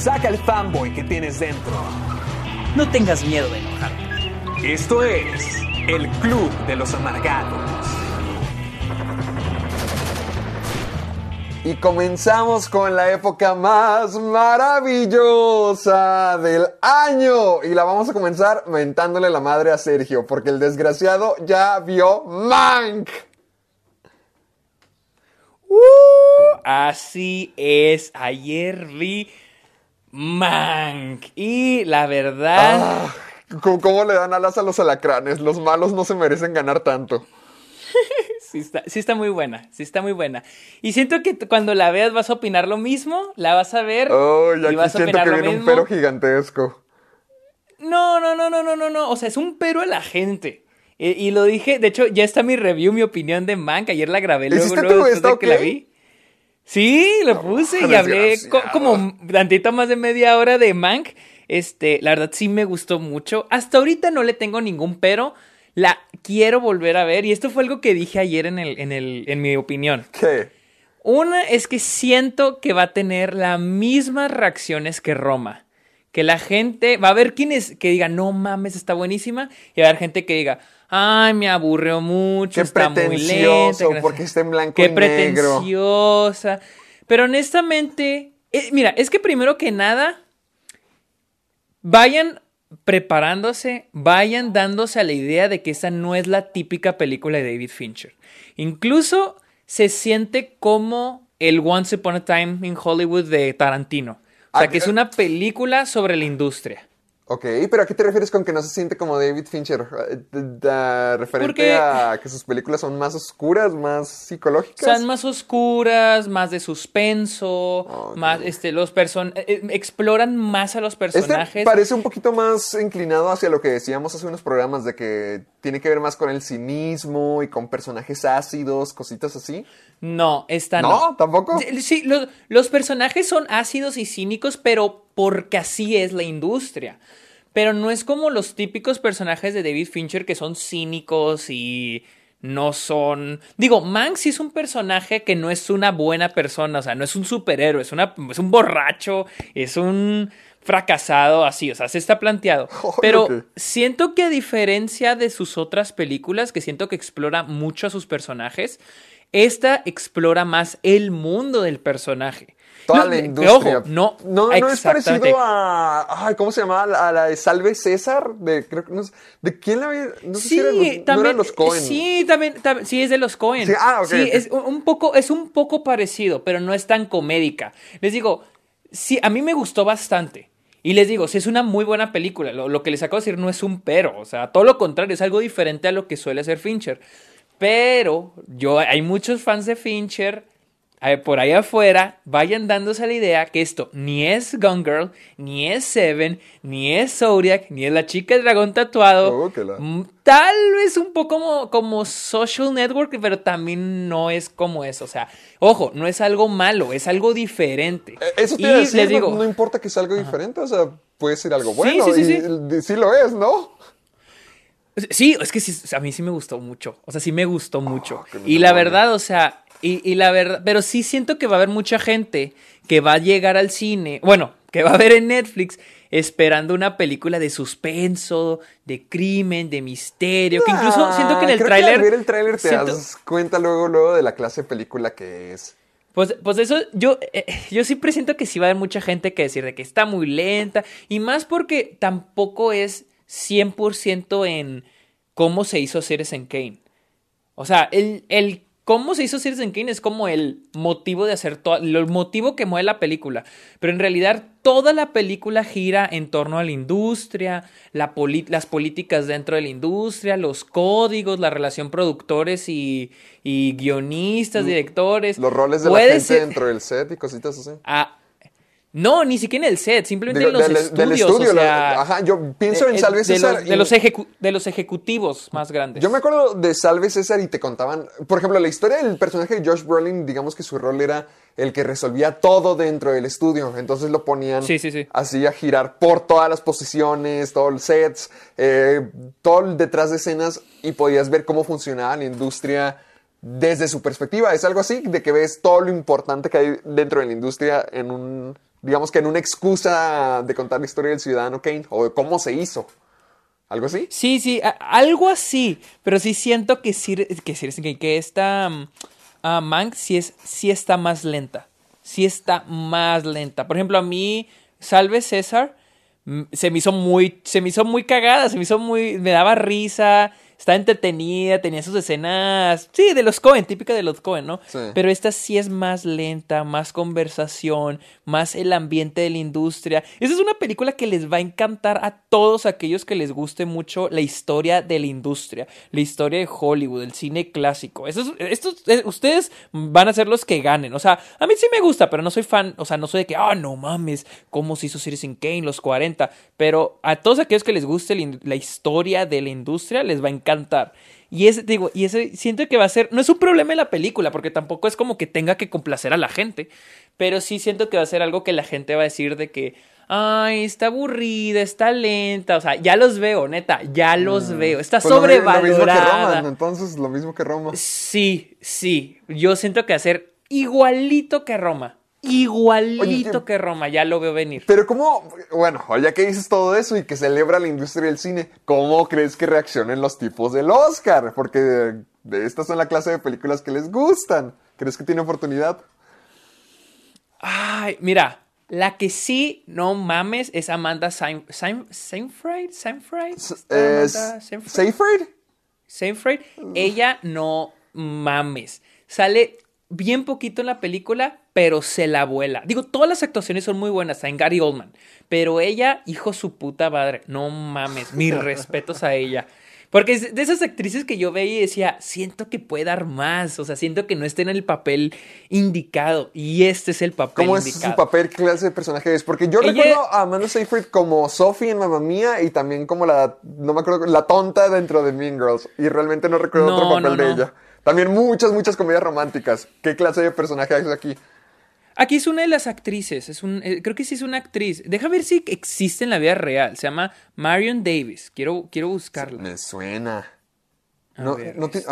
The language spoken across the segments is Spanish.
Saca el fanboy que tienes dentro. No tengas miedo de enojarte. Esto es el Club de los Amargados. Y comenzamos con la época más maravillosa del año. Y la vamos a comenzar mentándole la madre a Sergio, porque el desgraciado ya vio Mank. Uh, así es. Ayer vi Mank. Y la verdad. Ah, ¿cómo, le dan alas a los alacranes? Los malos no se merecen ganar tanto. Sí está, sí está muy buena, sí está muy buena. Y siento que cuando la veas vas a opinar lo mismo, la vas a ver Oh, y vas a siento opinar que viene un pero gigantesco. No, no, no, no, no, no, no. O sea, es un pero a la gente. Y, y lo dije, de hecho, ya está mi review, mi opinión de Mank. Ayer la grabé luego, ¿Hiciste luego después esta de que la vi. Sí, lo puse y hablé co- como tantito más de media hora de Mank. Este, la verdad sí me gustó mucho. Hasta ahorita no le tengo ningún pero. La quiero volver a ver. Y esto fue algo que dije ayer en, el, en, el, en mi opinión. ¿Qué? Una es que siento que va a tener las mismas reacciones que Roma. Que la gente, va a haber quienes que digan, no mames, está buenísima. Y va a haber gente que diga, ay, me aburrió mucho, Qué está muy pretencioso, lenta. porque sé". está en blanco Qué y negro. pretenciosa. Pero honestamente, eh, mira, es que primero que nada, vayan preparándose, vayan dándose a la idea de que esa no es la típica película de David Fincher. Incluso se siente como el Once Upon a Time in Hollywood de Tarantino. O sea, Ah, que es eh. una película sobre la industria. Ok, pero ¿a qué te refieres con que no se siente como David Fincher? Eh, d- d- ¿Referente Porque- a que sus películas son más oscuras, más psicológicas? Son más oscuras, más de suspenso, más este los person eh, eh, exploran más a los Este personajes. parece un poquito más inclinado hacia lo que decíamos hace unos programas de que tiene que ver más con el cinismo y con personajes ácidos, cositas así. No, esta ¿No? no. ¿Tampoco? Sí, Sí, los, los personajes son ácidos y cínicos, pero porque así es la industria. Pero no es como los típicos personajes de David Fincher que son cínicos y no son... Digo, Mank sí es un personaje que no es una buena persona, o sea, no es un superhéroe, es, una, es un borracho, es un fracasado así, o sea, se está planteado. Pero siento que a diferencia de sus otras películas, que siento que explora mucho a sus personajes, esta explora más el mundo del personaje. Toda No, la industria. Ojo, no, no, no es parecido a. Ay, ¿Cómo se llamaba? A la de Salve César. De, creo, que no sé- ¿De quién la había.? No sé si eran los, no también, eran los Cohen. sí, también, tam- sí es de los Cohen. Sí, ah, Sí, es un poco, es un poco parecido, pero no es tan comédica. Les digo, sí, a mí me gustó bastante. Y les digo, sí es una muy buena película. Lo, lo que les acabo de decir no es un pero. O sea, todo lo contrario, es algo diferente a lo que suele hacer Fincher. Pero yo, hay muchos fans de Fincher por ahí afuera, vayan dándose la idea que esto ni es Gone Girl, ni es Seven, ni es Zodiac, ni es la chica del dragón tatuado. Oh, Mm, Tal vez un poco como, como Social Network, pero también no es como eso. O sea, ojo, no es algo malo, es algo diferente. Eh, Eso te y decir, les digo, no, importa que sea algo diferente, o sea, puede ser algo Sí, bueno. sí, sí, y sí. el- sí lo es, ¿no? Sí, es que sí, a mí sí me gustó mucho. O sea, sí me gustó mucho. qué y la verdad, o sea, y, y la verdad, pero sí siento que va a haber mucha gente que va a llegar al cine, bueno, que va a ver en Netflix esperando una película de suspenso, de crimen, de misterio, que incluso Ah, siento que en el tráiler... al ver el tráiler te siento- das cuenta luego, luego de la clase de película que es. Pues, pues eso, yo, eh, yo sí presiento que sí va a haber mucha gente que decir de que está muy lenta. Y más porque tampoco es 100% en cómo se hizo Citizen Kane. O sea, el, el cómo se hizo Citizen Kane es como el motivo de hacer todo, el motivo que mueve la película. Pero en realidad toda la película gira en torno a la industria, la las políticas dentro de la industria, los códigos, la relación productores y, y guionistas, directores. Los roles de la gente dentro del set y cositas así. Ah, no, ni siquiera en el set, simplemente en los estudios. Del estudio, ajá, yo pienso en Salve César. De, los, de, los ejecutivos más grandes. Yo me acuerdo de Salve César y te contaban, por ejemplo, la historia del personaje de Josh Brolin, digamos que su rol era el que resolvía todo dentro del estudio. Entonces lo ponían así a girar por todas las posiciones, todos los sets, eh, todo el detrás de escenas y podías ver cómo funcionaba la industria desde su perspectiva. Es algo así de que ves todo lo importante que hay dentro de la industria en un digamos que en una excusa de contar la historia del ciudadano Kane o de cómo se hizo. ¿Algo así? Sí, sí, algo así. Pero sí siento que, que, que esta uh, Mank sí, es, sí está más lenta. Sí está más lenta. Por ejemplo, a mí, Salve César, se me hizo muy, se me hizo muy cagada, se me hizo muy, me daba risa está entretenida, tenía sus escenas, sí, de los Cohen, típica de los Cohen, ¿no? Pero esta sí es más lenta, más conversación, más el ambiente de la industria. Esa es una película que les va a encantar a todos aquellos que les guste mucho la historia de la industria, la historia de Hollywood, el cine clásico. Estos, estos, eh, ustedes van a ser los que ganen. O sea, a mí sí me gusta, pero no soy fan, o sea, no soy de que, ah, no mames, cómo se hizo Citizen Kane, los 40. Pero a todos aquellos que les guste la historia de la industria, les va a encantar cantar. Y ese, digo, y ese siento que va a ser, no es un problema en la película, porque tampoco es como que tenga que complacer a la gente, pero sí siento que va a ser algo que la gente va a decir de que, ay, está aburrida, está lenta, o sea, ya los veo, neta, ya los mm. veo, está pues sobrevalorada. entonces, lo mismo que Roma. Sí, sí, yo siento que va a ser igualito que Roma. Igualito que Roma, ya lo veo venir. Pero cómo, bueno, ya que dices todo eso y que celebra la industria del cine, ¿cómo crees que reaccionen los tipos del Oscar? Porque de, estas son la clase de películas que les gustan. ¿Crees que tiene oportunidad? Ay, mira, la que sí, no mames, es Amanda Seyfried. Seyfried. Seyfried. Seyfried. Ella no mames. Sale bien poquito en la película, pero se la vuela. Digo, todas las actuaciones son muy buenas, en Gary Oldman, pero ella, hijo su puta madre, no mames, mis respetos a ella. Porque es de esas actrices que yo veía y decía, siento que puede dar más, o sea, siento que no esté en el papel indicado y este es el papel ¿Cómo es su papel? ¿Qué clase de personaje es? Porque yo recuerdo a Amanda Seyfried como Sophie en Mamma Mía y también como la, no me acuerdo, la tonta dentro de Mean Girls y realmente no recuerdo otro papel de ella. También muchas, muchas comedias románticas. ¿Qué clase de personaje hay aquí? Aquí es una de las actrices, es un, eh, creo que sí es una actriz. Deja ver si existe en la vida real. Se llama Marion Davis. Quiero, quiero buscarla. Me suena. no, no este,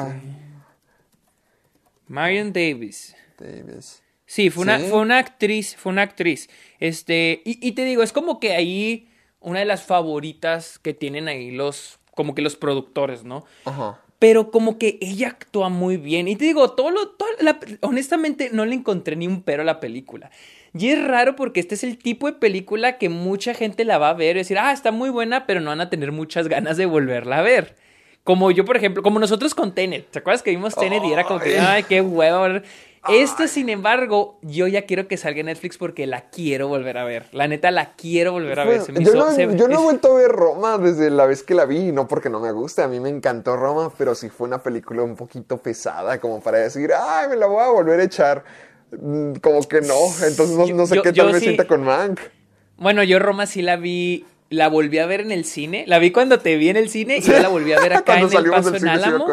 Marion Davis. Davis. Sí, fue una, fue una actriz, fue una actriz. Este, y, y, te digo, es como que ahí una de las favoritas que tienen ahí los, como que los productores, ¿no? Ajá pero como que ella actúa muy bien. Y te digo, todo lo, honestamente no le encontré ni un pero a la película. Y es raro porque este es el tipo de película que mucha gente la va a ver y decir, ah, está muy buena, pero no van a tener muchas ganas de volverla a ver. Como yo, por ejemplo, como nosotros con Tenet. ¿Te acuerdas que vimos Tenet y era como que, ay, qué huevo? Esta, sin embargo, yo ya quiero que salga en Netflix porque la quiero volver a ver. La neta, la quiero volver a ver. yo, no, yo no, he vuelto a ver Roma desde la vez que la vi, no porque no me guste, a mí me encantó Roma, pero sí fue una película un poquito pesada, como para decir, ay, me la voy a volver a echar. Mm, como que no, entonces no, sé qué tal me sienta con Mank. Bueno, yo Roma sí la vi la volví a ver en el cine. La vi cuando te vi en el cine y yo la volví a ver acá en el Paso en Álamo.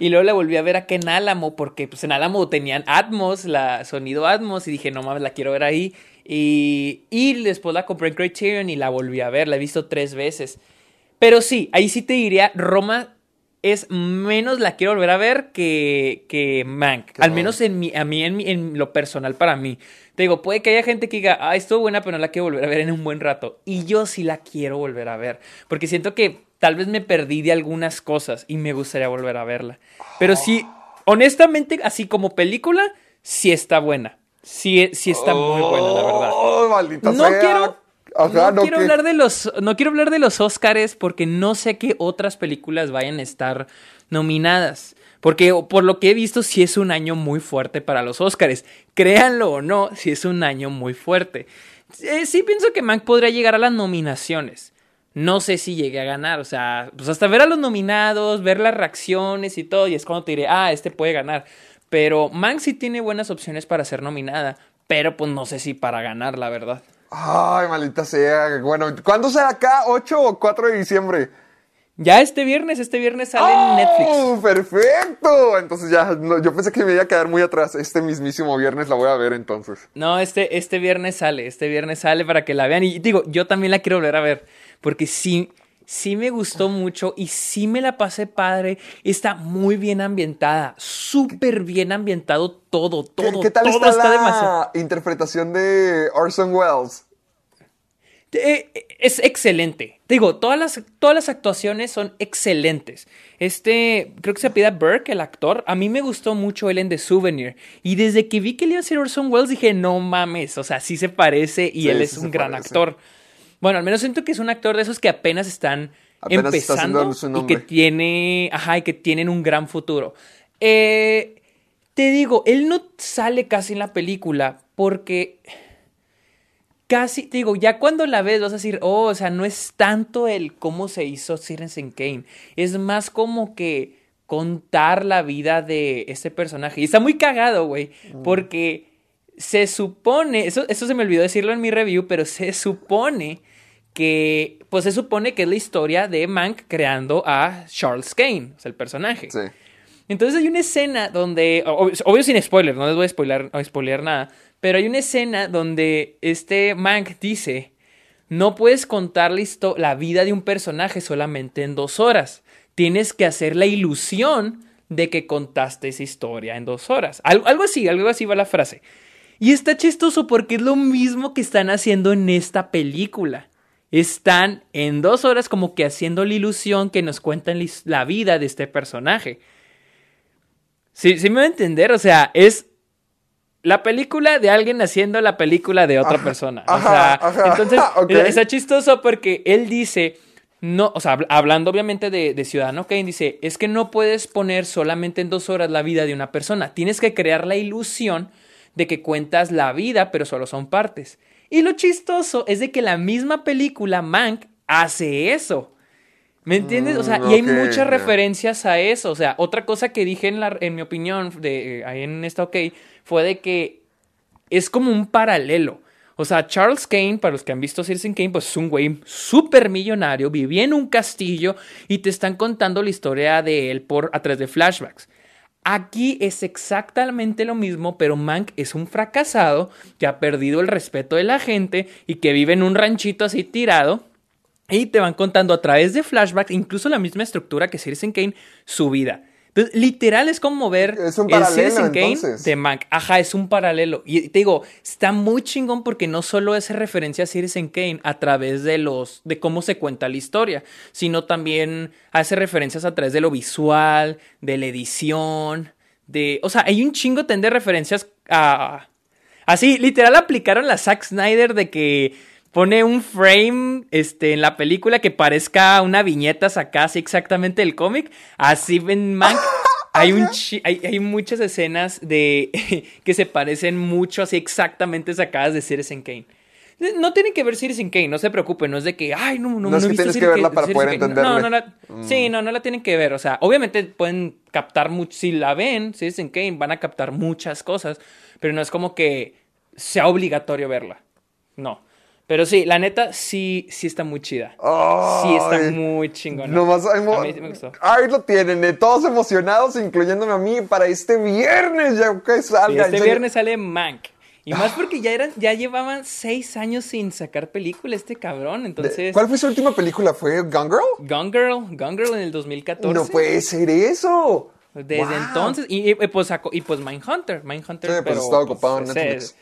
Y luego la volví a ver acá en Álamo, porque pues en Álamo tenían Atmos, la sonido Atmos, y dije, no mames, la quiero ver ahí. Y, y después la compré en Criterion y la volví a ver, la he visto tres veces. Pero sí, ahí sí te diría, Roma es menos la quiero volver a ver que, que Mank. Al menos en mi, a mí, en, en lo personal para mí. Te digo, puede que haya gente que diga, ah, estuvo buena, pero no la quiero volver a ver en un buen rato. Y yo sí la quiero volver a ver. Porque siento que tal vez me perdí de algunas cosas y me gustaría volver a verla. Pero sí, honestamente, así como película, sí está buena. Sí, sí está muy buena, la verdad. Oh, maldita no quiero no, quiero hablar de los, no quiero hablar de los Oscars porque no sé qué otras películas vayan a estar nominadas. Porque por lo que he visto, sí es un año muy fuerte para los Oscars. Créanlo o no, sí es un año muy fuerte. Eh, sí pienso que Mank podría llegar a las nominaciones. No sé si llegue a ganar. O sea, pues hasta ver a los nominados, ver las reacciones y todo, y es cuando te diré, ah, este puede ganar. Pero Mank sí tiene buenas opciones para ser nominada. Pero pues no sé si para ganar, la verdad. Ay, maldita sea. Bueno, ¿cuándo será acá? ¿8 o 4 de diciembre? Ya este viernes, este viernes sale en Netflix. ¡Oh, perfecto! Entonces ya, yo pensé que me iba a quedar muy atrás. Este mismísimo viernes la voy a ver entonces. No, este, este viernes sale, este viernes sale para que la vean. Y digo, yo también la quiero volver a ver, porque sí, sí me gustó mucho y sí me la pasé padre. Está muy bien ambientada, súper bien ambientado todo, todo. ¿Qué, tal está, la interpretación de Orson Welles? Eh, es excelente. Te digo, todas las, todas las actuaciones son excelentes. Este, creo que se pide Burke, el actor. A mí me gustó mucho él en The Souvenir. Y desde que vi que le iba a ser Orson Welles, dije, no mames, o sea, sí se parece y él es un gran actor. Bueno, al menos siento que es un actor de esos que apenas están empezando y que tiene, ajá, y que tienen un gran futuro. Eh, te digo, él no sale casi en la película porque casi, te digo, ya cuando la ves vas a decir, oh, o sea, no es tanto el cómo se hizo Citizen Kane, es más como que contar la vida de este personaje. Y está muy cagado, güey, mm. porque se supone, eso, eso se me olvidó decirlo en mi review, pero se supone que, pues se supone que es la historia de Mank creando a Charles Kane, o sea, el personaje. Sí. Entonces hay una escena donde, obvio, sin spoiler, no les voy a spoiler, a spoiler nada, pero hay una escena donde este Mank dice, no puedes contar la, vida de un personaje solamente en dos horas. Tienes que hacer la ilusión de que contaste esa historia en dos horas. Algo así, algo así va la frase. Y está chistoso porque es lo mismo que están haciendo en esta película. Están en dos horas como que haciendo la ilusión que nos cuentan la vida de este personaje. Sí, sí me va a entender, o sea, es la película de alguien haciendo la película de otra persona. o sea, entonces está chistoso porque él dice, no, o sea, hablando obviamente de, de, Ciudadano Kane, dice, es que no puedes poner solamente en dos horas la vida de una persona, tienes que crear la ilusión de que cuentas la vida, pero solo son partes. Y lo chistoso es de que la misma película, Mank, hace eso. ¿Me entiendes? O sea, y hay muchas referencias a eso. O sea, otra cosa que dije en, la, en mi opinión, de, ahí en esta OK, fue de que es como un paralelo. O sea, Charles Kane, para los que han visto Citizen Kane, pues es un güey súper millonario, vivía en un castillo y te están contando la historia de él por a través de flashbacks. Aquí es exactamente lo mismo, pero Mank es un fracasado que ha perdido el respeto de la gente y que vive en un ranchito así tirado. Y te van contando a través de flashbacks, incluso la misma estructura que Citizen Kane, su vida. Entonces, literal es como ver es un paralelo, el Kane de Mank. Ajá, es un paralelo. Y te digo, está muy chingón porque no solo es referencia a Citizen Kane a través de los de cómo se cuenta la historia, sino también hace referencias a través de lo visual, de la edición, de, o sea, hay un chingo de referencias a así, literal aplicaron la Zack Snyder de que pone un frame este, en la película que parezca una viñeta sacada así exactamente del cómic. Así en Mank hay, un hay, hay, muchas escenas de que se parecen mucho así exactamente sacadas de Citizen Kane. No tienen que ver Citizen Kane, no se preocupen, no es de que, ay, no, no, no, es que tienes que verla para poder entenderla. No, no la, mm. Sí, no, no la tienen que ver, o sea, obviamente pueden captar mucho, si la ven, Citizen Kane, van a captar muchas cosas, pero no es como que sea obligatorio verla, no. Pero sí, la neta, sí, sí está muy chida. sí está muy chingona. Nomás, a mí me gustó. Ahí lo tienen, eh, todos emocionados, incluyéndome a mí, para este viernes ya que salga. este viernes sale Mank. Y más porque ya eran, ya llevaban seis años sin sacar película este cabrón, entonces... ¿Cuál fue su última película? ¿Fue Gone Girl? Gone Girl, Gone Girl en el 2014. No puede ser eso. Desde entonces, y, pues, y pues Mindhunter, Mindhunter, sí, pues estaba ocupado en Netflix.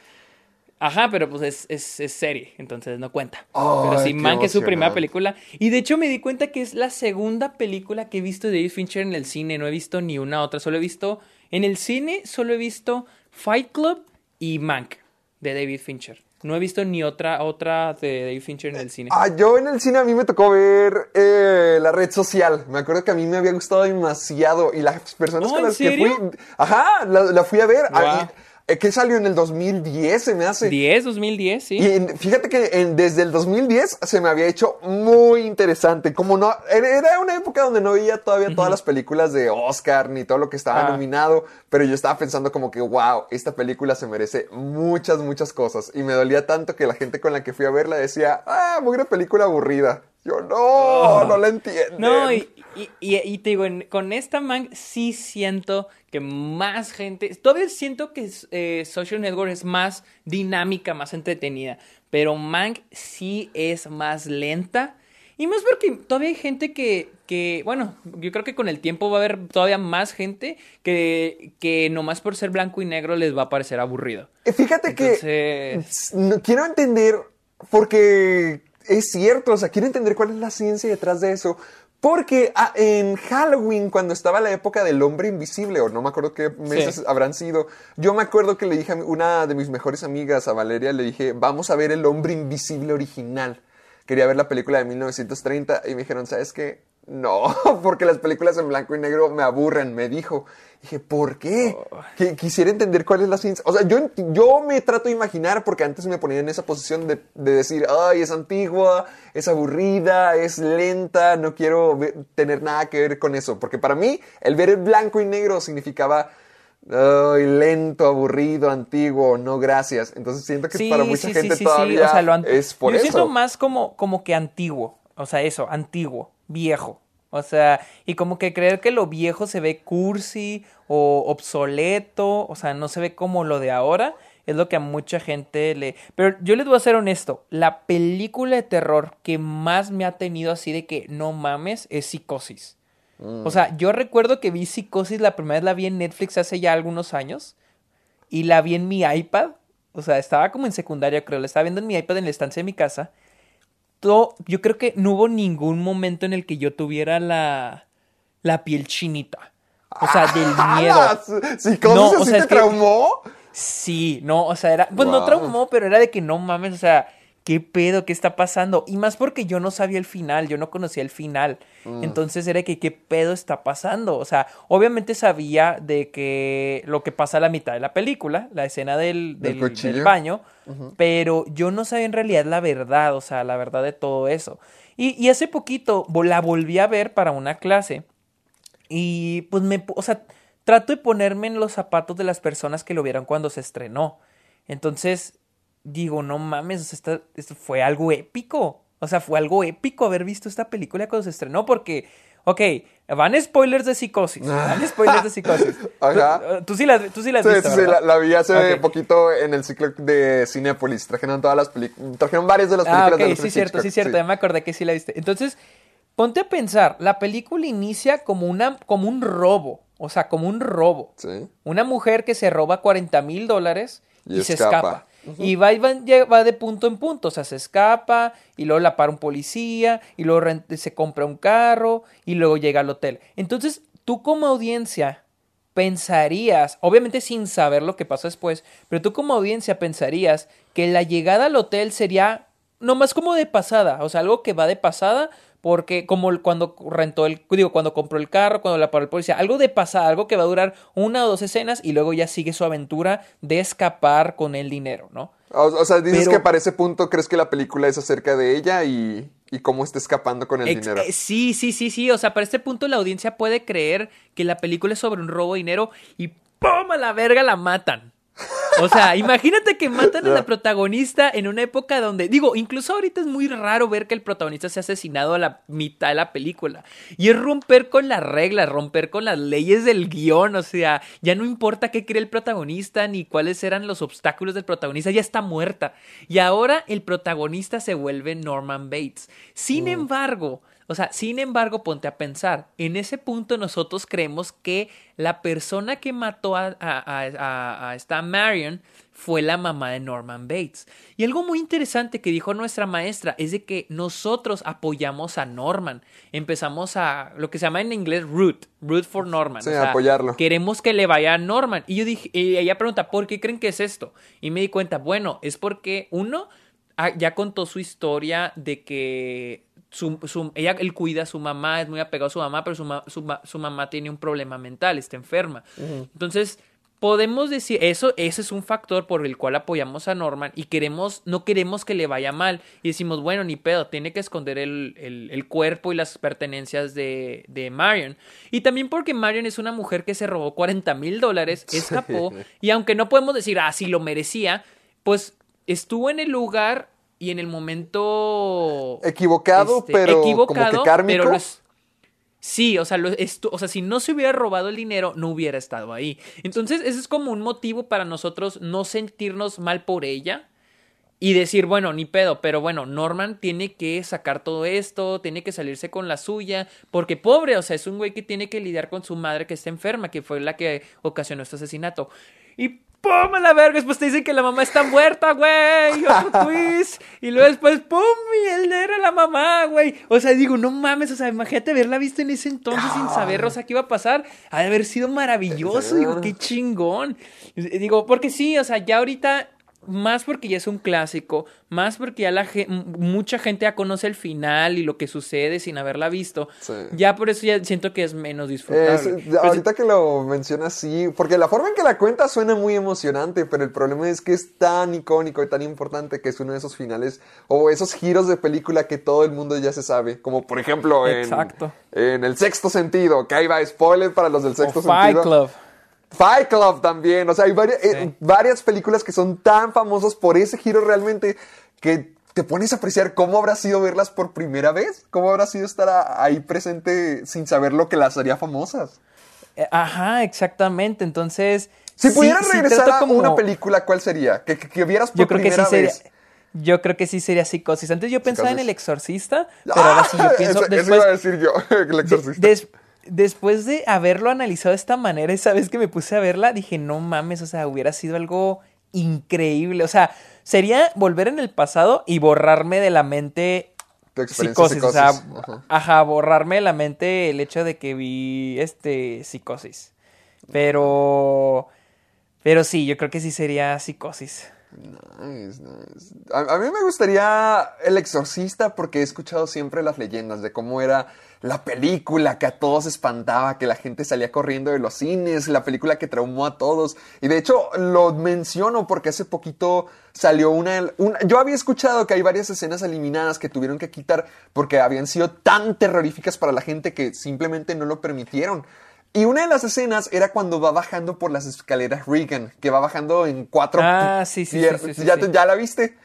Ajá, pero pues es, es, serie, entonces no cuenta. pero sí, Man, que es su primera película. Y de hecho me di cuenta que es la segunda película que he visto de David Fincher en el cine. No he visto ni una otra. Solo he visto. En el cine solo he visto Fight Club y Mank de David Fincher. No he visto ni otra, otra de David Fincher en el cine. Ah, yo en el cine a mí me tocó ver eh, la red social. Me acuerdo que a mí me había gustado demasiado. Y las personas con las que fui. Ajá, la, fui a ver. Eh, ¿Qué salió en el 2010? Se me hace. 10, 2010, sí. Y fíjate que desde el 2010 se me había hecho muy interesante. Como no. Era una época donde no veía todavía todas las películas de Oscar ni todo lo que estaba ah. nominado. Pero yo estaba pensando como que, wow, esta película se merece muchas, muchas cosas. Y me dolía tanto que la gente con la que fui a verla decía, ah, muy una película aburrida. Yo no, oh. no la entiendo. No, y, y, te digo, con esta man sí siento que más gente. Todavía siento que eh, Social Network es más dinámica, más entretenida. Pero Mank sí es más lenta. Y más porque todavía hay gente que, que, bueno, yo creo que con el tiempo va a haber todavía más gente que, que nomás por ser blanco y negro les va a parecer aburrido. Fíjate que quiero entender, porque es cierto, o sea, quiero entender cuál es la ciencia detrás de eso. Porque ah, en Halloween, cuando estaba la época del hombre invisible, o no me acuerdo qué meses habrán sido, yo me acuerdo que le dije a una de mis mejores amigas, a Valeria, le dije, vamos a ver el hombre invisible original. Quería ver la película de 1930 y me dijeron, ¿sabes qué? No, porque las películas en blanco y negro me aburren, me dijo. Dije, ¿por qué? Quisiera entender cuál es la ciencia. O sea, yo, yo me trato de imaginar, porque antes me ponía en esa posición de, decir, ay, es antigua, es aburrida, es lenta, no quiero tener nada que ver con eso. Porque para mí, el ver el blanco y negro significaba, ay, lento, aburrido, antiguo, no gracias. Entonces siento que para mucha gente todavía es por yo eso. Yo siento más como, como que antiguo. O sea, eso, antiguo, viejo. O sea, y como que creer que lo viejo se ve cursi o obsoleto, o sea, no se ve como lo de ahora, es lo que a mucha gente le... Pero yo les voy a ser honesto, la película de terror que más me ha tenido así de que no mames es Psicosis. Mm. O sea, yo recuerdo que vi Psicosis la primera vez la vi en Netflix hace ya algunos años y la vi en mi iPad. O sea, estaba como en secundaria, creo. La estaba viendo en mi iPad en la estancia de mi casa yo creo que no hubo ningún momento en el que yo tuviera la, la piel chinita. O sea, del miedo. no, o sea, te traumó? Sí, no, o sea, era. Pues no traumó, pero era de que no mames, o sea, ¿qué pedo? ¿Qué está pasando? Y más porque yo no sabía el final, yo no conocía el final. Mm. Entonces era que, ¿qué pedo está pasando? O sea, obviamente sabía de que lo que pasa a la mitad de la película, la escena del, del, baño, pero yo no sabía en realidad la verdad, o sea, la verdad de todo eso. Y, y hace poquito la volví a ver para una clase y pues me, o sea, trato de ponerme en los zapatos de las personas que lo vieron cuando se estrenó. Entonces, digo, no mames, esto, fue algo épico. O sea, fue algo épico haber visto esta película cuando se estrenó porque, ok, van spoilers de psicosis. Van spoilers de psicosis. Ajá. Tú, sí la, tú sí la sí, Sí, la, vi hace poquito en el ciclo de Cinepolis. Trajeron todas las películas, trajeron varias de las ah, películas ah, ok, sí, cierto, sí, cierto. Ya me acordé que sí la viste. Entonces, ponte a pensar, la película inicia como, una, como un robo. O sea, como un robo. Sí. Una mujer que se roba 40 mil dólares y, se escapa. Y va, y va, de punto en punto, o sea, se escapa y luego la para un policía y luego se compra un carro y luego llega al hotel. Entonces, tú como audiencia pensarías, obviamente sin saber lo que pasa después, pero tú como audiencia pensarías que la llegada al hotel sería nomás como de pasada, o sea, algo que va de pasada porque como cuando rentó el, digo, cuando compró el carro, cuando la paró el policía, algo de pasada, algo que va a durar una o dos escenas y luego ya sigue su aventura de escapar con el dinero, ¿no? O, sea, dices que para ese punto crees que la película es acerca de ella y, y cómo está escapando con el dinero. Eh, sí, sí, sí, sí, o sea, para este punto la audiencia puede creer que la película es sobre un robo de dinero y ¡pum! a la verga la matan. O sea, imagínate que matan a la protagonista en una época donde, digo, incluso ahorita es muy raro ver que el protagonista se ha asesinado a la mitad de la película. Y es romper con las reglas, romper con las leyes del guion. O sea, ya no importa qué cree el protagonista ni cuáles eran los obstáculos del protagonista, ya está muerta. Y ahora el protagonista se vuelve Norman Bates. Sin mm. embargo, O sea, sin embargo, ponte a pensar, en ese punto nosotros creemos que la persona que mató a, a, a, esta Marion fue la mamá de Norman Bates. Y algo muy interesante que dijo nuestra maestra es de que nosotros apoyamos a Norman. Empezamos a lo que se llama en inglés root, root for Norman. Sí, apoyarlo. Queremos que le vaya a Norman. Y yo dije, y ella pregunta, ¿por qué creen que es esto? Y me di cuenta, bueno, es porque uno ah, ya contó su historia de que su, ella, él cuida a su mamá, es muy apegado a su mamá, pero su, mamá tiene un problema mental, está enferma. Entonces, podemos decir, eso, ese es un factor por el cual apoyamos a Norman y queremos, no queremos que le vaya mal. Y decimos, bueno, ni pedo, tiene que esconder el, cuerpo y las pertenencias de, de, Marion. Y también porque Marion es una mujer que se robó 40 mil dólares, escapó, y aunque no podemos decir, ah, sí lo merecía, pues estuvo en el lugar y en el momento equivocado, este, pero equivocado, como que Pero sí, o sea, lo, o sea, si no se hubiera robado el dinero, no hubiera estado ahí. Entonces, ese es como un motivo para nosotros no sentirnos mal por ella y decir, bueno, ni pedo, pero bueno, Norman tiene que sacar todo esto, tiene que salirse con la suya, porque pobre, o sea, es un güey que tiene que lidiar con su madre que está enferma, que fue la que ocasionó este asesinato. Y ¡Pum! A la verga. Después te dicen que la mamá está muerta, güey. Otro twist. Y luego después, ¡pum! Y él era la mamá, güey. O sea, digo, no mames. O sea, imagínate haberla visto en ese entonces sin saber, o sea, qué iba a pasar. Ha de haber sido maravilloso. Digo, qué chingón. Digo, porque sí, o sea, ya ahorita más porque ya es un clásico, más porque ya la mucha gente ya conoce el final y lo que sucede sin haberla visto. Ya por eso ya siento que es menos disfrutable. ahorita que lo mencionas, sí, porque la forma en que la cuenta suena muy emocionante, pero el problema es que es tan icónico y tan importante que es uno de esos finales o esos giros de película que todo el mundo ya se sabe, como por ejemplo en, en El Sexto Sentido, que ahí va spoiler para los del Sexto Sentido. Club. Fight Club también. O sea, hay eh, varias, películas que son tan famosas por ese giro realmente que te pones a apreciar cómo habrá sido verlas por primera vez. Cómo habrá sido estar ahí presente sin saber lo que las haría famosas. Eh, ajá, exactamente. Entonces. Si pudieras regresar a una película, ¿cuál sería? Que, que, vieras por yo creo primera que sí vez. Sería... Yo creo que sí sería psicosis. Antes yo pensaba en el exorcista, pero ahora sí yo pienso. Eso, después, iba a decir yo, el exorcista después de haberlo analizado de esta manera, esa vez que me puse a verla, dije, no mames, o sea, hubiera sido algo increíble. O sea, sería volver en el pasado y borrarme de la mente psicosis. O sea, ajá. borrarme de la mente el hecho de que vi este psicosis. Pero. Pero sí, yo creo que sí sería psicosis. Nice. a, mí me gustaría El Exorcista porque he escuchado siempre las leyendas de cómo era la película que a todos espantaba, que la gente salía corriendo de los cines, la película que traumó a todos. Y de hecho lo menciono porque hace poquito salió una, Yo había escuchado que hay varias escenas eliminadas que tuvieron que quitar porque habían sido tan terroríficas para la gente que simplemente no lo permitieron. Y una de las escenas era cuando va bajando por las escaleras Regan, que va bajando en cuatro... Ah, sí, sí, sí, ¿Ya, ¿Ya la viste?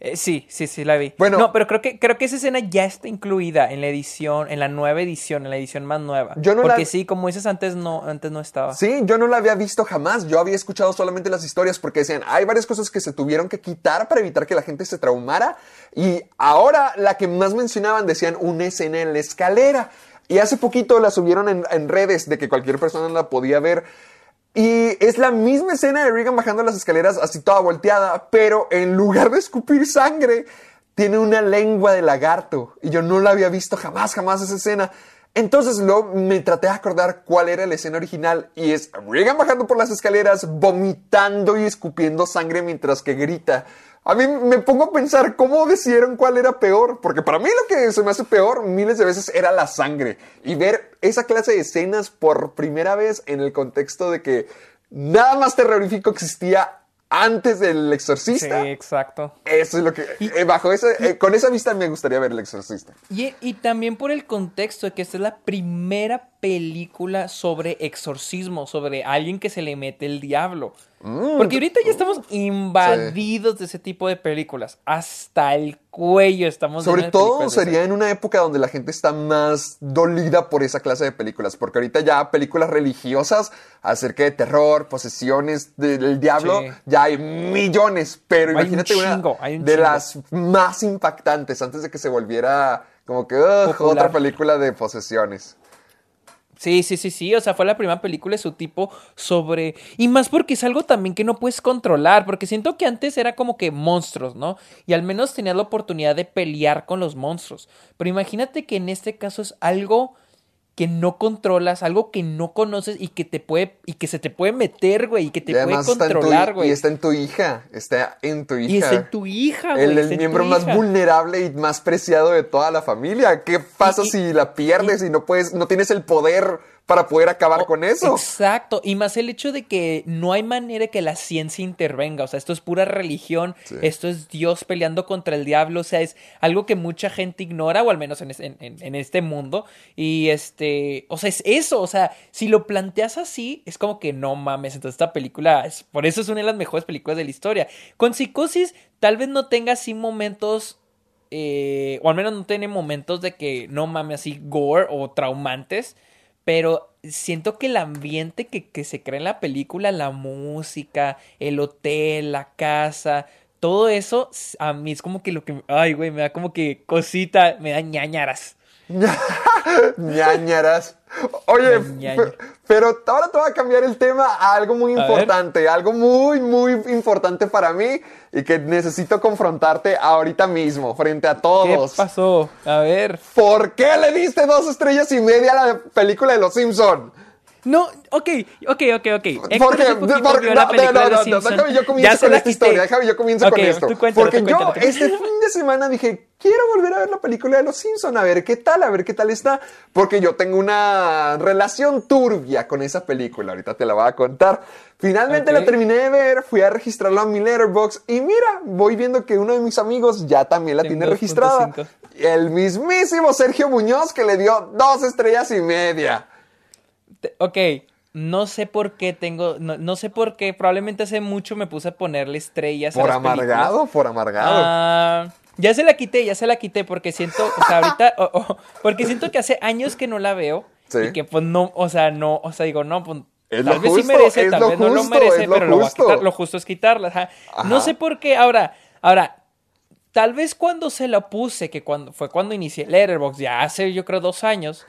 Eh, sí, sí, sí, la vi. Bueno, no, pero creo que, creo que esa escena ya está incluida en la edición, en la nueva edición, en la edición más nueva. Yo no porque sí, como dices antes, no, antes no estaba. Sí, yo no la había visto jamás. Yo había escuchado solamente las historias porque decían, hay varias cosas que se tuvieron que quitar para evitar que la gente se traumara. Y ahora la que más mencionaban decían una escena en la escalera. Y hace poquito la subieron en, redes de que cualquier persona la podía ver. Y es la misma escena de Regan bajando las escaleras así toda volteada, pero en lugar de escupir sangre, tiene una lengua de lagarto. Y yo no la había visto jamás, jamás esa escena. Entonces luego me traté de acordar cuál era la escena original y es Regan bajando por las escaleras, vomitando y escupiendo sangre mientras que grita. A mí me pongo a pensar cómo decidieron cuál era peor, porque para mí lo que se me hace peor miles de veces era la sangre. Y ver esa clase de escenas por primera vez en el contexto de que nada más terrorífico existía antes del exorcista. Sí, exacto. Eso es lo que... Eh, bajo eh, con esa vista me gustaría ver el exorcista. Y, y también por el contexto de que esta es la primera película sobre exorcismo, sobre alguien que se le mete el diablo. Mm, Porque ahorita ya estamos invadidos de ese tipo de películas. Hasta el cuello estamos. Sobre todo sería en una época donde la gente está más dolida por esa clase de películas. Porque ahorita ya películas religiosas acerca de terror, posesiones del diablo, ya hay millones. Pero imagínate una de las más impactantes antes de que se volviera Como que otra película de posesiones. Sí, sí, sí, sí. O sea, fue la primera película de su tipo sobre. Y más porque es algo también que no puedes controlar. Porque siento que antes era como que monstruos, ¿no? Y al menos tenías la oportunidad de pelear con los monstruos. Pero imagínate que en este caso es algo que no controlas, algo que no conoces y que te puede y que se te puede meter, güey, y que te puede controlar, güey. Y está en tu hija, está en tu hija. Y está en tu hija, güey. El, miembro más vulnerable y más preciado de toda la familia. ¿Qué pasa si la pierdes y no puedes no tienes el poder para poder acabar con eso. Exacto, y más el hecho de que no hay manera que la ciencia intervenga, o sea, esto es pura religión, esto es Dios peleando contra el diablo, o sea, es algo que mucha gente ignora, o al menos en, en, este mundo, y este, o sea, es eso, o sea, si lo planteas así, es como que no mames, entonces esta película, es, por eso es una de las mejores películas de la historia. Con Psicosis, tal vez no tenga así momentos eh, o al menos no tiene momentos de que no mames así gore o traumantes, pero siento que el ambiente que, se crea en la película, la música, el hotel, la casa, todo eso, a mí es como que lo que, ay, güey, me da como que cosita, me da ñañaras. ñañaras. Oye, pero ahora te voy a cambiar el tema a algo muy importante, algo muy, muy importante para mí y que necesito confrontarte ahorita mismo, frente a todos. ¿Qué pasó? A ver. ¿Por qué le diste dos estrellas y media a la película de Los Simpson? No, ok, ok, ok, ok. Porque, porque no, no, no, no, déjame yo comienzo con esta historia, déjame yo comienzo con esto. porque yo este fin de semana dije, quiero volver a ver la película de Los Simpson, a ver qué tal, a ver qué tal está, porque yo tengo una relación turbia con esa película, ahorita te la voy a contar. Finalmente la terminé de ver, fui a registrarla en mi letterbox y mira, voy viendo que uno de mis amigos ya también la tiene registrada. El mismísimo Sergio Muñoz que le dio dos estrellas y media ok, no sé por qué tengo, no, sé por qué, probablemente hace mucho me puse a ponerle estrellas. ¿Por amargado? ¿Por amargado? Ah, ya se la quité, ya se la quité porque siento, o sea, ahorita, porque siento que hace años que no la veo. Sí. Y que pues no, o sea, no, o sea, digo, no, pues tal vez sí merece, tal vez no lo merece, pero lo, voy a quitar, lo justo es quitarla. No sé por qué, ahora, ahora, tal vez cuando se la puse, que cuando fue cuando inicié Letterboxd, ya hace yo creo dos años,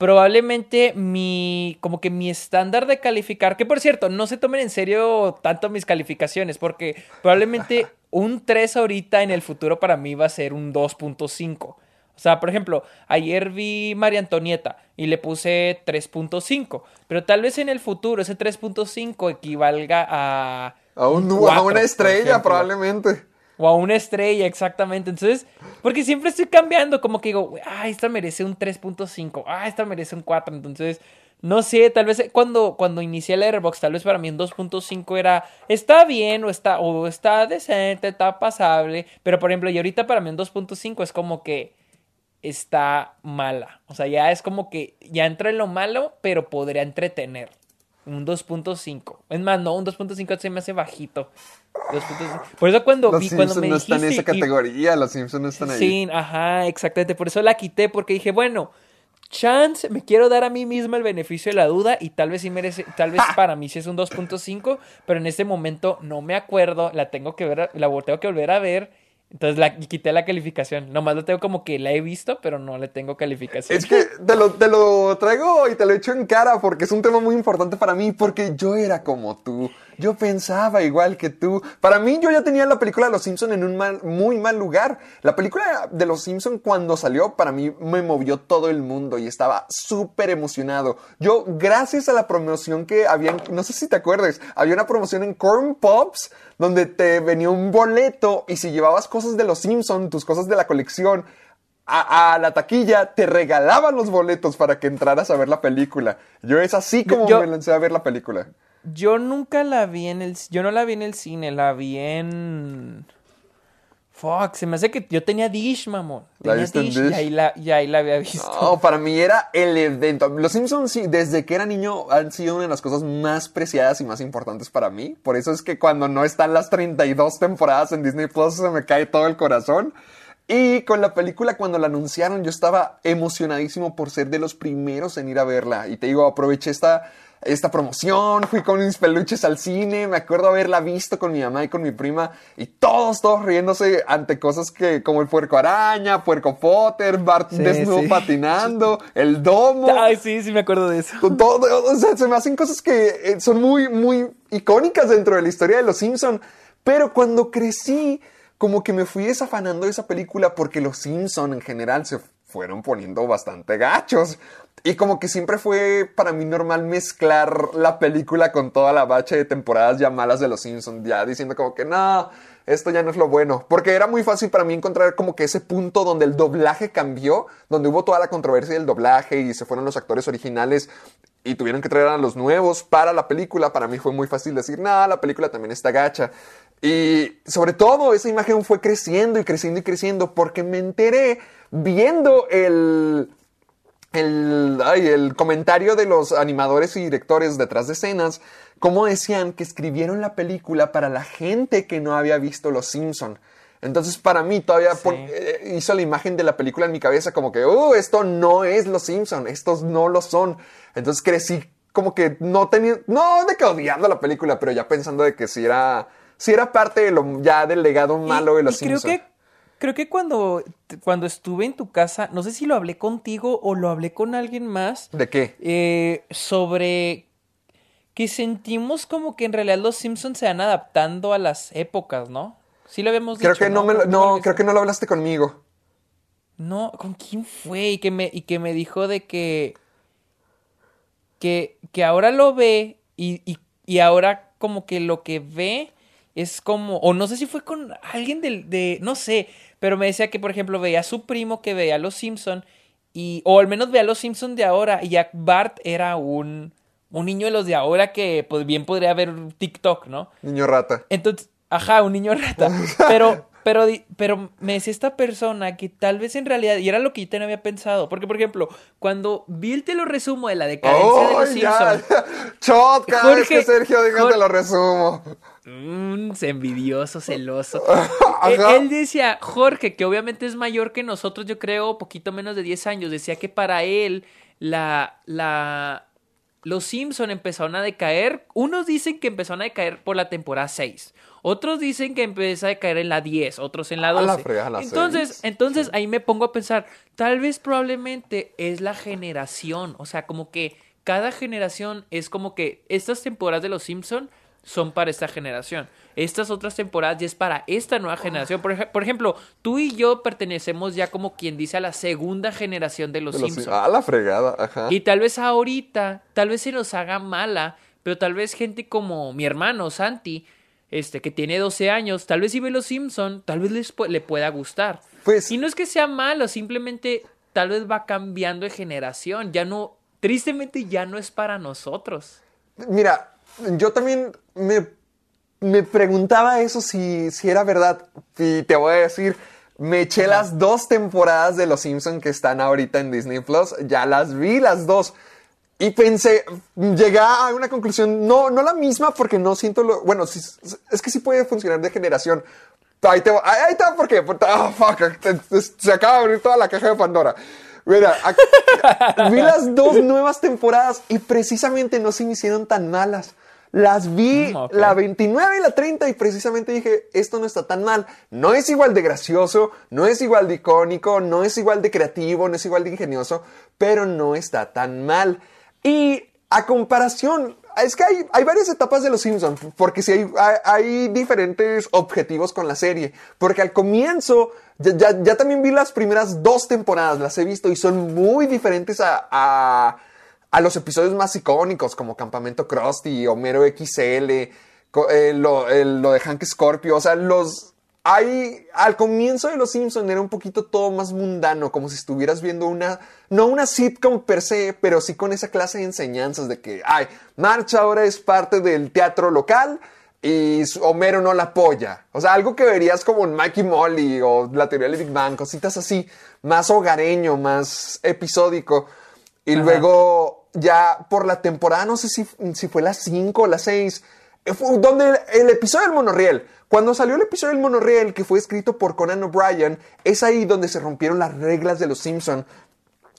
probablemente mi, como que mi estándar de calificar, que por cierto, no se tomen en serio tanto mis calificaciones, porque probablemente un 3 ahorita en el futuro para mí va a ser un 2.5. O sea, por ejemplo, ayer vi María Antonieta y le puse 3.5, pero tal vez en el futuro ese 3.5 equivalga a... A, un, a una estrella probablemente. O a una estrella, exactamente. Entonces, porque siempre estoy cambiando, como que digo, ah, esta merece un 3.5, ah, esta merece un 4. Entonces, no sé, tal vez cuando, cuando inicié el Airbox, tal vez para mí un 2.5 era, está bien, o está, o está decente, está pasable. Pero por ejemplo, y ahorita para mí un 2.5 es como que está mala. O sea, ya es como que ya entra en lo malo, pero podría entretener. Un 2.5. Es más, no, un 2.5 se me hace bajito. Por eso cuando los vi, cuando me no están en esa categoría, los Simpsons no están ahí. Sí, ajá, exactamente. Por eso la quité, porque dije, bueno, chance, me quiero dar a mí misma el beneficio de la duda y tal vez sí merece, tal vez para mí sí es un 2.5, pero en este momento no me acuerdo, la tengo que ver, la tengo que volver a ver entonces la, quité la calificación. Nomás lo tengo como que la he visto, pero no le tengo calificación. Es que te lo, te lo traigo y te lo echo en cara porque es un tema muy importante para mí. Porque yo era como tú. Yo pensaba igual que tú. Para mí, yo ya tenía la película de Los Simpson en un mal, muy mal lugar. La película de Los Simpson cuando salió, para mí me movió todo el mundo y estaba súper emocionado. Yo, gracias a la promoción que había, no sé si te acuerdas, había una promoción en Corn Pops donde te venía un boleto y si llevabas cosas de los Simpsons, tus cosas de la colección, a, la taquilla, te regalaban los boletos para que entraras a ver la película. Yo es así como me lancé a ver la película. Yo nunca la vi en el... Yo no la vi en el cine, la vi en... Fuck, se me hace que yo tenía Dish, mamón. Tenía Dish, Y, ahí la, y ahí la había visto. No, para mí era el evento. Los Simpsons, sí, desde que era niño, han sido una de las cosas más preciadas y más importantes para mí. Por eso es que cuando no están las 32 temporadas en Disney Plus, se me cae todo el corazón. Y con la película, cuando la anunciaron, yo estaba emocionadísimo por ser de los primeros en ir a verla. Y te digo, aproveché esta, esta promoción, fui con mis peluches al cine, me acuerdo haberla visto con mi mamá y con mi prima, y todos, todos riéndose ante cosas que, como el puerco araña, puerco Potter, Bart desnudo patinando, el domo. Ay, sí, sí me acuerdo de eso. Todo, o sea, se me hacen cosas que eh, son muy, muy icónicas dentro de la historia de los Simpson. Pero cuando crecí, como que me fui desafanando de esa película porque los Simpson en general se fueron poniendo bastante gachos. Y como que siempre fue para mí normal mezclar la película con toda la bacha de temporadas ya malas de los Simpsons, ya diciendo como que no, esto ya no es lo bueno. Porque era muy fácil para mí encontrar como que ese punto donde el doblaje cambió, donde hubo toda la controversia del doblaje y se fueron los actores originales y tuvieron que traer a los nuevos para la película. Para mí fue muy fácil decir, no, la película también está gacha. Y sobre todo esa imagen fue creciendo y creciendo y creciendo porque me enteré viendo el, el, el comentario de los animadores y directores detrás de escenas, como decían que escribieron la película para la gente que no había visto Los Simpson. Entonces para mí todavía eh, hizo la imagen de la película en mi cabeza como que, uh, esto no es Los Simpson, estos no lo son. Entonces crecí como que no tenía, no de que odiando la película, pero ya pensando de que si era si era parte de lo, ya del legado malo de los y creo que Creo que cuando, cuando estuve en tu casa, no sé si lo hablé contigo o lo hablé con alguien más. ¿De qué? Eh, sobre que sentimos como que en realidad los Simpsons se van adaptando a las épocas, ¿no? Sí lo habíamos creo Que no, me no creo que no lo hablaste conmigo. No, ¿con quién fue? Y que me, y que me dijo de que, que, que ahora lo ve y, y, y ahora como que lo que ve es como, o no sé si fue con alguien del, de, no sé, pero me decía que, por ejemplo, veía a su primo que veía a los Simpson y, o al menos veía a los Simpson de ahora y ya Bart era un, un niño de los de ahora que pues, bien podría ver TikTok, ¿no? Niño rata. Entonces, ajá, un niño rata. Pero, pero, pero me decía esta persona que tal vez en realidad, y era lo que yo también había pensado, porque por ejemplo, cuando vi el te lo resumo de la decadencia de los Simpsons. Chot, cada vez que Sergio diga te lo resumo. Un envidioso, celoso. él, él, decía, Jorge, que obviamente es mayor que nosotros, yo creo, poquito menos de 10 años, decía que para él la, la, los Simpson empezaron a decaer. Unos dicen que empezaron a decaer por la temporada 6. Otros dicen que empezó a caer en la 10, otros en la 12. entonces, entonces ahí me pongo a pensar, tal vez probablemente es la generación, o sea, como que cada generación es como que estas temporadas de Los Simpson son para esta generación. Estas otras temporadas ya es para esta nueva generación. Por, ejemplo, tú y yo pertenecemos ya como quien dice a la segunda generación de Los, Simpsons. A la fregada, ajá. Y tal vez ahorita, tal vez se nos haga mala, pero tal vez gente como mi hermano Santi este, que tiene 12 años, tal vez si ve los Simpson, tal vez les, le pueda gustar. Pues, y no es que sea malo, simplemente tal vez va cambiando de generación, ya no, tristemente ya no es para nosotros. Mira, yo también me, me preguntaba eso si, si era verdad, y te voy a decir, me eché las dos temporadas de Los Simpson que están ahorita en Disney Plus, ya las vi las dos. Y pensé, llegué a una conclusión, no, no la misma porque no siento lo, bueno, es que sí puede funcionar de generación. Ahí, te, ahí está porque, oh, fuck, se acaba de abrir toda la caja de Pandora. Mira, vi las dos nuevas temporadas y precisamente no se me hicieron tan malas. Las vi mm, la 29 y la 30 y precisamente dije, esto no está tan mal. No es igual de gracioso, no es igual de icónico, no es igual de creativo, no es igual de ingenioso, pero no está tan mal. Y a comparación, es que hay, hay varias etapas de Los Simpsons, porque sí hay, hay, diferentes objetivos con la serie. Porque al comienzo, ya, ya, también vi las primeras dos temporadas, las he visto y son muy diferentes a, a, los episodios más icónicos, como Campamento Krusty, Homero XL, eh, lo, lo de Hank Scorpio, o sea, los, hay, al comienzo de Los Simpson era un poquito todo más mundano, como si estuvieras viendo una, no una sitcom per se, pero sí con esa clase de enseñanzas de que, ay, Marcha ahora es parte del teatro local y Homero no la apoya. O sea, algo que verías como en Mikey Molly o la teoría del Big Bang, cositas así, más hogareño, más episódico. Y luego ya por la temporada, no sé si, si fue la 5 o la 6, donde el, episodio del monorriel, cuando salió el episodio del monorriel que fue escrito por Conan O'Brien, es ahí donde se rompieron las reglas de los Simpson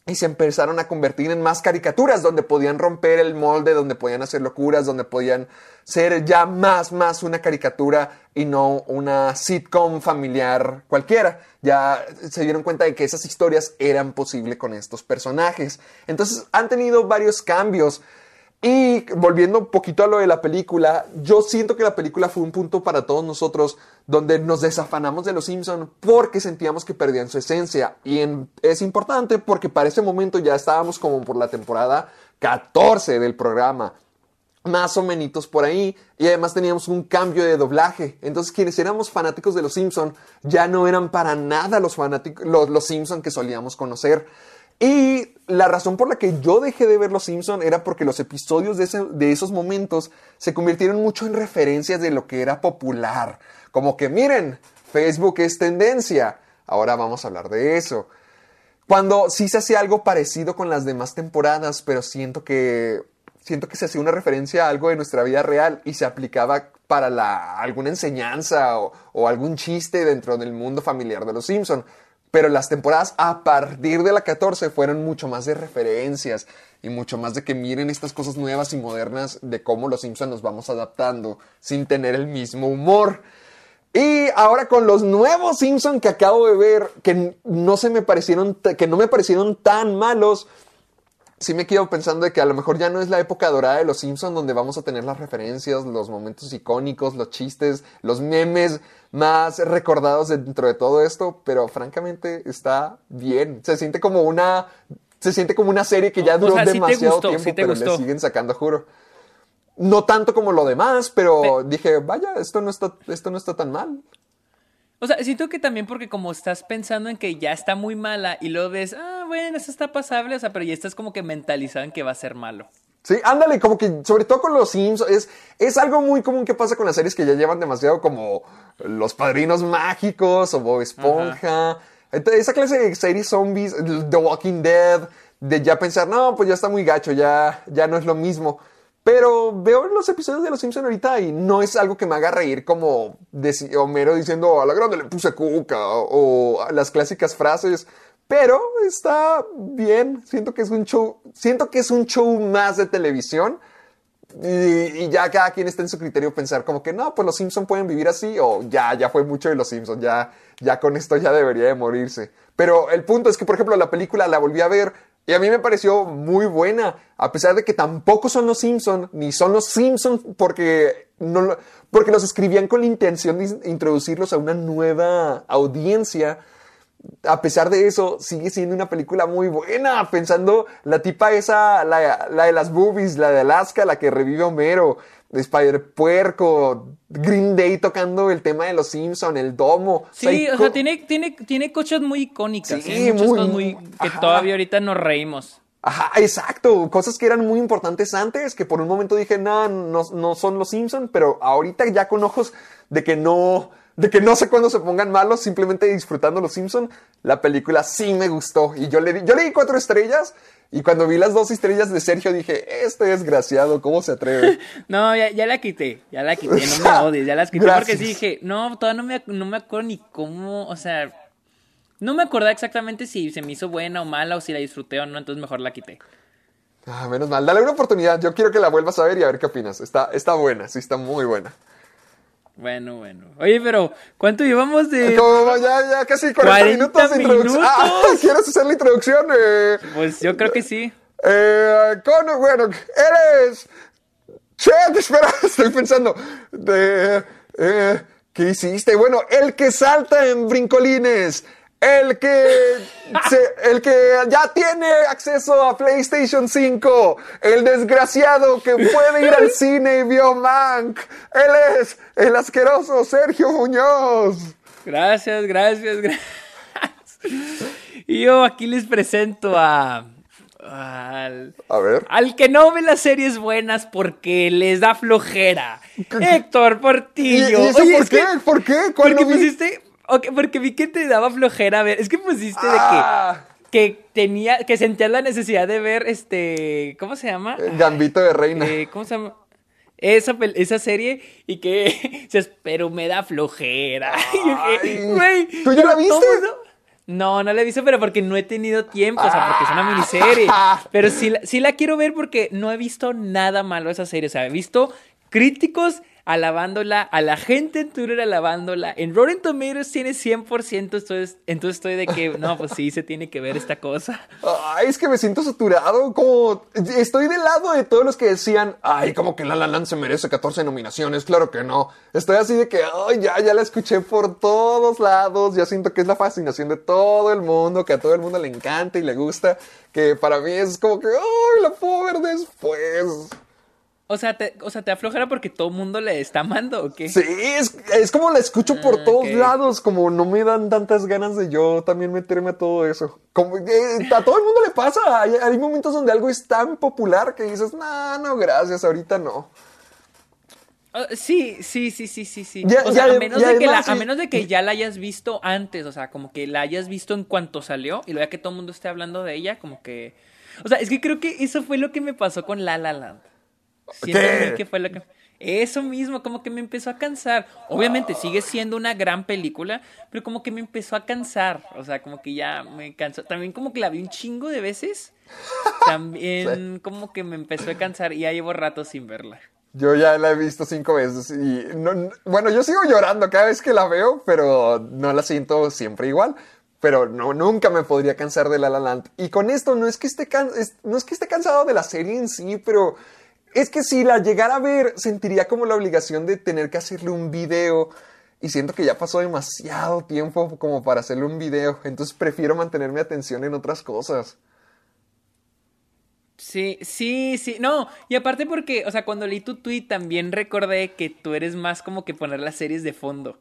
y se empezaron a convertir en más caricaturas, donde podían romper el molde, donde podían hacer locuras, donde podían ser ya más, más una caricatura y no una sitcom familiar cualquiera. Ya se dieron cuenta de que esas historias eran posibles con estos personajes. Entonces han tenido varios cambios. Y volviendo un poquito a lo de la película, yo siento que la película fue un punto para todos nosotros donde nos desafanamos de los Simpsons porque sentíamos que perdían su esencia. Y es importante porque para ese momento ya estábamos como por la temporada 14 del programa. Más o menos por ahí. Y además teníamos un cambio de doblaje. Entonces quienes éramos fanáticos de los Simpsons ya no eran para nada los, los, los Simpsons que solíamos conocer. Y la razón por la que yo dejé de ver Los Simpson era porque los episodios de, esos momentos se convirtieron mucho en referencias de lo que era popular. Como que miren, Facebook es tendencia. Ahora vamos a hablar de eso. Cuando sí se hacía algo parecido con las demás temporadas, pero siento que siento que se hacía una referencia a algo de nuestra vida real y se aplicaba para la, alguna enseñanza o, o algún chiste dentro del mundo familiar de los Simpson. Pero las temporadas a partir de la 14 fueron mucho más de referencias y mucho más de que miren estas cosas nuevas y modernas de cómo los Simpsons nos vamos adaptando sin tener el mismo humor. Y ahora con los nuevos Simpsons que acabo de ver, que no se me parecieron, que no me parecieron tan malos, sí me quedo pensando de que a lo mejor ya no es la época dorada de los Simpsons donde vamos a tener las referencias, los momentos icónicos, los chistes, los memes más recordados dentro de todo esto, pero francamente está bien. Se siente como una se siente como una serie que ya duró demasiado tiempo, pero le siguen sacando, juro. No tanto como lo demás, pero dije, vaya, esto no está esto no está tan mal. O sea, siento que también porque como estás pensando en que ya está muy mala y luego ves, ah, bueno, eso está pasable, o sea, pero ya estás como que mentalizado en que va a ser malo. Sí, ándale, como que sobre todo con los Sims, es, es algo muy común que pasa con las series que ya llevan demasiado como Los Padrinos Mágicos o Bob Esponja. Entonces, esa clase de series zombies, The Walking Dead, de ya pensar, no, pues ya está muy gacho, ya, ya no es lo mismo. Pero veo los episodios de Los Simpsons ahorita y no es algo que me haga reír como Homero diciendo a la grande le puse cuca o, las clásicas frases. Pero está bien. Siento que es un show. Siento que es un show más de televisión. Y, ya cada quien está en su criterio pensar como que no, pues los Simpsons pueden vivir así o ya, ya fue mucho de los Simpsons, ya, ya con esto ya debería de morirse. Pero el punto es que, por ejemplo, la película la volví a ver y a mí me pareció muy buena, a pesar de que tampoco son los Simpsons, ni son los Simpsons porque, no, porque los escribían con la intención de introducirlos a una nueva audiencia. A pesar de eso, sigue siendo una película muy buena, pensando la tipa esa, la, la de las boobies, la de Alaska, la que revive Homero, Spider Puerco, Green Day tocando el tema de los Simpsons, el domo. Sí, o sea, tiene, tiene, tiene cosas muy icónicas. Sí, muchas cosas muy, que todavía ahorita nos reímos. Ajá, exacto. Cosas que eran muy importantes antes, que por un momento dije, no, no, son los Simpsons, pero ahorita ya con ojos de que no, de que no sé cuándo se pongan malos, simplemente disfrutando los Simpsons, la película sí me gustó. Y yo le di, yo le di cuatro estrellas y cuando vi las dos estrellas de Sergio dije, este desgraciado, ¿cómo se atreve? no, ya, ya, la quité, ya la quité, no me odies, ya las quité porque sí dije, no, todavía no me, no me acuerdo ni cómo, o sea, no me acordaba exactamente si se me hizo buena o mala o si la disfruté o no, entonces mejor la quité. Ah, menos mal, dale una oportunidad, yo quiero que la vuelvas a ver y a ver qué opinas, está, está buena, sí está muy buena. Bueno, bueno. Oye, pero ¿cuánto llevamos de...? Como ya, ya casi 40, minutos de introducción. Ah, ¿Quieres hacer la introducción? Eh, pues yo creo que sí. Eh, con, bueno, eres... Chet, espera, estoy pensando. De, eh, ¿Qué hiciste? Bueno, el que salta en brincolines el que, el que ya tiene acceso a PlayStation 5, el desgraciado que puede ir al cine y vio Mank, él es el asqueroso Sergio Muñoz. Gracias, gracias, gracias. Y yo aquí les presento a... Al, a ver. Al que no ve las series buenas porque les da flojera. Héctor Portillo. ¿Y, eso por, qué? ¿Por qué? Porque pusiste porque vi que te daba flojera ver. Es que pusiste de que. Ah. Que tenía. Que sentías la necesidad de ver este. ¿Cómo se llama? Gambito de reina. Eh, ¿Cómo se llama? esa, esa serie y que pero me da flojera. ¿Tú ya la viste? No, no la he visto, pero porque no he tenido tiempo, o sea, porque es una miniserie. Pero sí, sí la quiero ver porque no he visto nada malo esa serie. O sea, he visto críticos alabándola, a la gente en Twitter alabándola. En Rotten Tomatoes tiene 100%, entonces, entonces estoy de que, no, pues sí, se tiene que ver esta cosa. Ay, es que me siento saturado, como estoy del lado de todos los que decían, ay, como que La La Land se merece 14 nominaciones, claro que no. Estoy así de que, ay, ya, ya la escuché por todos lados, ya siento que es la fascinación de todo el mundo, que a todo el mundo le encanta y le gusta, que para mí es como que, ay, la puedo ver después. O sea, te, o sea, ¿te aflojera porque todo el mundo le está amando o qué? Sí, es, como la escucho por ah, todos lados, como no me dan tantas ganas de yo también meterme a todo eso. Como eh, a todo el mundo le pasa, hay, momentos donde algo es tan popular que dices, no, no, gracias, ahorita no. Ah, sí, sí, sí, sí, sí, sí. o sea, a, menos de que a menos de que ya la hayas visto antes, o sea, como que la hayas visto en cuanto salió y luego ya que todo el mundo esté hablando de ella, como que... O sea, es que creo que eso fue lo que me pasó con La La Land. Siento que fue lo que... Eso mismo, como que me empezó a cansar. Obviamente sigue siendo una gran película, pero como que me empezó a cansar. O sea, como que ya me cansó. También como que la vi un chingo de veces. También como que me empezó a cansar y ya llevo rato sin verla. Yo ya la he visto cinco veces y bueno, yo sigo llorando cada vez que la veo, pero no la siento siempre igual. Pero no, nunca me podría cansar de La La Land. Y con esto no es que esté, no es que esté cansado de la serie en sí, pero es que si la llegara a ver, sentiría como la obligación de tener que hacerle un video. Y siento que ya pasó demasiado tiempo como para hacerle un video. Entonces prefiero mantener mi atención en otras cosas. Sí, sí, sí. No, y aparte porque, o sea, cuando leí tu tweet también recordé que tú eres más como que poner las series de fondo.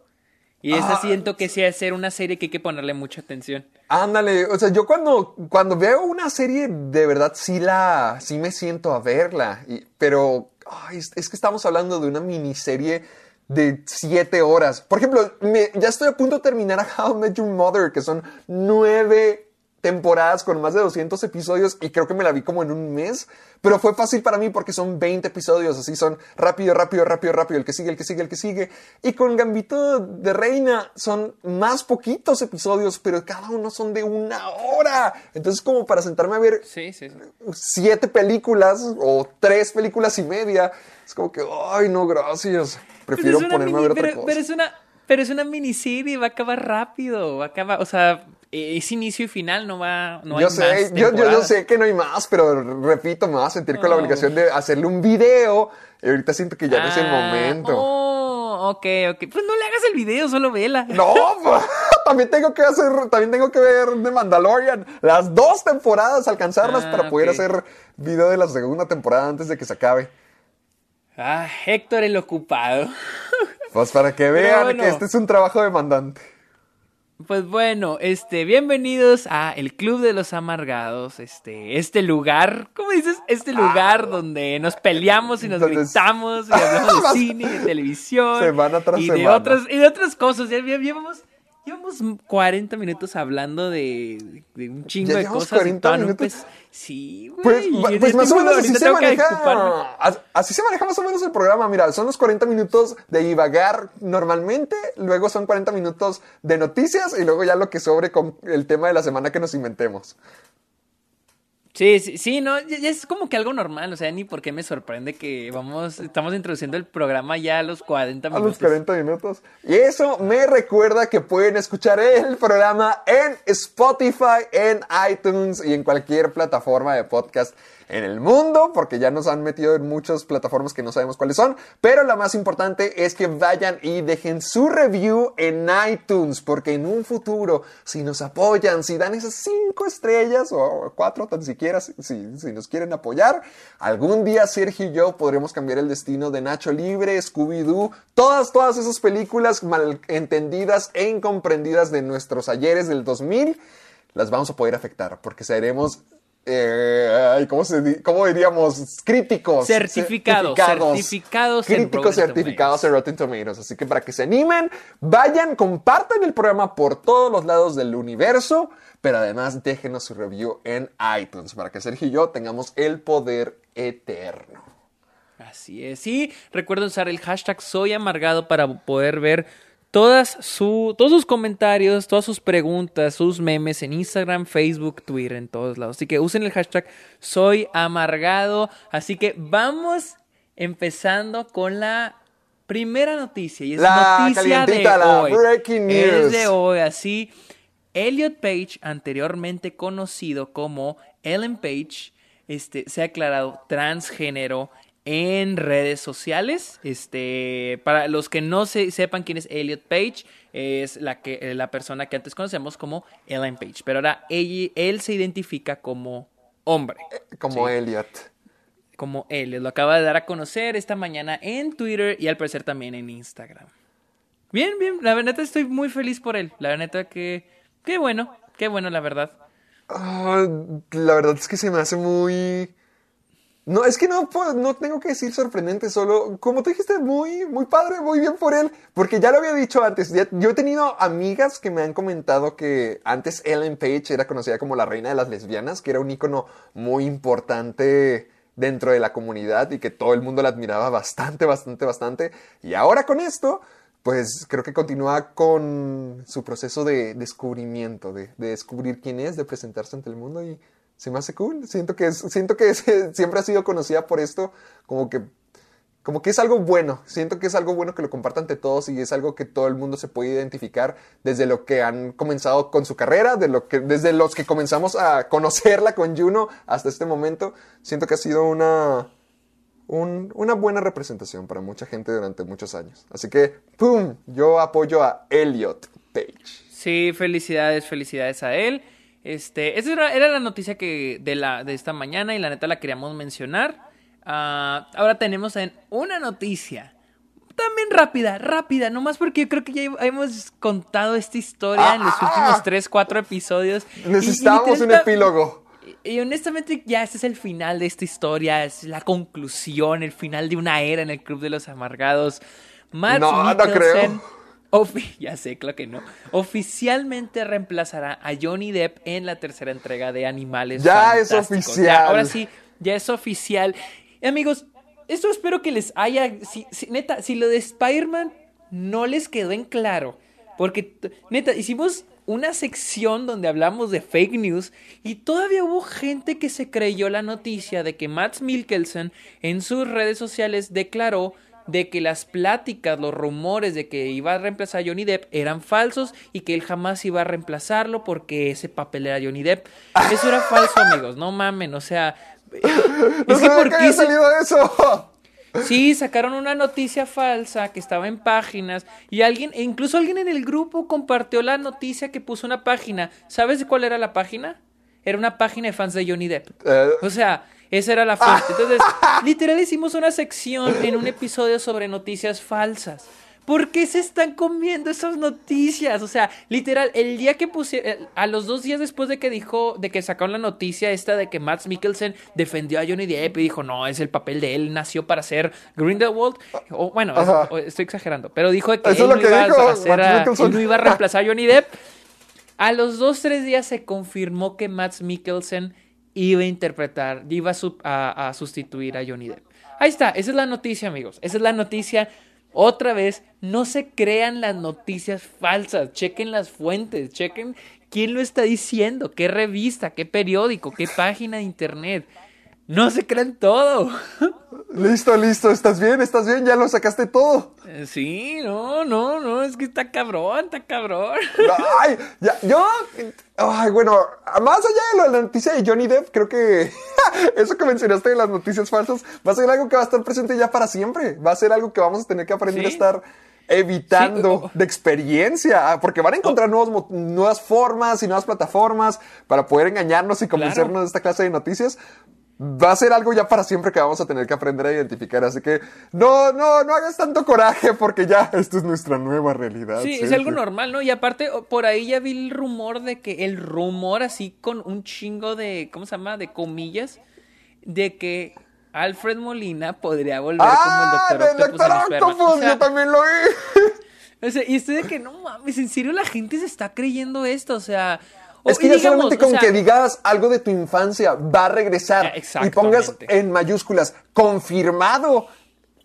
Y esa ah, siento que sí ser una serie que hay que ponerle mucha atención. Ándale, o sea, yo cuando, cuando veo una serie, de verdad sí la, sí me siento a verla. Y, pero es, que estamos hablando de una miniserie de siete horas. Por ejemplo, ya estoy a punto de terminar a How I Met Your Mother, que son nueve temporadas con más de 200 episodios y creo que me la vi como en un mes, pero fue fácil para mí porque son 20 episodios, así son rápido, rápido, rápido, rápido, el que sigue, el que sigue, el que sigue. Y con Gambito de Reina son más poquitos episodios, pero cada uno son de una hora. Entonces como para sentarme a ver siete películas o tres películas y media, es como que, ay, no, gracias. Prefiero ponerme a ver otra cosa. Pero es una... Pero es una miniserie, va a acabar rápido, va a acabar, o sea, eh, es inicio y final, no va. No yo hay sé, más yo, yo, sé que no hay más, pero repito, me voy a sentir con la obligación de hacerle un video. Y ahorita siento que ya no es el ah, momento. Oh, ok, ok. Pues no le hagas el video, solo vela. No, pues, también tengo que hacer, también tengo que ver The Mandalorian. Las dos temporadas, alcanzarlas para ah, poder hacer video de la segunda temporada antes de que se acabe. Ah, Héctor el ocupado. Pues para que vean que este es un trabajo demandante. Pues bueno, este, bienvenidos a el Club de los Amargados, este, este lugar, ¿cómo dices? Este lugar ah. donde nos peleamos y nos gritamos y hablamos de cine y de televisión semana tras y de otras y de otras cosas. Ya, llevamos Llevamos 40 minutos hablando de, de un chingo de cosas. 40 minutos. Pues, sí, güey. Pues, pues más o menos así se maneja. Así se maneja más o menos el programa. Mira, son los 40 minutos de divagar normalmente. Luego son 40 minutos de noticias. Y luego ya lo que sobre con el tema de la semana que nos inventemos. Sí, sí, sí, no, ya, es como que algo normal, o sea, ni por qué me sorprende que vamos, estamos introduciendo el programa ya a los 40 minutos. A los 40 minutos. Y eso me recuerda que pueden escuchar el programa en Spotify, en iTunes y en cualquier plataforma de podcast en el mundo, porque ya nos han metido en muchas plataformas que no sabemos cuáles son, pero la más importante es que vayan y dejen su review en iTunes, porque en un futuro, si nos apoyan, si dan esas cinco estrellas o cuatro tan siquiera, si, nos quieren apoyar, algún día Sergio y yo podremos cambiar el destino de Nacho Libre, Scooby-Doo, todas, todas esas películas malentendidas e incomprendidas de nuestros ayeres del 2000 las vamos a poder afectar porque seremos eh, ¿cómo, se, ¿cómo, diríamos? Críticos. Certificados. Certificados. críticos certificados en Rotten Tomatoes. Así que para que se animen, vayan, compartan el programa por todos los lados del universo, pero además déjenos su review en iTunes para que Sergio y yo tengamos el poder eterno. Así es. Y recuerden usar el hashtag Soy Amargado para poder ver todas su, todos sus comentarios, todas sus preguntas, sus memes en Instagram, Facebook, Twitter, en todos lados. Así que usen el hashtag Soy Amargado. Así que vamos empezando con la primera noticia. Y es la noticia de hoy. Breaking news. Es de hoy, así. Elliot Page, anteriormente conocido como Ellen Page, este, se ha declarado transgénero en redes sociales. Este, para los que no se, sepan quién es Elliot Page, es la, que, eh, la persona que antes conocemos como Ellen Page. Pero ahora él, se identifica como hombre. Como Elliot. Como Elliot. Lo acaba de dar a conocer esta mañana en Twitter y al parecer también en Instagram. Bien, bien. La verdad estoy muy feliz por él. La verdad que... Qué bueno. Qué bueno, la verdad. Ah, la verdad es que se me hace muy... No, es que no, no tengo que decir sorprendente, solo, como tú dijiste, muy, muy padre, muy bien por él, porque ya lo había dicho antes, yo he tenido amigas que me han comentado que antes Ellen Page era conocida como la reina de las lesbianas, que era un ícono muy importante dentro de la comunidad y que todo el mundo la admiraba bastante, bastante, bastante, y ahora con esto, pues creo que continúa con su proceso de descubrimiento, de, descubrir quién es, de presentarse ante el mundo y se me hace cool. Siento que, siento que siempre ha sido conocida por esto, como que, como que es algo bueno. Siento que es algo bueno que lo compartan ante todos y es algo que todo el mundo se puede identificar desde lo que han comenzado con su carrera, de lo que, desde los que comenzamos a conocerla con Juno hasta este momento. Siento que ha sido una, una buena representación para mucha gente durante muchos años. Así que, ¡pum! Yo apoyo a Elliot Page. Sí, felicidades, felicidades a él. Este, esa era, la noticia que de, la, de esta mañana y la neta la queríamos mencionar. Ah, ahora tenemos en una noticia también rápida, rápida, nomás porque yo creo que ya hemos contado esta historia en los ah, últimos 3, ah. 4 episodios. Necesitamos un epílogo. Y honestamente ya este es el final de esta historia, es la conclusión, el final de una era en el Club de los Amargados. Matt no, no creo. ya sé, claro que no. Oficialmente reemplazará a Johnny Depp en la tercera entrega de Animales Ya es oficial. ahora sí, ya es oficial. amigos, esto espero que les haya... neta, si lo de Spider-Man no les quedó en claro, porque neta, hicimos una sección donde hablamos de fake news y todavía hubo gente que se creyó la noticia de que Matt Mikkelsen en sus redes sociales declaró de que las pláticas, los rumores de que iba a reemplazar a Johnny Depp eran falsos y que él jamás iba a reemplazarlo porque ese papel era Johnny Depp. Eso era falso, amigos, no mamen, o sea... no sé por qué salido eso. Sí, sacaron una noticia falsa que estaba en páginas y alguien, e incluso alguien en el grupo compartió la noticia que puso una página. ¿Sabes de cuál era la página? Era una página de fans de Johnny Depp. Eh. O sea, esa era la fuente. Entonces, literal hicimos una sección en un episodio sobre noticias falsas. ¿Por qué se están comiendo esas noticias? O sea, literal, el día que puse, eh, a los dos días después de que dijo, de que sacaron la noticia esta de que Matt Mikkelsen defendió a Johnny Depp y dijo, no, es el papel de él, nació para ser Grindelwald. O, bueno, estoy exagerando, pero dijo que, él, no iba a no iba a reemplazar a Johnny Depp. A los dos, tres días se confirmó que Matt Mikkelsen iba a interpretar, iba a, a sustituir a Johnny Depp. Ahí está, esa es la noticia, amigos. Esa es la noticia otra vez, no se crean las noticias falsas, chequen las fuentes, chequen quién lo está diciendo, qué revista, qué periódico, qué página de internet. No se crean todo. Listo, listo, estás bien, estás bien, ya lo sacaste todo. Eh, sí, no, no, no, es que está cabrón, está cabrón. Ay, ya, yo, ay, bueno, más allá de la noticia de Johnny Depp, creo que eso que mencionaste de las noticias falsas va a ser algo que va a estar presente ya para siempre. Va a ser algo que vamos a tener que aprender a estar evitando de experiencia, ah, porque van a encontrar nuevos, nuevas formas y nuevas plataformas para poder engañarnos y convencernos de esta clase de noticias va a ser algo ya para siempre que vamos a tener que aprender a identificar. Así que no, no, no hagas tanto coraje porque ya esto es nuestra nueva realidad. Sí, es algo normal, ¿no? Y aparte, por ahí ya vi el rumor de que, el rumor así con un chingo de, ¿cómo se llama? De comillas, de que Alfred Molina podría volver ¡Ah, como el Doctor Octopus. Doctor Octopus, yo también lo vi. O sea, y estoy de que no mames, en serio la gente se está creyendo esto, o sea, es que ya solamente con que digas algo de tu infancia va a regresar y pongas en mayúsculas confirmado,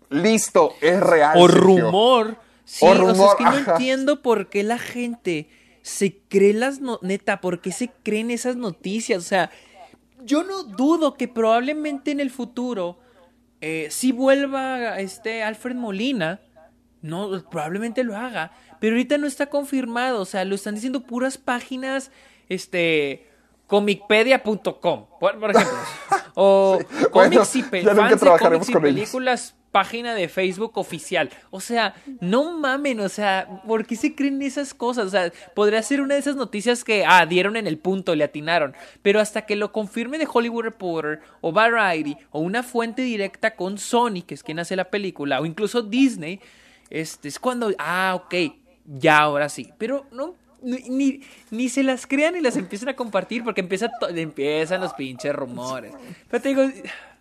listo, es real. O rumor. Sí, o, rumor, sea, es que no entiendo por qué la gente se cree las no neta, por qué se creen esas noticias, o sea, yo no dudo que probablemente en el futuro eh, si vuelva este Alfred Molina, no, probablemente lo haga, pero ahorita no está confirmado, o sea, lo están diciendo puras páginas, este, comicpedia.com, por, ejemplo, o comics y, películas página de Facebook oficial. O sea, no mamen, o sea, ¿por qué se creen esas cosas? O sea, podría ser una de esas noticias que, ah, dieron en el punto, le atinaron. Pero hasta que lo confirme de Hollywood Reporter o Variety o una fuente directa con Sony, que es quien hace la película, o incluso Disney, este, es cuando, ah, ok, ya ahora sí. Pero no, ni, ni, se las crean y las empiezan a compartir porque empieza empiezan los pinches rumores. Pero te digo,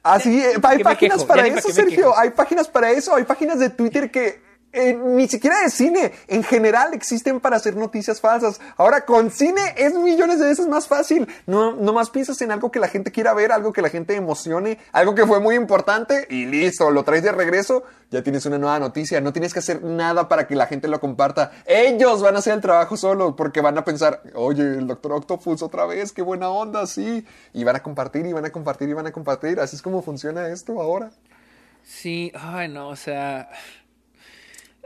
Así, ah, hay páginas para eso, Sergio. Hay páginas para eso. Hay páginas de Twitter que eh, ni siquiera de cine, en general existen para hacer noticias falsas. Ahora con cine es millones de veces más fácil. No, más piensas en algo que la gente quiera ver, algo que la gente emocione, algo que fue muy importante y listo, lo traes de regreso, ya tienes una nueva noticia. No tienes que hacer nada para que la gente lo comparta. Ellos van a hacer el trabajo solo porque van a pensar, oye, el Doctor Octopus otra vez, qué buena onda, sí. Y van a compartir y van a compartir y van a compartir. Así es como funciona esto ahora. Sí, ay no, o sea...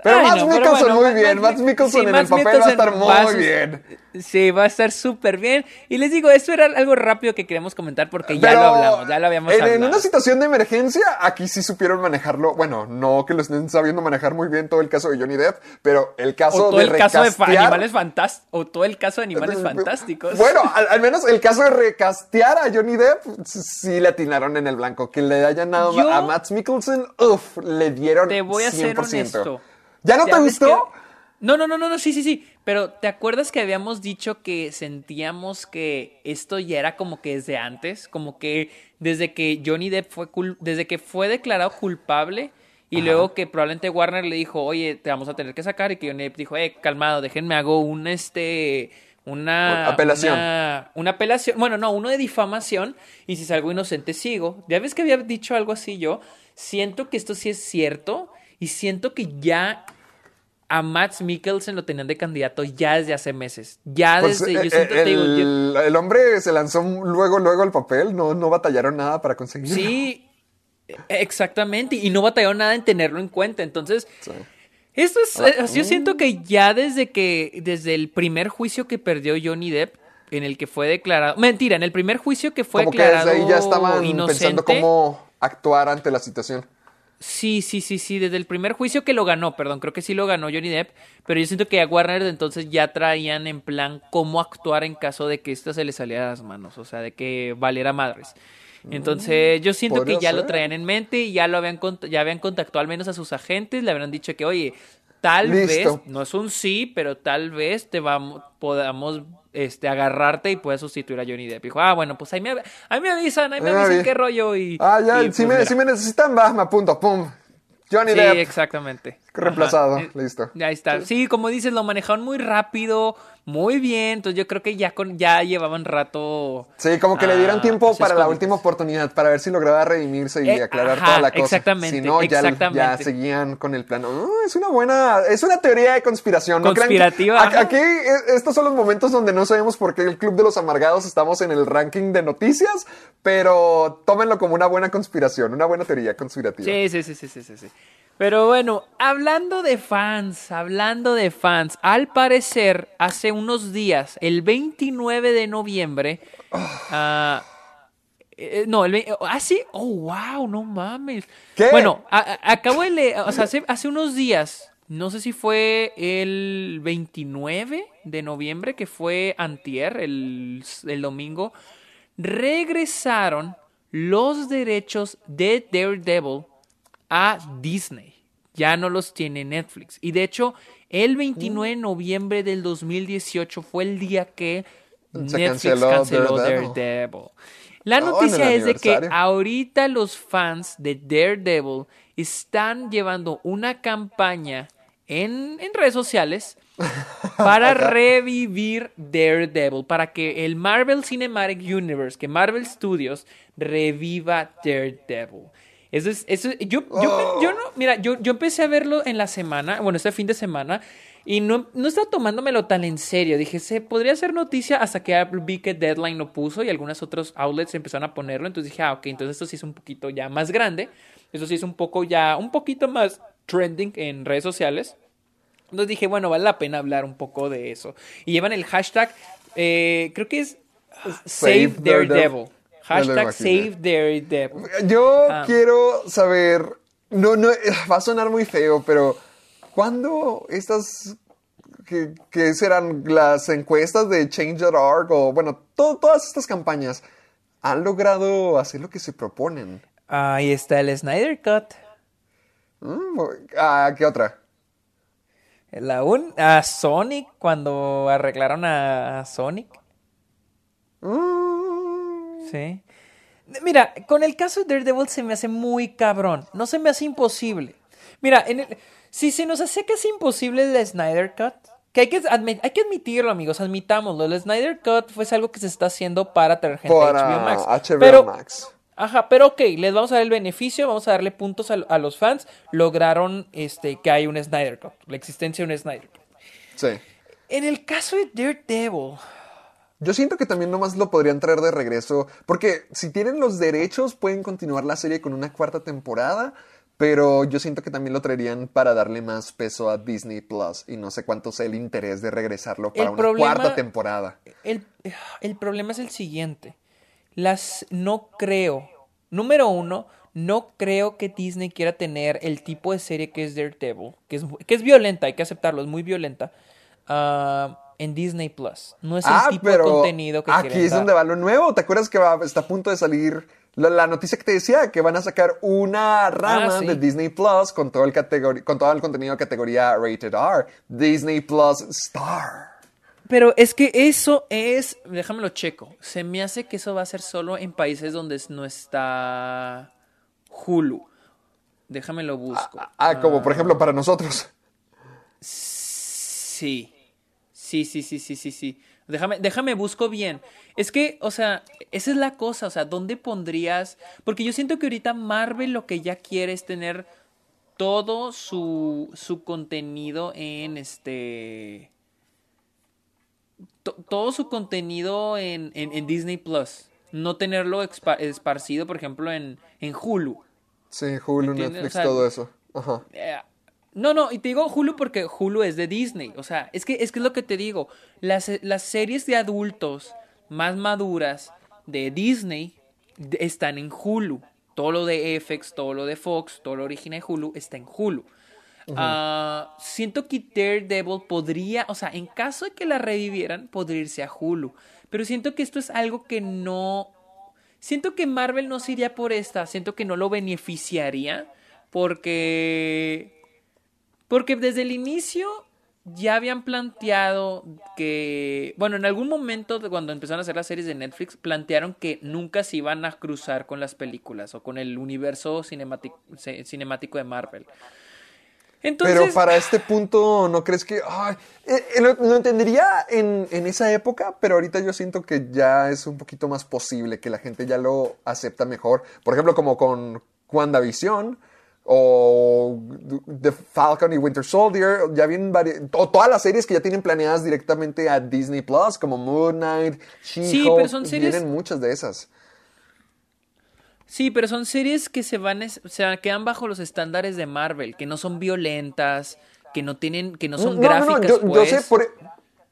Pero Matt Mickelson muy bien. Matt Mickelson en el papel va a estar muy bien. Sí, va a estar súper bien. Y les digo, esto era algo rápido que queríamos comentar porque ya lo hablamos, ya lo habíamos en, hablado. En una situación de emergencia, aquí sí supieron manejarlo. Bueno, no que lo estén sabiendo manejar muy bien todo el caso de Johnny Depp, pero el caso o todo de el caso de animales fantásticos. O todo el caso de animales fantásticos. Bueno, al, menos el caso de recastear a Johnny Depp, sí le atinaron en el blanco. Que le hayan dado a Matt Mickelson, uff, le dieron Te voy a ser honesto. ¿Ya no te gustó? No, no, no, no, no, sí, sí, sí. Pero ¿te acuerdas que habíamos dicho que sentíamos que esto ya era como que desde antes? Como que desde que Johnny Depp fue desde que fue declarado culpable y luego que probablemente Warner le dijo, oye, te vamos a tener que sacar y que Johnny Depp dijo, eh, calmado, déjenme hago un este una apelación. Una, una, apelación, bueno, no, uno de difamación y si salgo inocente sigo. Ya ves que había dicho algo así yo. Siento que esto sí es cierto y siento que ya a Max Mikkelsen lo tenían de candidato ya desde hace meses. Ya pues, desde. yo eh, siento, el, el, hombre se lanzó luego, luego al papel. No, no batallaron nada para conseguirlo. Sí, exactamente. Y no batallaron nada en tenerlo en cuenta. Entonces. Esto es. Yo siento que ya desde que. Desde el primer juicio que perdió Johnny Depp. En el que fue declarado. Mentira, en el primer juicio que fue declarado. Que desde ahí ya estaban pensando cómo actuar ante la situación. Sí, sí, sí, sí, desde el primer juicio que lo ganó, perdón, creo que sí lo ganó Johnny Depp, pero yo siento que a Warner de entonces ya traían en plan cómo actuar en caso de que esto se le saliera de las manos, o sea, de que valiera madres. Entonces, yo siento que ya lo traían en mente y ya lo habían ya habían contactado al menos a sus agentes, le habrían dicho que, "Oye, tal vez no es un sí, pero tal vez te vamos podamos este, agarrarte y puedes sustituir a Johnny Depp. dijo, ah, bueno, pues ahí me, ahí me avisan, ahí me avisan qué rollo y... Ah, ya, si, pues me, me, necesitan, va, me apunto, pum. Johnny Depp. Sí, exactamente. Reemplazado, listo. Ya está. Sí, como dices, lo manejaron muy rápido, muy bien. Entonces yo creo que ya con ya llevaban rato. Sí, como que le dieron tiempo para la última oportunidad, para ver si lograba redimirse y eh, aclarar toda la cosa. Exactamente. Si no, ya, seguían con el plan. Oh, es una buena, es una teoría de conspiración. ¿no Conspirativa. aquí e, estos son los momentos donde no sabemos por qué el Club de los Amargados estamos en el ranking de noticias, pero tómenlo como una buena conspiración, una buena teoría conspirativa. Sí, sí, sí, sí, sí, sí. Pero bueno, hablando de fans, hablando de fans, al parecer hace unos días, el 29 de noviembre, eh, no, el ah, sí, oh, wow, no mames. ¿Qué? Bueno, acabo de leer, o sea, hace, unos días, no sé si fue el 29 de noviembre, que fue antier, el, el domingo, regresaron los derechos de Daredevil a Disney. Ya no los tiene Netflix. Y de hecho, el 29 de noviembre del 2018 fue el día que Netflix canceló, Daredevil. La oh, noticia es de que ahorita los fans de Daredevil están llevando una campaña en, redes sociales para revivir Daredevil, para que el Marvel Cinematic Universe, que Marvel Studios reviva Daredevil. Eso es, eso, yo, yo, yo, no, mira, yo, yo empecé a verlo en la semana, bueno, este fin de semana, y no, no estaba tomándomelo tan en serio. Dije, se podría hacer noticia hasta que vi que Deadline lo puso y algunos otros outlets empezaron a ponerlo. Entonces dije, ah, ok, entonces esto sí es un poquito ya más grande. Eso sí es un poco ya, un poquito más trending en redes sociales. Entonces dije, bueno, vale la pena hablar un poco de eso. Y llevan el hashtag, eh, creo que es Save, Daredevil. Hashtag Save. Yo ah. quiero saber, no, no, va a sonar muy feo, pero ¿cuándo estas, que, serán las encuestas de Change.org o, bueno, todas estas campañas han logrado hacer lo que se proponen? Ahí está el Snyder Cut. Mm, ah, ¿Qué otra? La un, a Sonic, cuando arreglaron a, Sonic. Mm. Sí. Mira, con el caso de Daredevil se me hace muy cabrón. No se me hace imposible. Mira, en si se nos hace que es imposible el Snyder Cut, que hay que, hay que admitirlo, amigos, admitámoslo. El Snyder Cut fue algo que se está haciendo para tener gente HBO Max. HBO pero, Max. Ajá, pero ok, les vamos a dar el beneficio, vamos a darle puntos a, los fans. Lograron este, que hay un Snyder Cut, la existencia de un Snyder Cut. Sí. En el caso de Daredevil. Yo siento que también nomás lo podrían traer de regreso, porque si tienen los derechos pueden continuar la serie con una cuarta temporada, pero yo siento que también lo traerían para darle más peso a Disney Plus y no sé cuánto sea el interés de regresarlo para una cuarta temporada. El, el problema es el siguiente las no creo. Número uno, no creo que Disney quiera tener el tipo de serie que es Daredevil, que es, que es violenta, hay que aceptarlo, es muy violenta, ah, en Disney Plus. No es el ah, tipo de contenido que Aquí es donde va lo nuevo. ¿Te acuerdas que está a punto de salir la, noticia que te decía? Que van a sacar una rama ah, de Disney Plus con todo, el con todo el contenido de categoría Rated R. Disney Plus Star. Pero es que eso es, déjamelo checo, se me hace que eso va a ser solo en países donde no está Hulu. Déjamelo busco. Ah, ah como por ejemplo para nosotros. Sí. Sí, sí, sí, sí, sí, sí. Déjame, déjame busco bien. Es que, o sea, esa es la cosa, o sea, ¿dónde pondrías? Porque yo siento que ahorita Marvel lo que ya quiere es tener todo su, su contenido en este todo su contenido en, Disney Plus. No tenerlo esparcido, por ejemplo, en, en Hulu. Sí, Hulu, Netflix, todo eso. Ajá. No, no, y te digo Hulu porque Hulu es de Disney. O sea, es que es, que es lo que te digo. Las, las series de adultos más maduras de Disney están en Hulu. Todo lo de FX, todo lo de Fox, todo lo original de Hulu está en Hulu. Ah, siento que Daredevil podría, o sea, en caso de que la revivieran, podría irse a Hulu. Pero siento que esto es algo que no. Siento que Marvel no se iría por esta. Siento que no lo beneficiaría. Porque. Porque desde el inicio ya habían planteado que. Bueno, en algún momento, cuando empezaron a hacer las series de Netflix, plantearon que nunca se iban a cruzar con las películas o con el universo cinemático, de Marvel. Pero para este punto, ¿no crees que... Ay, eh, eh, lo, entendería en, en, esa época, pero ahorita yo siento que ya es un poquito más posible, que la gente ya lo acepta mejor. Por ejemplo, como con WandaVision o The Falcon y Winter Soldier, ya vienen o todas las series que ya tienen planeadas directamente a Disney Plus, como Moon Knight, She-Hulk, sí, vienen muchas de esas. Sí, pero son series que se van, o sea, quedan bajo los estándares de Marvel, que no son violentas, que no tienen, que no son gráficas. yo, pues. sé, por,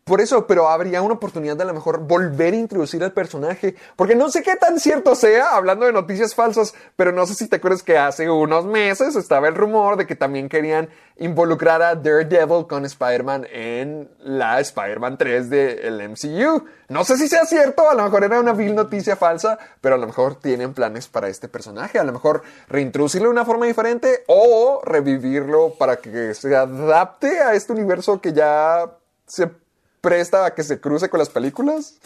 por eso, pero habría una oportunidad de a lo mejor volver a introducir al personaje. Porque no sé qué tan cierto sea, hablando de noticias falsas, pero no sé si te acuerdas que hace unos meses estaba el rumor de que también querían involucrar a Daredevil con Spider-Man en la Spider-Man 3 del MCU. No sé si sea cierto, a lo mejor era una vil noticia falsa, pero a lo mejor tienen planes para este personaje. A lo mejor reintroducirlo de una forma diferente o revivirlo para que se adapte a este universo que ya se presta a que se cruce con las películas?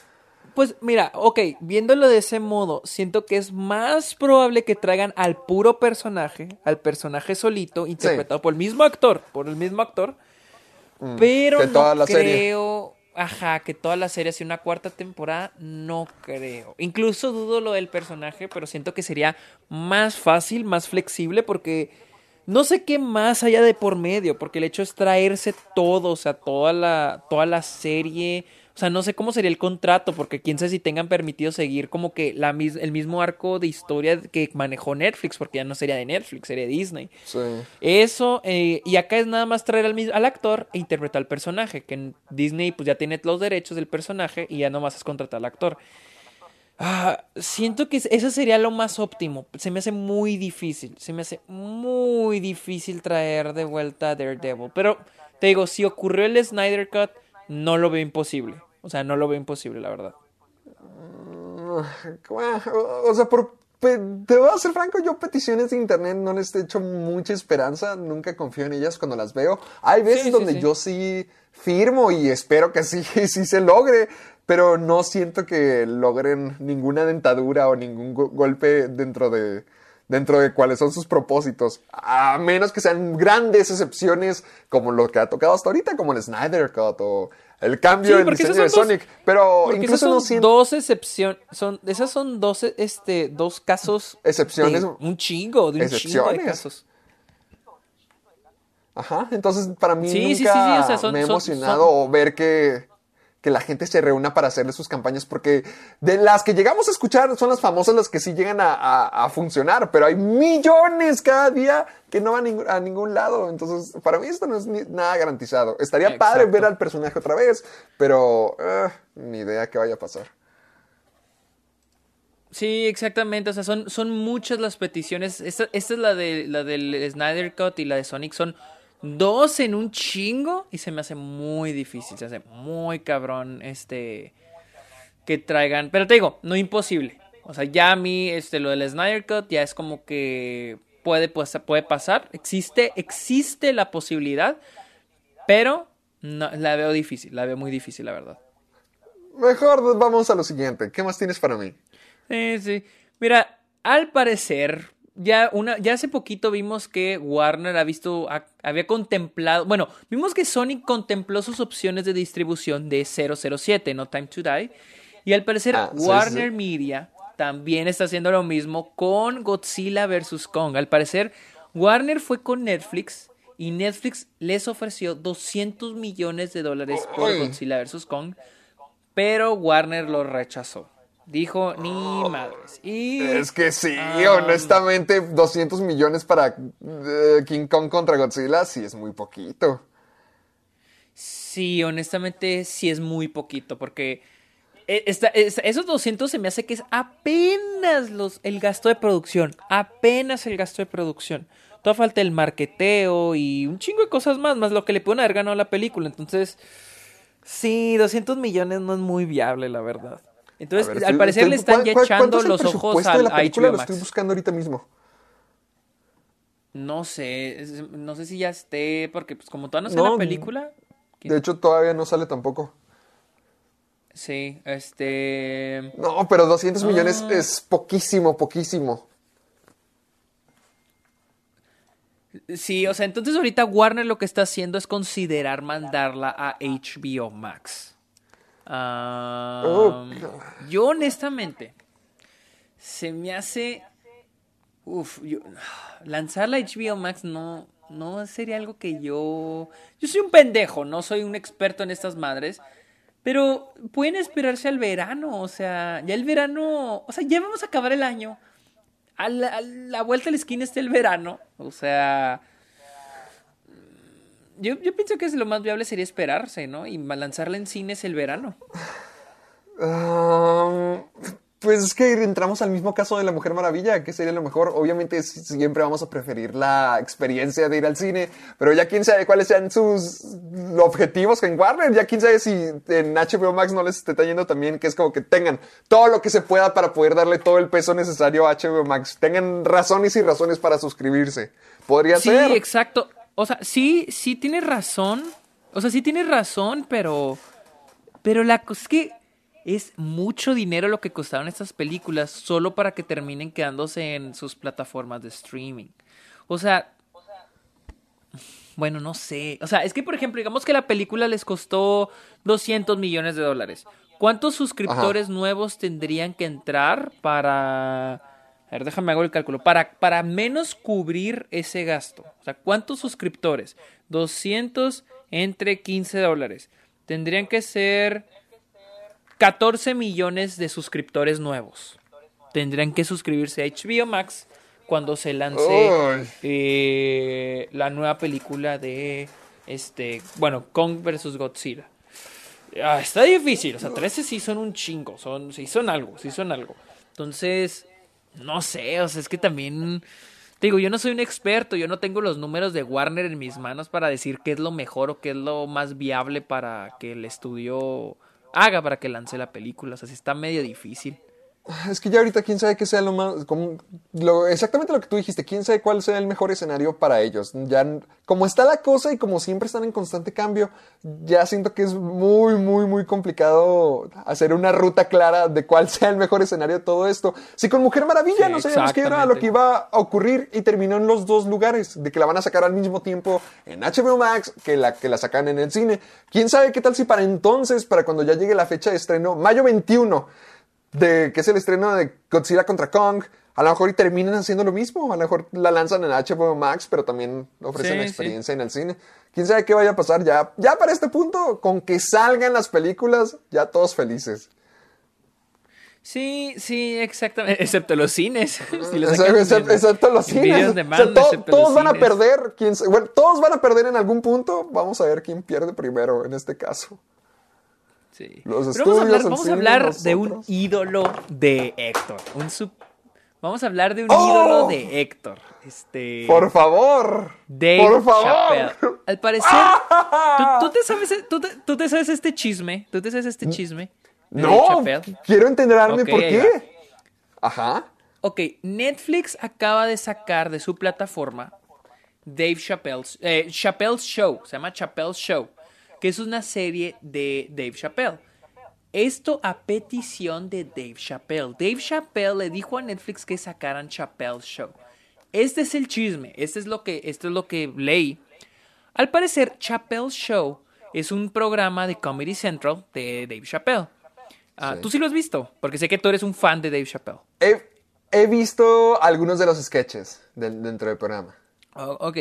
Pues mira, ok, viéndolo de ese modo, siento que es más probable que traigan al puro personaje, al personaje solito, interpretado por el mismo actor, por el mismo actor, Mm, pero no creo. Ajá, que toda la serie sea una cuarta temporada, no creo. Incluso dudo lo del personaje, pero siento que sería más fácil, más flexible, porque no sé qué más haya de por medio, porque el hecho es traerse todo, o sea, toda la, toda la serie o sea, no sé cómo sería el contrato, porque quién sabe si tengan permitido seguir como que la, el mismo arco de historia que manejó Netflix, porque ya no sería de Netflix, sería Disney. Sí. Eso, eh, y acá es nada más traer al, al actor e interpretar al personaje, que en Disney pues ya tiene los derechos del personaje y ya nomás es contratar al actor. Ah, siento que eso sería lo más óptimo. Se me hace muy difícil. Se me hace muy difícil traer de vuelta a Daredevil. Pero te digo, si ocurrió el Snyder Cut, no lo veo imposible. O sea, no lo veo imposible, la verdad. O sea, por, te voy a ser franco, yo peticiones de internet no les he hecho mucha esperanza, nunca confío en ellas cuando las veo. Hay veces donde yo sí firmo y espero que sí, sí se logre, pero no siento que logren ninguna dentadura o ningún golpe dentro de, dentro de cuáles son sus propósitos, a menos que sean grandes excepciones como lo que ha tocado hasta ahorita, como el Snyder Cut o el cambio en diseño de Sonic, pero incluso no siento... dos excepciones, son esas son dos este dos casos excepciones, un chingo, de un chingo de casos. Ajá, entonces para mí nunca me ha emocionado ver que que la gente se reúna para hacerle sus campañas, porque de las que llegamos a escuchar son las famosas las que sí llegan a, funcionar, pero hay millones cada día que no van a, ningún lado. Entonces, para mí esto no es nada garantizado. Estaría padre ver al personaje otra vez, pero eh, ni idea que vaya a pasar. Sí, exactamente. O sea, son, son muchas las peticiones. Esta, esta es la, de, la del Snyder Cut y la de Sonic. Son dos en un chingo y se me hace muy difícil, se hace muy cabrón este que traigan, pero te digo, no imposible. O sea, ya a mí este lo del Snyder Cut ya es como que puede pues, puede pasar, existe existe la posibilidad, pero no, la veo difícil, la veo muy difícil, la verdad. Mejor vamos a lo siguiente. ¿Qué más tienes para mí? Sí, sí. Mira, al parecer, ya, una, ya hace poquito vimos que Warner ha visto, había contemplado, bueno, vimos que Sony contempló sus opciones de distribución de 007, No Time to Die, y al parecer ah, Warner Media también está haciendo lo mismo con Godzilla vs. Kong. Al parecer, Warner fue con Netflix y Netflix les ofreció 200 millones de dólares por Godzilla vs. Kong, pero Warner lo rechazó. Dijo, ni madres. Y, es que sí, honestamente, 200 millones para eh, King Kong contra Godzilla, sí es muy poquito. Sí, honestamente, sí es muy poquito, porque eh, esos 200 se me hace que es apenas los, el gasto de producción, apenas el gasto de producción. Toda falta el marketeo y un chingo de cosas más, más lo que le pueden haber ganado a la película. Entonces, sí, 200 millones no es muy viable, la verdad. Entonces, al parecer le están ya echando los ojos al, a HBO Max. Lo estoy buscando ahorita mismo. No sé, no sé si ya esté, porque pues como todavía no sale la película. De hecho, todavía no sale tampoco. Sí, este... No, pero 200 millones ah. es poquísimo, poquísimo. Sí, o sea, entonces ahorita Warner lo que está haciendo es considerar mandarla a HBO Max. Oh, yo honestamente, se me hace... Uf, lanzar la HBO Max no, no sería algo que yo... Yo soy un pendejo, no soy un experto en estas madres. Pero pueden esperarse al verano, o sea, ya el verano, o sea, ya vamos a acabar el año. A la, a la vuelta de la esquina está el verano, o sea, yo, yo pienso que es lo más viable sería esperarse, ¿no? Y lanzarla en cines el verano. pues es que entramos al mismo caso de la Mujer Maravilla, que sería lo mejor. Obviamente siempre vamos a preferir la experiencia de ir al cine, pero ya quién sabe cuáles sean sus objetivos en Warner, ya quién sabe si en HBO Max no les esté yendo también, que es como que tengan todo lo que se pueda para poder darle todo el peso necesario a HBO Max. Tengan razones y razones para suscribirse. Podría ser. Sí, exacto. O sea, sí, sí tienes razón. O sea, sí tienes razón, pero. Pero la cosa es que es mucho dinero lo que costaron estas películas solo para que terminen quedándose en sus plataformas de streaming. O sea. Bueno, no sé. O sea, es que, por ejemplo, digamos que la película les costó 200 millones de dólares. ¿Cuántos suscriptores nuevos tendrían que entrar para... A ver, déjame hago el cálculo. Para, para menos cubrir ese gasto. O sea, ¿cuántos suscriptores? 200 entre 15 dólares. Tendrían que ser 14 millones de suscriptores nuevos. Tendrían que suscribirse a HBO Max cuando se lance eh, la nueva película de este, bueno, Kong vs Godzilla. Ah, está difícil, o sea, 13 sí son un chingo, son, sí son algo, sí son algo. Entonces, no sé, o sea, es que también, te digo, yo no soy un experto, yo no tengo los números de Warner en mis manos para decir qué es lo mejor o qué es lo más viable para que el estudio haga para que lance la película, o sea, sí está medio difícil. Es que ya ahorita quién sabe qué sea lo más... Como, lo, exactamente lo que tú dijiste, quién sabe cuál sea el mejor escenario para ellos. Ya, como está la cosa y como siempre están en constante cambio, ya siento que es muy, muy, muy complicado hacer una ruta clara de cuál sea el mejor escenario de todo esto. Si con Mujer Maravilla no sabíamos qué era lo que iba a ocurrir y terminó en los dos lugares, de que la van a sacar al mismo tiempo en HBO Max que la que la sacan en el cine. Quién sabe qué tal si para entonces, para cuando ya llegue la fecha de estreno, mayo 21 de que es el estreno de Godzilla contra Kong. A lo mejor y terminan haciendo lo mismo. A lo mejor la lanzan en HBO Max, pero también ofrecen la experiencia en el cine. Quién sabe qué vaya a pasar ya. Ya para este punto, con que salgan las películas, ya todos felices. Sí, sí, exactamente. Excepto los cines. excepto, los cines. todos van a perder. bueno, todos van a perder en algún punto. Vamos a ver quién pierde primero en este caso vamos a hablar, de un ídolo de Héctor. Vamos a hablar de un ídolo de Héctor. Este... Por favor. Dave por favor. Al parecer, ¿tú, te sabes, tú, te, sabes este chisme. ¿Tú te sabes este chisme? No. Quiero entenderme por qué. Ajá. Ok, Netflix acaba de sacar de su plataforma Dave Chappelle's, eh, Chappelle's Show. Se llama Chappelle's Show que es una serie de Dave Chappelle. Esto a petición de Dave Chappelle. Dave Chappelle le dijo a Netflix que sacaran Chappelle's Show. Este es el chisme, este es lo que, esto es lo que leí. Al parecer, Chappelle's Show es un programa de Comedy Central de Dave Chappelle. Ah, ¿Tú sí lo has visto? Porque sé que tú eres un fan de Dave Chappelle. He, visto algunos de los sketches dentro del programa. Oh, ok.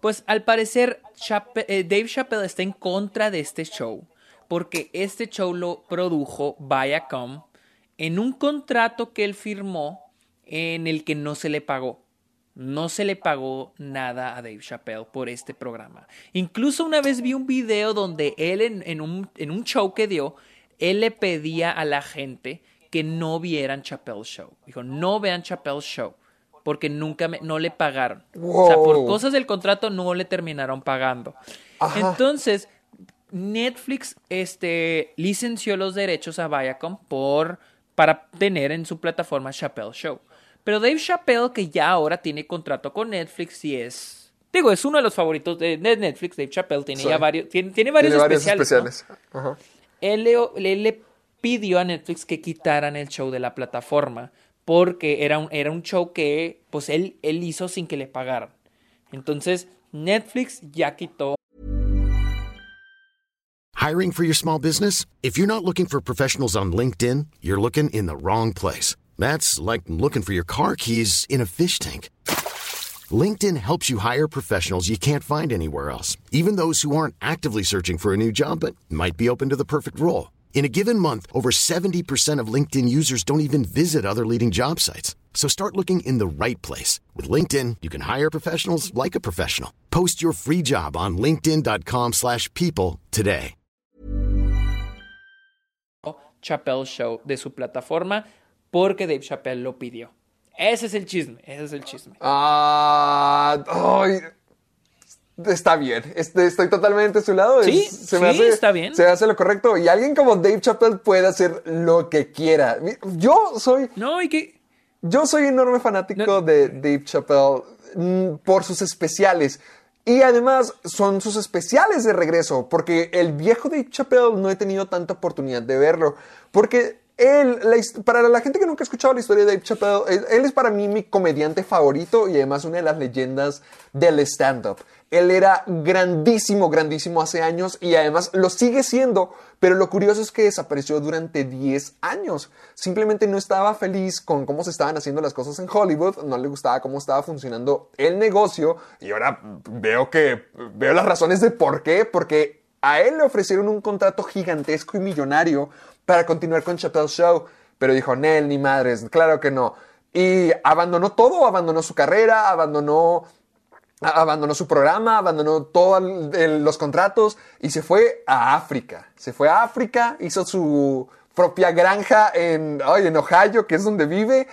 Pues al parecer eh, Dave Chappelle está en contra de este show porque este show lo produjo Viacom en un contrato que él firmó en el que no se le pagó. No se le pagó nada a Dave Chappelle por este programa. Incluso una vez vi un video donde él en, un, en un show que dio, él le pedía a la gente que no vieran Chappelle Show. Dijo, no vean Chappelle Show porque nunca me, no le pagaron. O sea, por cosas del contrato no le terminaron pagando. Entonces, Netflix este, licenció los derechos a Viacom por, para tener en su plataforma Chappelle Show. Pero Dave Chappelle, que ya ahora tiene contrato con Netflix y es... Digo, es uno de los favoritos de Netflix. Dave Chappelle tiene ya varios, tiene, varios especiales. Él, él le pidió a Netflix que quitaran el show de la plataforma porque era un, era show que pues él, él hizo sin que le pagaran. Entonces, Netflix ya quitó. Hiring for your small business? If you're not looking for professionals on LinkedIn, you're looking in the wrong place. That's like looking for your car keys in a fish tank. LinkedIn helps you hire professionals you can't find anywhere else, even those who aren't actively searching for a new job but might be open to the perfect role. In a given month, over 70% of LinkedIn users don't even visit other leading job sites. So start looking in the right place. With LinkedIn, you can hire professionals like a professional. Post your free job on linkedin.com slash people today. Chappelle Show de su plataforma porque Dave Chappelle lo pidió. Ese es el chisme, ese es el chisme. Ah, ay, está bien. Este, estoy totalmente a su lado. Sí, se me hace, está bien. Se hace lo correcto. Y alguien como Dave Chappelle puede hacer lo que quiera. Yo soy. No, y que. Yo soy enorme fanático de Dave Chappelle mm, por sus especiales. Y además son sus especiales de regreso, porque el viejo Dave Chappelle no he tenido tanta oportunidad de verlo. Porque él, para la gente que nunca ha escuchado la historia de Dave Chappelle, él, es para mí mi comediante favorito y además una de las leyendas del stand-up. Él era grandísimo, grandísimo hace años y además lo sigue siendo, pero lo curioso es que desapareció durante 10 años. Simplemente no estaba feliz con cómo se estaban haciendo las cosas en Hollywood, no le gustaba cómo estaba funcionando el negocio y ahora veo que veo las razones de por qué, porque a él le ofrecieron un contrato gigantesco y millonario para continuar con Chappelle Show, pero dijo, Nel, ni madres, claro que no. Y abandonó todo, abandonó su carrera, abandonó, abandonó su programa, abandonó todos los contratos y se fue a África. Se fue a África, hizo su propia granja en, en Ohio, que es donde vive,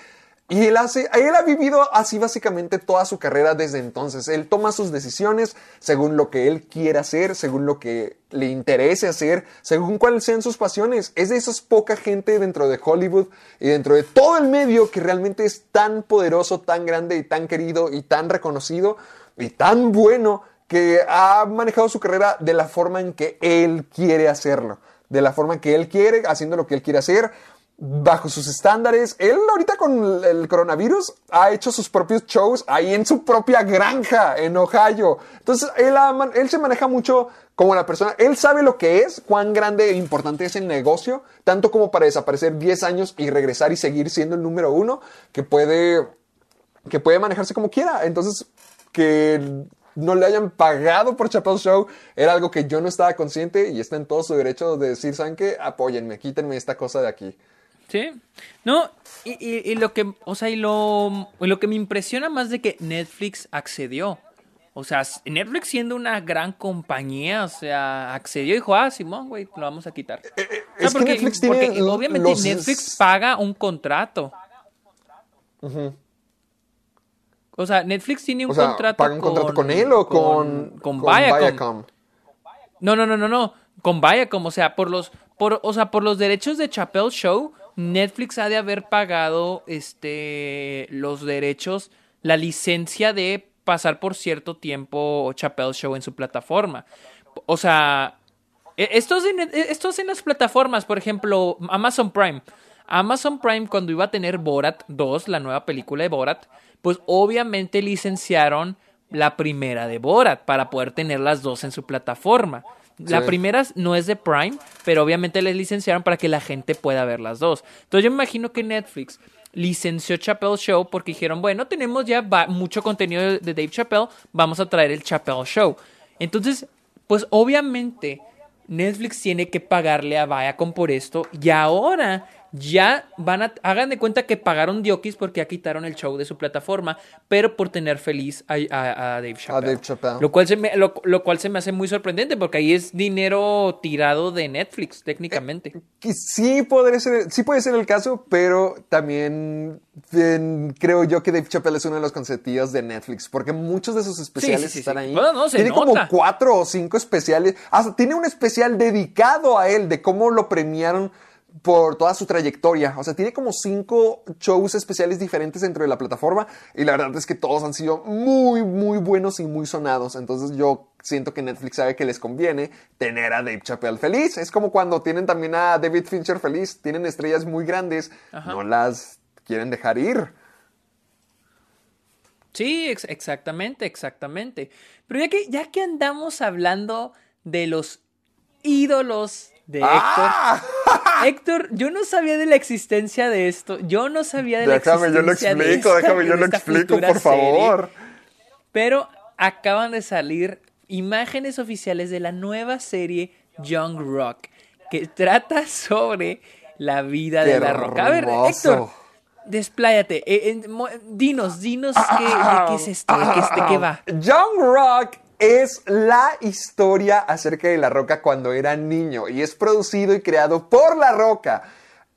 y él, hace, él ha vivido así básicamente toda su carrera desde entonces. Él toma sus decisiones según lo que él quiere hacer, según lo que le interese hacer, según cuáles sean sus pasiones. Es de esas poca gente dentro de Hollywood y dentro de todo el medio que realmente es tan poderoso, tan grande y tan querido y tan reconocido y tan bueno que ha manejado su carrera de la forma en que él quiere hacerlo. De la forma que él quiere, haciendo lo que él quiere hacer, bajo sus estándares. Él ahorita con el coronavirus ha hecho sus propios shows ahí en su propia granja en Ohio. Entonces él, él se maneja mucho como la persona. Él sabe lo que es, cuán grande e importante es el negocio, tanto como para desaparecer 10 años y regresar y seguir siendo el número uno, que puede, que puede manejarse como quiera. Entonces, que no le hayan pagado por Chappelle Show era algo que yo no estaba consciente y está en todo su derecho de decir, ¿saben qué? Apóyenme, quítenme esta cosa de aquí. Sí. No, y, lo que, o sea, y lo, lo que me impresiona más de que Netflix accedió. O sea, Netflix siendo una gran compañía, o sea, accedió y dijo, ah, Simón, güey, lo vamos a quitar. Eh, eh, es porque, Netflix tiene obviamente Netflix paga un contrato. O sea, Netflix tiene un contrato. ¿Paga un contrato con, él o con, con, Viacom? No, no, no, no, no. Con Viacom, o sea, por los, por, o sea, por los derechos de Chappelle Show, Netflix ha de haber pagado este, los derechos, la licencia de pasar por cierto tiempo Chappelle Show en su plataforma. O sea, e, estos en, e, estos en las plataformas, por ejemplo, Amazon Prime. Amazon Prime cuando iba a tener Borat 2, la nueva película de Borat, pues obviamente licenciaron la primera de Borat para poder tener las dos en su plataforma. La primera no es de Prime, pero obviamente les licenciaron para que la gente pueda ver las dos. Entonces yo me imagino que Netflix licenció Chappelle Show porque dijeron, bueno, tenemos ya mucho contenido de Dave Chappelle, vamos a traer el Chappelle Show. Entonces, pues obviamente Netflix tiene que pagarle a Viacom por esto y ahora ya van a, hagan de cuenta que pagaron Diokis porque ya quitaron el show de su plataforma, pero por tener feliz a, Dave Chappelle. Lo, cual se me, lo, cual se me hace muy sorprendente porque ahí es dinero tirado de Netflix, técnicamente. Eh, sí, puede ser, sí puede ser el caso, pero también creo yo que Dave Chappelle es uno de los consentidos de Netflix porque muchos de sus especiales están ahí. tiene como cuatro o cinco especiales. Hasta tiene un especial dedicado a él de cómo lo premiaron por toda su trayectoria. O sea, tiene como cinco shows especiales diferentes dentro de la plataforma y la verdad es que todos han sido muy, muy buenos y muy sonados. Entonces yo siento que Netflix sabe que les conviene tener a Dave Chappelle feliz. Es como cuando tienen también a David Fincher feliz. Tienen estrellas muy grandes, no las quieren dejar ir. Sí, exactamente, exactamente. Pero ya que, ya que andamos hablando de los ídolos de ¡Ah! Héctor. Héctor, yo no sabía de la existencia de esto. Yo no sabía de la existencia yo lo explico, déjame yo lo explico, por favor. pero acaban de salir imágenes oficiales de la nueva serie Young Rock, que trata sobre la vida de la roca. A ver, Héctor, despláyate. Eh, dinos, dinos qué, qué, es esto, de qué, de qué va. Young Rock es la historia acerca de La Roca cuando era niño y es producido y creado por La Roca.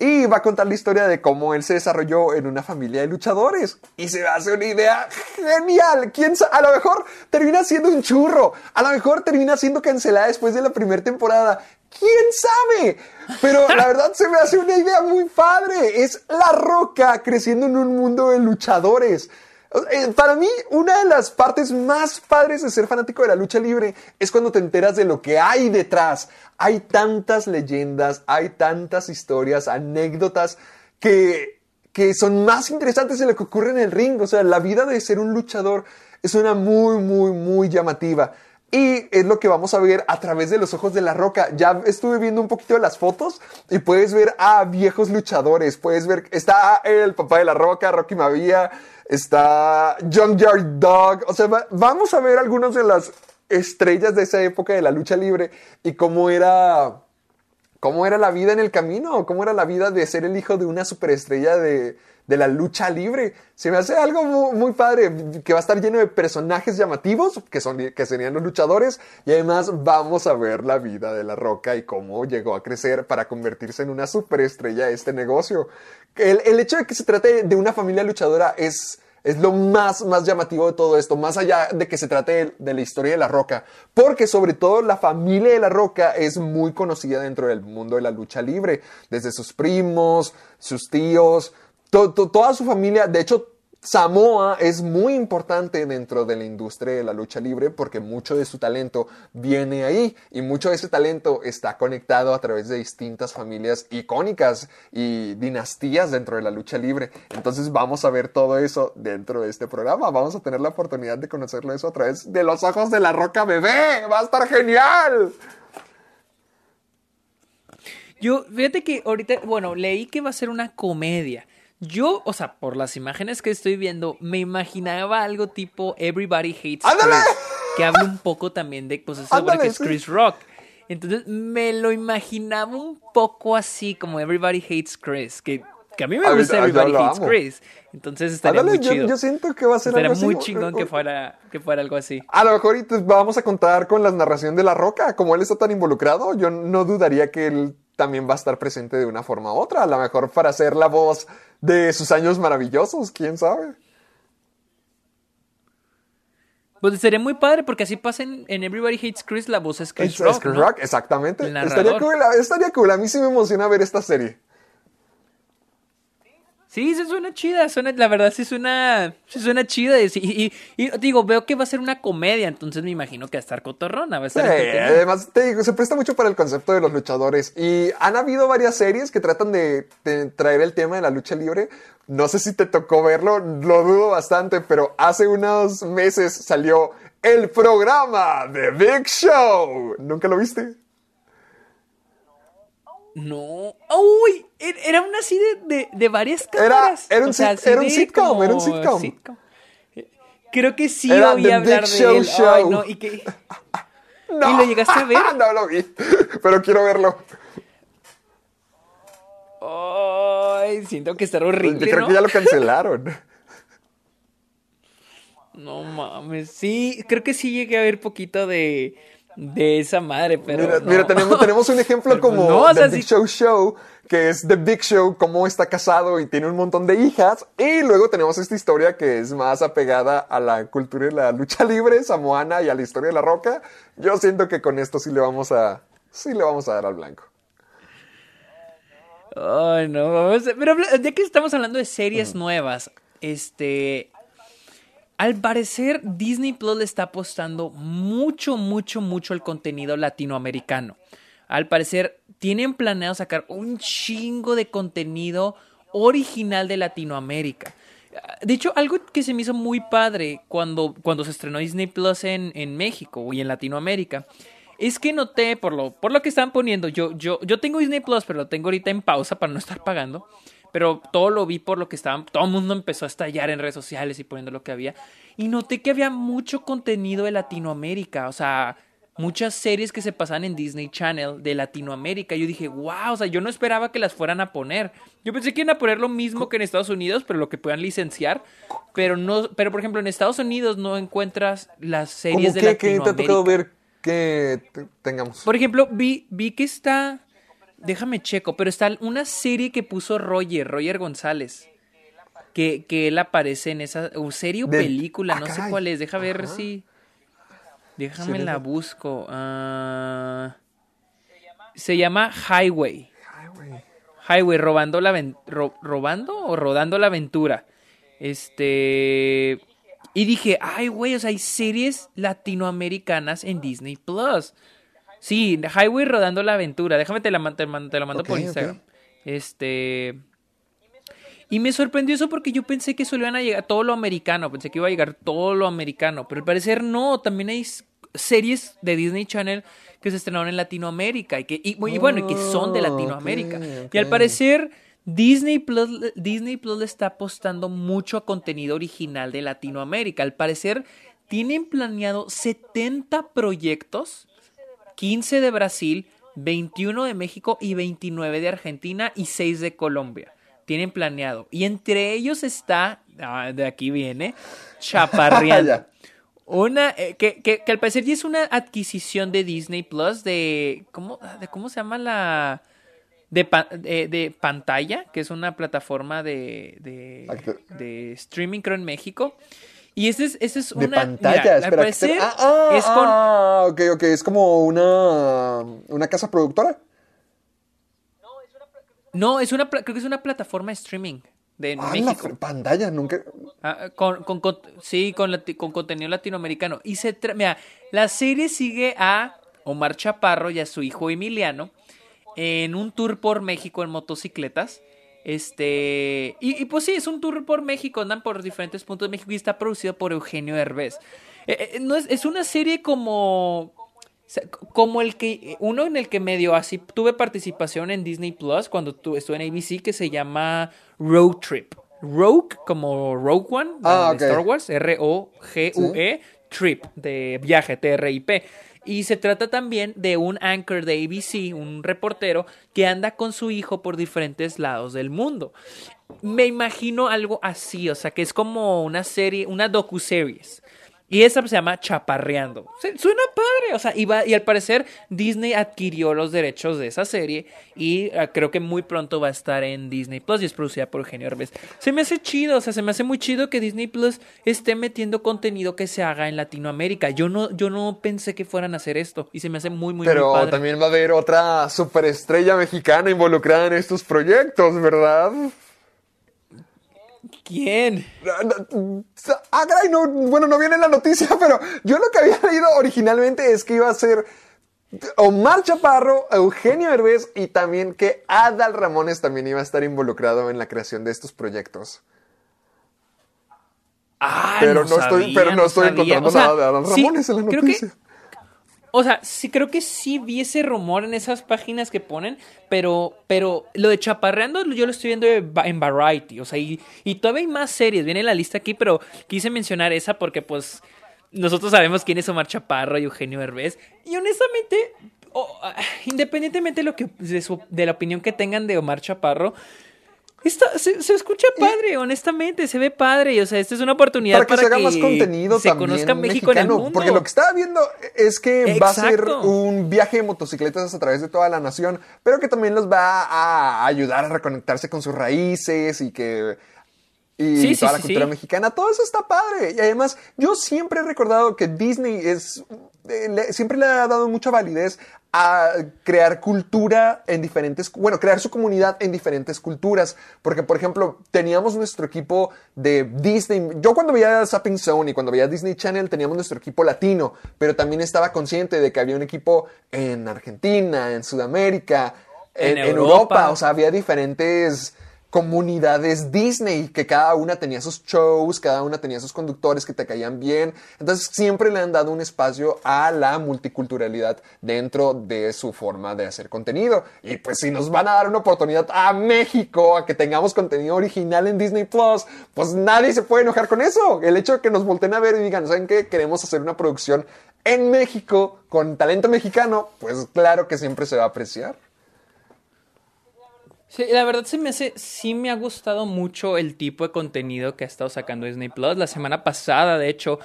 Y va a contar la historia de cómo él se desarrolló en una familia de luchadores. Y se hace una idea genial. ¿Quién a lo mejor termina siendo un churro. A lo mejor termina siendo cancelada después de la primera temporada. ¿Quién sabe? Pero la verdad se me hace una idea muy padre. Es La Roca creciendo en un mundo de luchadores. Eh, para mí, una de las partes más padres de ser fanático de la lucha libre es cuando te enteras de lo que hay detrás. Hay tantas leyendas, hay tantas historias, anécdotas que, que son más interesantes de lo que ocurre en el ring. O sea, la vida de ser un luchador es una muy, muy, muy llamativa. Y es lo que vamos a ver a través de los ojos de la roca. Ya estuve viendo un poquito de las fotos y puedes ver a viejos luchadores. Puedes ver, está el papá de la roca, Rocky Mavia, está Junkyard Dog. O sea, vamos a ver algunas de las estrellas de esa época de la lucha libre y cómo era, cómo era la vida en el camino, cómo era la vida de ser el hijo de una superestrella de, de la lucha libre. Se me hace algo muy, padre, que va a estar lleno de personajes llamativos, que, son, que serían los luchadores, y además vamos a ver la vida de La Roca y cómo llegó a crecer para convertirse en una superestrella este negocio. El, el hecho de que se trate de una familia luchadora es... Es lo más, más llamativo de todo esto, más allá de que se trate de, de, la historia de La Roca, porque sobre todo la familia de La Roca es muy conocida dentro del mundo de la lucha libre, desde sus primos, sus tíos, toda su familia, de hecho, Samoa es muy importante dentro de la industria de la lucha libre porque mucho de su talento viene ahí y mucho de ese talento está conectado a través de distintas familias icónicas y dinastías dentro de la lucha libre. Entonces vamos a ver todo eso dentro de este programa. Vamos a tener la oportunidad de conocerlo eso a través de los ojos de la roca bebé. Va a estar genial. Yo, fíjate que ahorita, bueno, leí que va a ser una comedia. Yo, o sea, por las imágenes que estoy viendo, me imaginaba algo tipo Everybody Hates Chris, que habla un poco también de pues, sobre que es Chris Rock. Entonces me lo imaginaba un poco así como Everybody Hates Chris, que, que a mí me gusta Everybody Hates Chris. Entonces estaría muy chido. Yo, siento que va a ser estaría muy chingón que fuera, que fuera algo así. A lo mejor vamos a contar con la narración de La Roca, como él está tan involucrado, yo no dudaría que él también va a estar presente de una forma u otra, a lo mejor para ser la voz de sus años maravillosos, quién sabe. Pues sería muy padre porque así pasa en, Everybody Hates Chris, la voz es Chris Rock. Chris Rock, exactamente. Estaría cool, estaría cool. A mí sí me emociona ver esta serie. Sí, se suena chida, suena, la verdad sí suena, sí suena chida. Y, y, digo, veo que va a ser una comedia, entonces me imagino que va a estar cotorrona, va a estar sí, además te digo, se presta mucho para el concepto de los luchadores. Y han habido varias series que tratan de, traer el tema de la lucha libre. No sé si te tocó verlo, lo dudo bastante, pero hace unos meses salió el programa de Big Show. ¿Nunca lo viste? No. ¡Uy! Er, era una así de, de, varias cámaras. Era, un, era un sitcom, era un sitcom. Creo que sí oí hablar de él. Ay, no, y que. ¿Y lo llegaste a ver? no lo vi, pero quiero verlo. Ay, siento que está horrible. Yo creo que ya lo cancelaron. No mames. Sí, creo que sí llegué a ver poquito de de esa madre, pero. Mira, tenemos, tenemos, un ejemplo como The Big Show Show, que es The Big Show, cómo está casado y tiene un montón de hijas. Y luego tenemos esta historia que es más apegada a la cultura de la lucha libre samoana y a la historia de la roca. Yo siento que con esto sí le vamos a. Sí le vamos a dar al blanco. Ay, no, pero ya que estamos hablando de series nuevas, este, al parecer, Disney Plus le está apostando mucho, mucho, mucho al contenido latinoamericano. Al parecer, tienen planeado sacar un chingo de contenido original de Latinoamérica. De hecho, algo que se me hizo muy padre cuando, cuando se estrenó Disney Plus en, en México y en Latinoamérica es que noté por lo, por lo que estaban poniendo. Yo, yo, yo tengo Disney Plus, pero lo tengo ahorita en pausa para no estar pagando pero todo lo vi por lo que estaban, todo el mundo empezó a estallar en redes sociales y poniendo lo que había. Y noté que había mucho contenido de Latinoamérica, o sea, muchas series que se pasan en Disney Channel de Latinoamérica. Yo dije, wow, o sea, yo no esperaba que las fueran a poner. Yo pensé que iban a poner lo mismo que en Estados Unidos, pero lo que puedan licenciar. Pero no, pero por ejemplo, en Estados Unidos no encuentras las series de Latinoamérica. ¿Qué te ha tocado ver que tengamos? Por ejemplo, vi, vi que está Déjame checo, pero está una serie que puso Roger, Roger González. Que, que él aparece en esa serie o película, no sé cuál es. Deja ver si. Déjame la busco. Ah, se llama Highway. Highway. robando la robando o rodando la aventura. Este. Y dije, ay, güey, o sea, hay series latinoamericanas en Disney Plus. Sí, Highway rodando la aventura. Déjame te la, te, te la mando por Instagram. Este. Y me sorprendió eso porque yo pensé que solo iban a llegar todo lo americano. Pensé que iba a llegar todo lo americano. Pero al parecer no. También hay series de Disney Channel que se estrenaron en Latinoamérica. Y, que, y, bueno, y que son de Latinoamérica. Y al parecer. Disney Plus, Disney Plus le está apostando mucho a contenido original de Latinoamérica. Al parecer, tienen planeado 70 proyectos 15 de Brasil, 21 de México y 29 de Argentina y 6 de Colombia. Tienen planeado. Y entre ellos está, ah, de aquí viene, Chaparriando. Una, eh, que, que, al parecer ya es una adquisición de Disney Plus de, ¿cómo, de cómo se llama la... De, de, pantalla, que es una plataforma de, de, de streaming creo en México. Y ese es, ese es una... De pantalla, espera. ah, ah, es con... ah, ok, ok. Es como una, una casa productora. No, es una, creo que es una plataforma de streaming de ah, México. pantalla, nunca... Ah, con, con, sí, con, con contenido latinoamericano. Y se... Mira, la serie sigue a Omar Chaparro y a su hijo Emiliano en un tour por México en motocicletas. Este, y, pues sí, es un tour por México, andan por diferentes puntos de México y está producido por Eugenio Herbés. Eh, eh, no es, es, una serie como, como el que, uno en el que medio así tuve participación en Disney Plus cuando estuve en ABC que se llama Road Trip. Rogue, como Rogue One ah, de Star Wars, R-O-G-U-E, Trip, de viaje, T-R-I-P. Y se trata también de un anchor de ABC, un reportero que anda con su hijo por diferentes lados del mundo. Me imagino algo así, o sea, que es como una serie, una docu-series y esa se llama Chaparreando. Suena padre, o sea, y, y al parecer Disney adquirió los derechos de esa serie y ah, creo que muy pronto va a estar en Disney Plus y es producida por Eugenio Herbes. Se me hace chido, o sea, se me hace muy chido que Disney Plus esté metiendo contenido que se haga en Latinoamérica. Yo no, yo no pensé que fueran a hacer esto y se me hace muy, muy, Pero muy padre. también va a haber otra superestrella mexicana involucrada en estos proyectos, ¿verdad? ¿Quién? Ah, no, bueno, no viene la noticia, pero yo lo que había leído originalmente es que iba a ser Omar Chaparro, Eugenio Herbés y también que Adal Ramones también iba a estar involucrado en la creación de estos proyectos. Ah, pero no, estoy, pero no, estoy encontrando nada de Adal Ramones en la noticia. O sea, sí creo que sí vi ese rumor en esas páginas que ponen, pero, pero lo de Chaparreando yo lo estoy viendo en Variety, o sea, y, y todavía hay más series, viene la lista aquí, pero quise mencionar esa porque pues nosotros sabemos quién es Omar Chaparro y Eugenio Herbés, y honestamente, ah, independientemente de, lo que, de la opinión que tengan de Omar Chaparro, se, escucha padre, honestamente, se ve padre. O sea, esta es una oportunidad para que, se haga más contenido se conozca México en el mundo. Porque lo que estaba viendo es que va a ser un viaje de motocicletas a través de toda la nación, pero que también los va a ayudar a reconectarse con sus raíces y que y toda la cultura mexicana, todo eso está padre. Y además, yo siempre he recordado que Disney es, eh, siempre le ha dado mucha validez a crear cultura en diferentes, bueno, crear su comunidad en diferentes culturas. Porque, por ejemplo, teníamos nuestro equipo de Disney. Yo cuando veía Zapping Zone y cuando veía Disney Channel teníamos nuestro equipo latino, pero también estaba consciente de que había un equipo en Argentina, en Sudamérica, en, Europa. O sea, había diferentes comunidades Disney, que cada una tenía sus shows, cada una tenía sus conductores que te caían bien. Entonces siempre le han dado un espacio a la multiculturalidad dentro de su forma de hacer contenido. Y pues si nos van a dar una oportunidad a México, a que tengamos contenido original en Disney Plus, pues nadie se puede enojar con eso. El hecho de que nos volten a ver y digan, ¿saben qué? Queremos hacer una producción en México con talento mexicano, pues claro que siempre se va a apreciar. Sí, la verdad se me hace, sí me ha gustado mucho el tipo de contenido que ha estado sacando Disney Plus. La semana pasada, de hecho,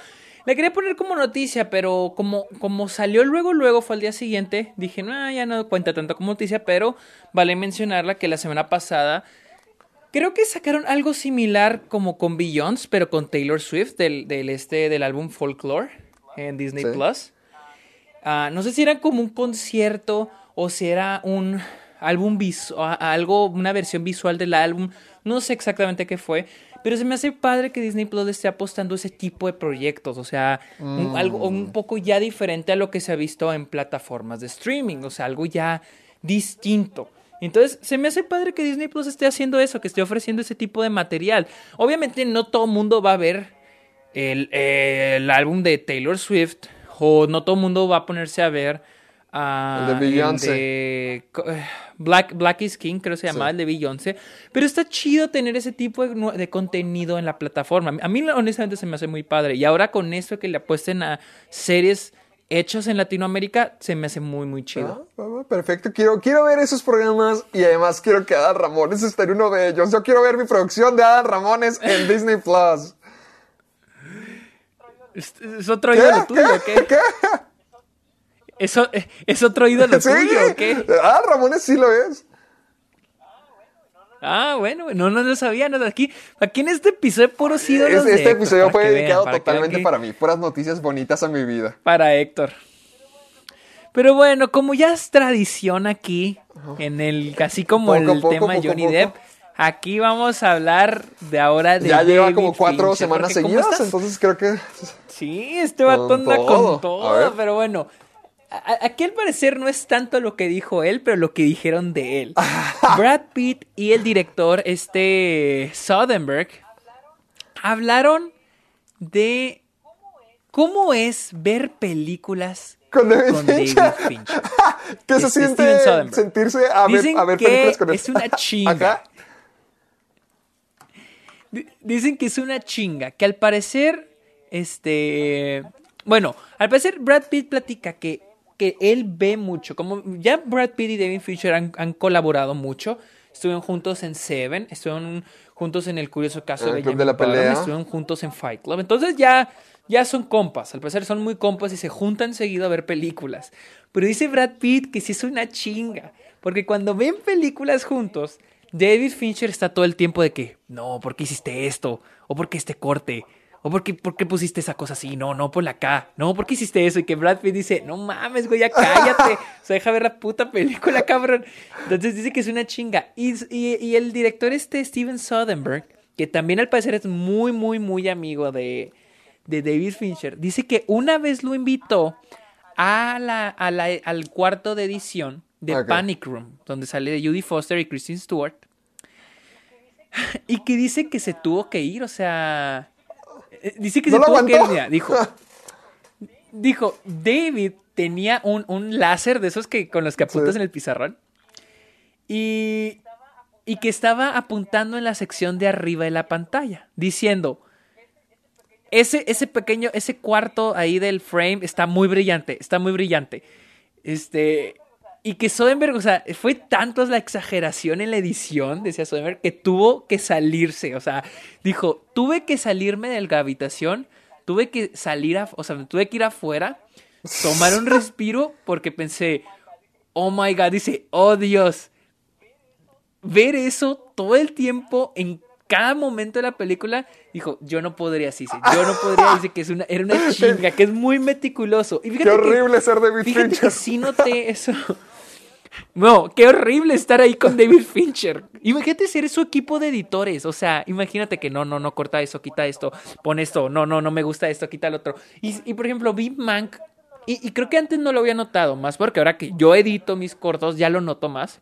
le quería poner como noticia, pero como, como salió luego, luego fue al día siguiente, dije, no, ya no cuenta tanto como noticia, pero vale mencionarla que la semana pasada creo que sacaron algo similar como con Beyoncé, pero con Taylor Swift del, del este, del álbum Folklore en Disney Plus. Ah, no sé si era como un concierto o si era un álbum algo, una versión visual del álbum. No sé exactamente qué fue, pero se me hace padre que Disney Plus esté apostando ese tipo de proyectos, o sea, algo un poco ya diferente a lo que se ha visto en plataformas de streaming, o sea, algo ya distinto. Entonces, se me hace padre que Disney Plus esté haciendo eso, que esté ofreciendo ese tipo de material. Obviamente, no todo el mundo va a ver el, el álbum de Taylor Swift, o no todo el mundo va a ponerse a ver el de Beyoncé. Black, Black is King, creo que se llama, el de Beyoncé. Pero está chido tener ese tipo de, contenido en la plataforma. A mí, honestamente, se me hace muy padre. Y ahora con esto que le apuesten a series hechas en Latinoamérica, se me hace muy, muy chido. Ah, ah, perfecto. Quiero, quiero ver esos programas y además quiero que Adam Ramones esté en uno de ellos. Yo quiero ver mi producción de Adam Ramones en Disney Plus. Es, otro ídolo tuyo, ¿qué? ¿Qué? ¿Eso, ¿Es otro ídolo tuyo o qué? Ah, Ramones sí lo es. Ah, bueno, no, no lo sabía. No, aquí, aquí en este episodio puros ídolos. Este, este episodio fue dedicado totalmente para mí. Puras noticias bonitas a mi vida. Para Héctor. Pero bueno, como ya es tradición aquí, en el, casi como el tema Johnny Depp, aquí vamos a hablar de ahora de. Ya lleva como cuatro semanas seguidas, entonces creo que. Sí, este va con todo, pero bueno, Aquí al parecer no es tanto lo que dijo él, pero lo que dijeron de él. Brad Pitt y el director, este Soderbergh, hablaron de cómo es ver películas con David, Fincher. ¿Qué se siente sentirse a ver, a ver películas con Es una chinga. Dicen que es una chinga, que al parecer, este... Bueno, al parecer Brad Pitt platica que que él ve mucho. Como ya Brad Pitt y David Fincher han, colaborado mucho. Estuvieron juntos en Seven, estuvieron juntos en el curioso caso de, de la pelea. estuvieron juntos en Fight Club. Entonces ya, ya son compas. Al parecer son muy compas y se juntan seguido a ver películas. Pero dice Brad Pitt que sí es una chinga. Porque cuando ven películas juntos, David Fincher está todo el tiempo de que, no, ¿por qué hiciste esto? ¿O por qué este corte? ¿O por qué, por qué pusiste esa cosa así? No, no, por la K. No, ¿por qué hiciste eso? Y que Brad Pitt dice, no mames, güey, ya cállate. o sea, deja ver la puta película, cabrón. Entonces dice que es una chinga. Y, y, el director este, Steven Soderbergh, que también al parecer es muy, muy, muy amigo de, de David Fincher, dice que una vez lo invitó a la, a la, al cuarto de edición de Panic Room, donde sale de Judy Foster y Kristen Stewart. Y que dice que se tuvo que ir, o sea, dice que se tuvo que ir, dijo. dijo, David tenía un, un, láser de esos que con los que apuntas en el pizarrón. Y, y que estaba apuntando en la sección de arriba de la pantalla, diciendo, ese, ese pequeño, ese cuarto ahí del frame está muy brillante, está muy brillante. Este, y que Soderbergh, o sea, fue tanto la exageración en la edición, decía Soderbergh, que tuvo que salirse. O sea, dijo, tuve que salirme de la habitación, tuve que salir, a, o sea, tuve que ir afuera, tomar un respiro, porque pensé, oh my god, dice, oh Dios, ver eso todo el tiempo en cada momento de la película, dijo, yo no podría así, yo no podría, dice que es una, era una chinga, que es muy meticuloso. Y Qué horrible ser David fíjate Fincher. que sí noté eso. No, qué horrible estar ahí con David Fincher. Imagínate ser su equipo de editores. O sea, imagínate que no, no, no, corta eso, quita esto, pon esto, no, no, no me gusta esto, quita el otro. Y, por ejemplo, Big Mank, y, y, creo que antes no lo había notado más, porque ahora que yo edito mis cortos ya lo noto más.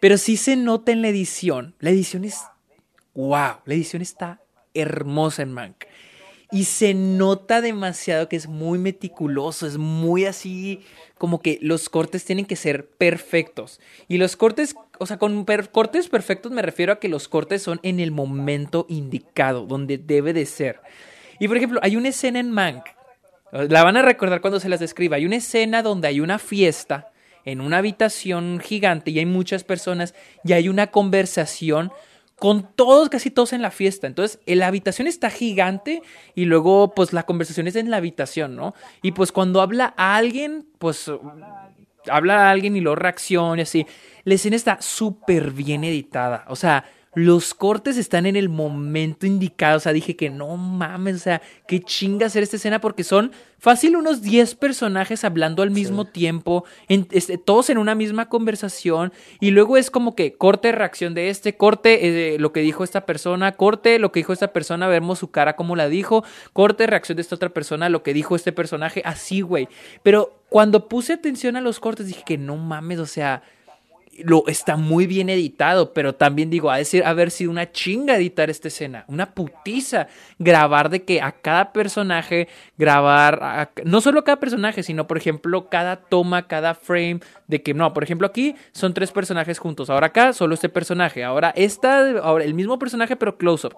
Pero sí se nota en la edición. La edición es. ¡Wow! La edición está hermosa en Mank. Y se nota demasiado que es muy meticuloso, es muy así, como que los cortes tienen que ser perfectos. Y los cortes, o sea, con cortes perfectos me refiero a que los cortes son en el momento indicado, donde debe de ser. Y por ejemplo, hay una escena en Mank, la van a recordar cuando se las describa, hay una escena donde hay una fiesta en una habitación gigante y hay muchas personas y hay una conversación con todos, casi todos en la fiesta. Entonces, la habitación está gigante y luego, pues, la conversación es en la habitación, ¿no? Y pues cuando habla a alguien, pues, habla a alguien y lo reacciona, así. La escena está súper bien editada. O sea, los cortes están en el momento indicado. O sea, dije que no mames, o sea, qué chinga hacer esta escena porque son fácil unos 10 personajes hablando al mismo tiempo, este, todos en una misma conversación. Y luego es como que corte reacción de este, corte eh, lo que dijo esta persona, corte lo que dijo esta persona, vemos su cara como la dijo, corte reacción de esta otra persona, lo que dijo este personaje, así, güey. Pero cuando puse atención a los cortes dije que no mames, o sea lo está muy bien editado, pero también digo, ha de haber sido una chinga editar esta escena, una putiza, grabar de que a cada personaje, grabar, no solo a cada personaje, sino por ejemplo cada toma, cada frame, de que no, por ejemplo aquí son tres personajes juntos, ahora acá solo este personaje, ahora esta, ahora el mismo personaje pero close-up.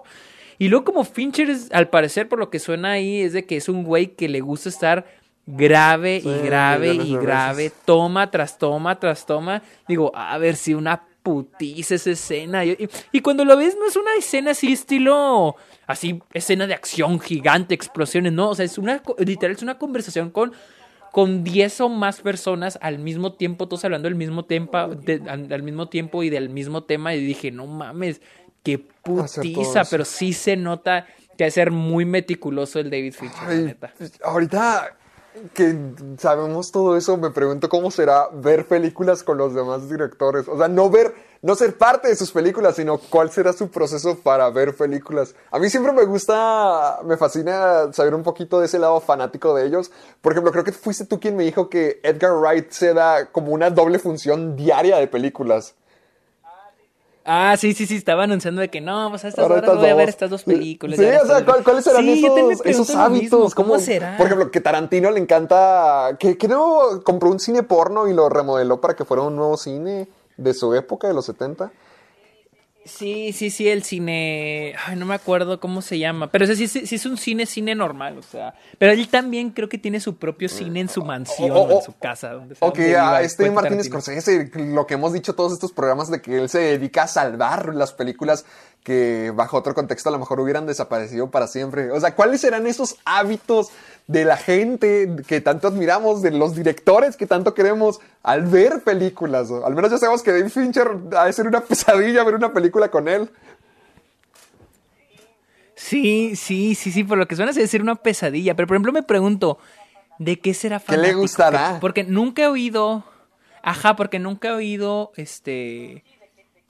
Y luego como Fincher, al parecer por lo que suena ahí, es de que es un güey que le gusta estar grave y grave y grave, toma tras toma tras toma. Digo, a ver si una putiza esa escena. Y, cuando lo ves, no es una escena así, estilo. Así, escena de acción gigante, explosiones, no. O sea, es una. Literal, es una conversación con. Con 10 o más personas al mismo tiempo, todos hablando del mismo, tiempo, al, mismo tiempo y del mismo tema. Y dije, no mames, qué putiza, pero sí se nota que ha ser muy meticuloso el David Fincher. Ahorita que sabemos todo eso, me pregunto cómo será ver películas con los demás directores. O sea, no ver, no ser parte de sus películas, sino cuál será su proceso para ver películas. A mí siempre me gusta, me fascina saber un poquito de ese lado fanático de ellos. Por ejemplo, creo que fuiste tú quien me dijo que Edgar Wright se da como una doble función diaria de películas. Ah, sí, sí, sí, estaba anunciando de que no, pues a estas horas voy a ver estas dos películas. Sí, o sea, ¿cuáles serán esos, hábitos? ¿Cómo, será? Por ejemplo, que Tarantino le encanta, que creo compró un cine porno y lo remodeló para que fuera un nuevo cine de su época, de los 70. Sí, sí, sí, el cine. Ay, no me acuerdo cómo se llama. Pero sí, sí, sí, es un cine, cine normal, o sea. Pero él también creo que tiene su propio cine en su mansión o, en su casa. Donde ok, a este Martínez Scorsese, lo que hemos dicho todos estos programas de que él se dedica a salvar las películas que bajo otro contexto a lo mejor hubieran desaparecido para siempre. O sea, ¿cuáles serán esos hábitos de la gente que tanto admiramos, de los directores que tanto queremos al ver películas? Al menos ya sabemos que David Fincher ha de ser una pesadilla ver una película con él. Sí, sí, sí, sí, por lo que suena a ser una pesadilla. Pero por ejemplo me pregunto, ¿de qué será fanático? ¿Qué le gustará? Porque nunca he oído, ajá, porque nunca he oído, este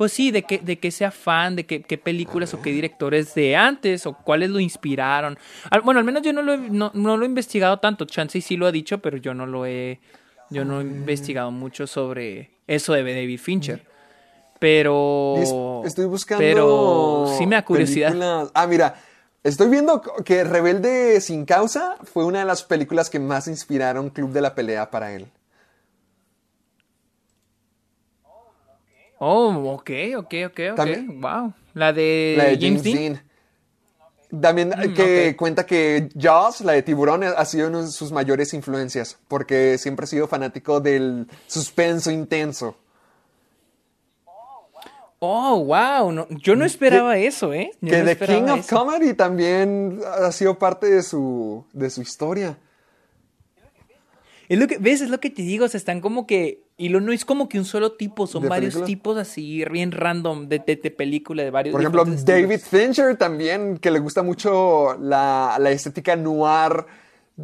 pues sí, de que, de que sea fan, de qué películas o qué directores de antes o cuáles lo inspiraron. bueno, al menos yo no lo, he, no, lo he investigado tanto. Chansey sí lo ha dicho, pero yo no lo he, yo no he investigado mucho sobre eso de David Fincher. Pero. Estoy buscando. Pero sí me da curiosidad. Ah, mira. Estoy viendo que Rebelde sin causa fue una de las películas que más inspiraron Club de la Pelea para él. Oh, ok, ok, ok, ok. Wow. La de, la de James, Dean. También mm, que cuenta que Jaws, la de tiburón, ha sido una de sus mayores influencias, porque siempre ha sido fanático del suspenso intenso. Oh, wow. yo no esperaba eso, ¿eh? que The King of Comedy también ha sido parte de su, de su historia. Es lo que, ¿ves? Es lo que te digo, o sea, están como que, y lo no es como que un solo tipo, son varios tipos así, bien random de, de, película, de varios Por ejemplo, David Fincher también, que le gusta mucho la, la estética noir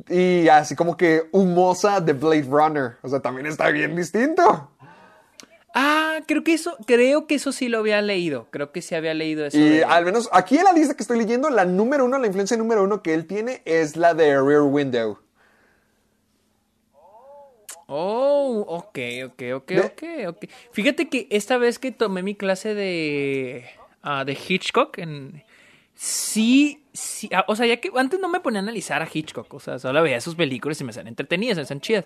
y así como que humosa de Blade Runner. O sea, también está bien distinto. Ah, creo que eso, creo que eso sí lo había leído. Creo que sí había leído eso. Y al menos aquí en la lista que estoy leyendo, la número uno, la influencia número uno que él tiene es la de Rear Window. Oh, ok, ok, ok, ok, ok. Fíjate que esta vez que tomé mi clase de, uh, de Hitchcock, en, sí, sí, ah, o sea, ya que antes no me ponía a analizar a Hitchcock, o sea, solo veía sus películas y me salen entretenidas, me salen chidas.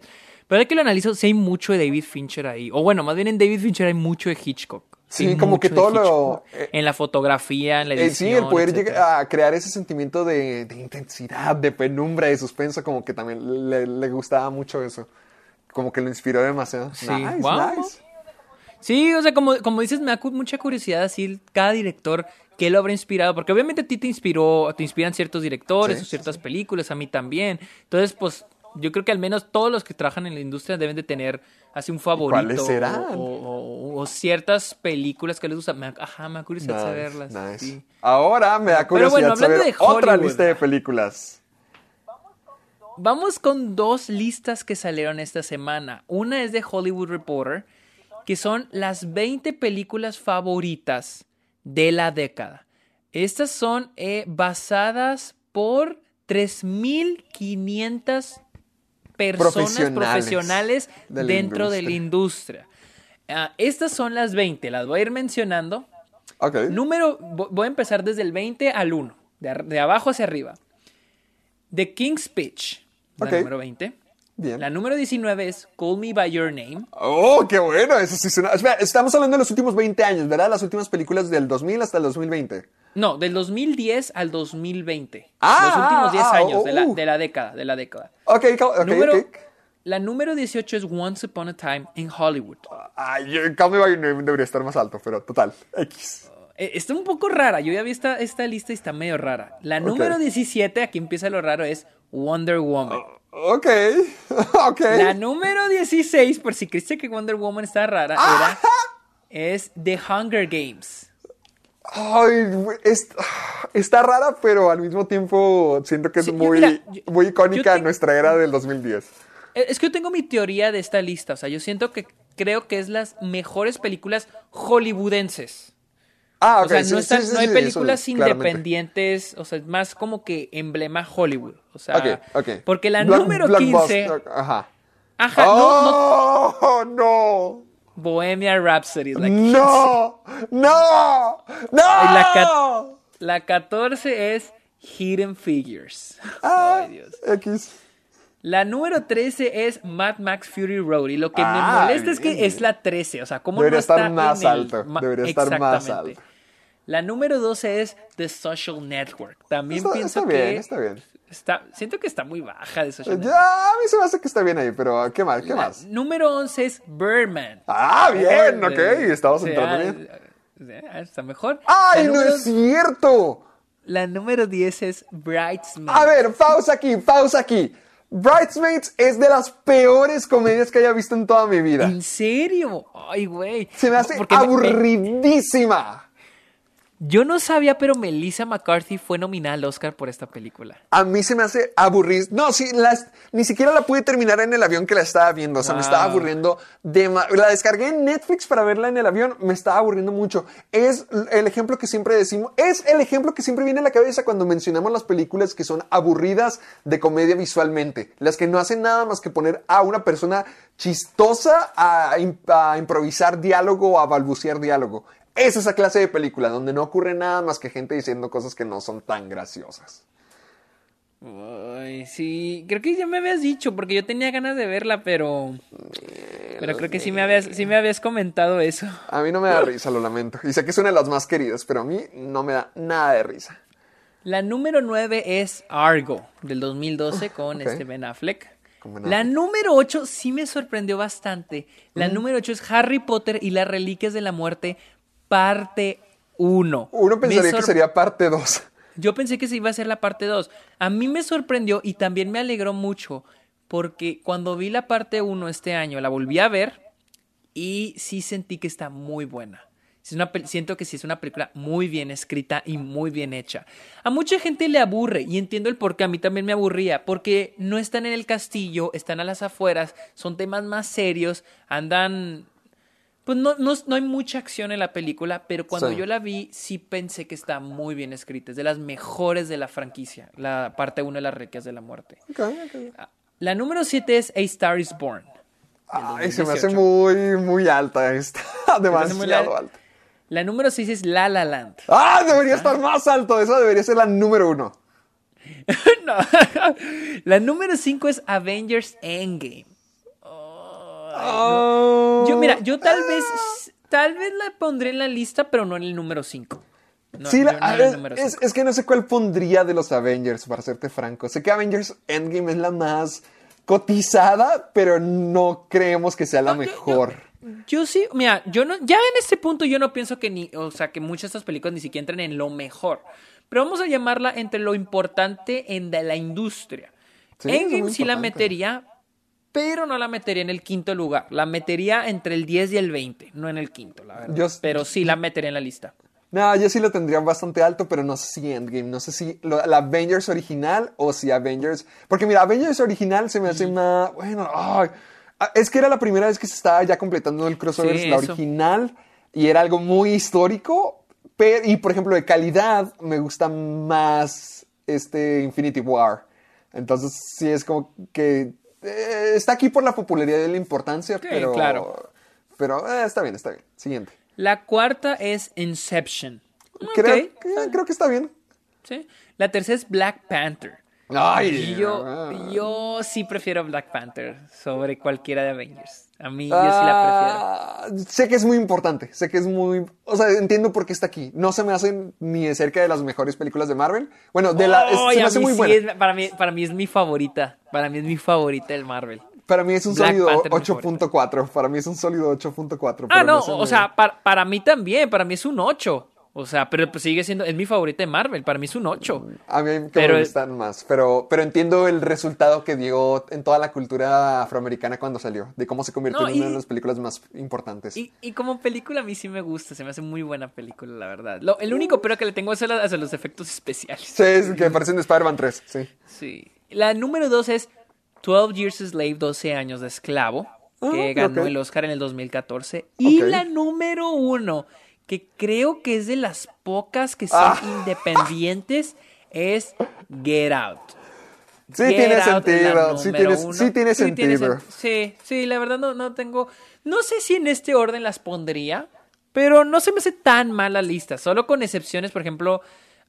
Pero ya que lo analizo, sí hay mucho de David Fincher ahí. O bueno, más bien en David Fincher hay mucho de Hitchcock. Sí, como que todo lo... Eh, en la fotografía, en la edición. sí, el poder llegar a crear ese sentimiento de, de, intensidad, de penumbra, de suspenso, como que también le, le gustaba mucho eso como que lo inspiró demasiado. Sí, nice, Sí, o sea, como, como dices, me da mucha curiosidad así cada director que lo habrá inspirado, porque obviamente a ti te inspiró, te inspiran ciertos directores o ciertas películas, a mí también. Entonces, pues, yo creo que al menos todos los que trabajan en la industria deben de tener así un favorito. ¿Cuáles serán? O, ciertas películas que les gustan. ajá, me da curiosidad saberlas. Ahora me da curiosidad saber otra lista de películas. Vamos con dos listas que salieron esta semana. Una es de Hollywood Reporter, que son las 20 películas favoritas de la década. Estas son eh, basadas por 3.500 personas profesionales, dentro de la industria. Ah, estas son las 20, las voy a ir mencionando. Okay. Número, voy a empezar desde el 20 al 1, de, abajo hacia arriba. The King's Pitch, la número 20. Bien. La número 19 es Call Me By Your Name. Oh, qué bueno. Eso sí suena... estamos hablando de los últimos 20 años, ¿verdad? Las últimas películas del 2000 hasta el 2020. No, del 2010 al 2020. Ah, los últimos 10 ah, años de, la, uh. de, la, década, de la década. Ok, ok, número, La número 18 es Once Upon a Time in Hollywood. Ay, Call Me By Your Name debería estar más alto, pero total, X. Eh, está un poco rara. Yo ya vi esta, esta lista y está medio rara. La número 17, aquí empieza lo raro, es Wonder Woman. Uh, ok, ok. La número 16, por si creíste que Wonder Woman está rara, era, es The Hunger Games. Ay, está rara, pero al mismo tiempo siento que es muy, muy icónica en nuestra era del 2010. Eh, es que yo tengo mi teoría de esta lista. O sea, yo siento que creo que es las mejores películas hollywoodenses. Ah. O sea, no, hay películas independientes. O sea, es más como que emblema Hollywood. O sea, porque la número 15. Ajá. Ajá, no, no. ¡Oh, no. Bohemian Rhapsody. no, no, no. La, 14 es Hidden Figures. Ay, Dios. X. La número 13 es Mad Max Fury Road. Y lo que me molesta es que es la 13. O sea, ¿cómo Debería no estar más alto. Debería estar más alto. La número 12 es The Social Network. También pienso está que. Bien, está bien. Está, siento que está muy baja de Social Network. Ya, a mí se me hace que está bien ahí, pero ¿qué más? ¿Qué más? Número 11 es Birdman. Ah, bien, ok. Estamos entrando bien. Está mejor. ¡Ay, no es cierto! La número 10 es Bridesmaids. A ver, pausa aquí, pausa aquí. Bridesmaids es de las peores comedias que haya visto en toda mi vida. ¿En serio? Ay, güey. Se me hace aburridísima. Yo no sabía, pero Melissa McCarthy fue nominada al Oscar por esta película. A mí se me hace aburrir. No, sí, ni siquiera la pude terminar en el avión que la estaba viendo. O sea, me estaba aburriendo. De la descargué en Netflix para verla en el avión. Me estaba aburriendo mucho. Es el ejemplo que siempre decimos. Es el ejemplo que siempre viene a la cabeza cuando mencionamos las películas que son aburridas de comedia visualmente. Las que no hacen nada más que poner a una persona chistosa a, a improvisar diálogo o a balbucear diálogo. Es esa clase de película donde no ocurre nada más que gente diciendo cosas que no son tan graciosas. Ay, sí, creo que ya me habías dicho, porque yo tenía ganas de verla, pero. Pero creo que sí me, habías, sí me habías comentado eso. A mí no me da risa, lo lamento. Y sé que es una de las más queridas, pero a mí no me da nada de risa. La número 9 es Argo, del 2012, con este Ben Affleck. La número 8 sí me sorprendió bastante. La número 8 es Harry Potter y las Reliquias de la Muerte, parte 1. Uno pensaría que sería parte 2. Yo pensé que se iba a ser la parte 2. A mí me sorprendió y también me alegró mucho porque cuando vi la parte 1 este año la volví a ver y sí sentí que está muy buena. siento que sí es una película muy bien escrita y muy bien hecha. A mucha gente le aburre y entiendo el por qué a mí también me aburría, porque no están en el castillo, están a las afueras, son temas más serios, andan pues no, no, hay mucha acción en la película, pero cuando yo la vi sí pensé que está muy bien escrita. Es de las mejores de la franquicia, la parte 1 de las Requias de la Muerte. Ah, la número 7 es A Star is Born. Ay, se me hace muy, muy alta esta. Demasiado alta. La número 6 es La La Land. ¡Ah! Debería estar más alto. Esa debería ser la número 1. no. la número 5 es Avengers Endgame. Oh. Yo, mira, yo tal vez, tal vez la pondré en la lista, pero no en el número 5. sí, es, que no sé cuál pondría de los Avengers, para serte franco. Sé que Avengers Endgame es la más cotizada, pero no creemos que sea la mejor. Yo, sí, mira, yo no, ya en este punto yo no pienso que ni, o sea, que muchas de estas películas ni siquiera entren en lo mejor. Pero vamos a llamarla entre lo importante en de la industria. Endgame sí la metería, pero no la metería en el quinto lugar. La metería entre el 10 y el 20, no en el quinto, la verdad. pero sí la metería en la lista. No, yo sí lo tendría bastante alto, pero no sé si Endgame, no sé si la Avengers original o si Avengers... Porque mira, Avengers original se me hace más... Bueno, ah, es que era la primera vez que se estaba ya completando el crossover, la original, y era algo muy histórico, pero, y por ejemplo de calidad me gusta más este Infinity War. Entonces sí es como que eh, está aquí por la popularidad y la importancia, pero... Claro. Pero eh, está bien, está bien. Siguiente. La cuarta es Inception. Creo, creo que está bien. Sí. La tercera es Black Panther. Ay, yo, yo sí prefiero Black Panther sobre cualquiera de Avengers. A mí yo sí la prefiero. Ah, sé que es muy importante, sé que es muy... O sea, entiendo por qué está aquí. No se me hace ni de cerca de las mejores películas de Marvel. Bueno, de la... se me hace muy buena. para, mí, para mí es mi favorita. Para mí es mi favorita el Marvel. Para mí es un sólido 8.4. Para mí es un sólido 8.4. Ah, no, o sea, para, para, mí también. Para mí es un 8. O sea, pero pues sigue siendo, es mi favorita de Marvel, para mí es un 8. A mí me gustan más, pero, pero entiendo el resultado que dio en toda la cultura afroamericana cuando salió, de cómo se convirtió en una de las películas más importantes. Y, y, como película a mí sí me gusta, se me hace muy buena película, la verdad. Lo, el único pero que le tengo es a los efectos especiales. Sí, es que aparecen de Spider-Man 3, sí. Sí. La número 2 es 12 Years a Slave, 12 años de esclavo, que ah, ganó el Oscar en el 2014. Y la número 1 que creo que es de las pocas que son ah. independientes, es Get Out. Sí tiene sentido, sí tiene, sí tiene, sentido. Sí, sí, la verdad no, no tengo, no sé si en este orden las pondría, pero no se me hace tan mal la lista, solo con excepciones, por ejemplo,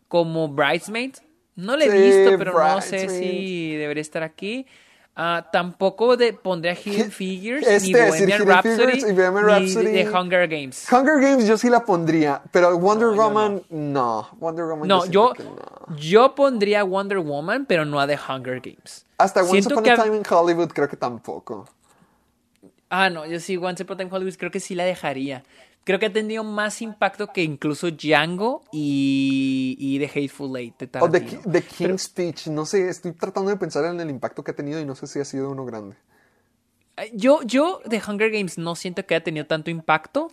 como Bridesmaids. No la he visto, pero no sé si debería estar aquí. Uh, tampoco de, pondré Hidden Figures, este, ni Bohemian Rhapsody, y Bohemian Rhapsody, ni The Hunger Games. Hunger Games yo sí la pondría, pero Wonder Woman no. Wonder Woman no, yo, no. yo pondría Wonder Woman, pero no a The Hunger Games. Hasta Once Upon a Time in Hollywood creo que tampoco. Ah, no, yo sí, Once Upon a Time in Hollywood creo que sí la dejaría creo que ha tenido más impacto que incluso Django y, y The Hateful Eight. o The, King's Speech. No sé, estoy tratando de pensar en el impacto que ha tenido y no sé si ha sido uno grande. Yo, yo The Hunger Games no siento que haya tenido tanto impacto.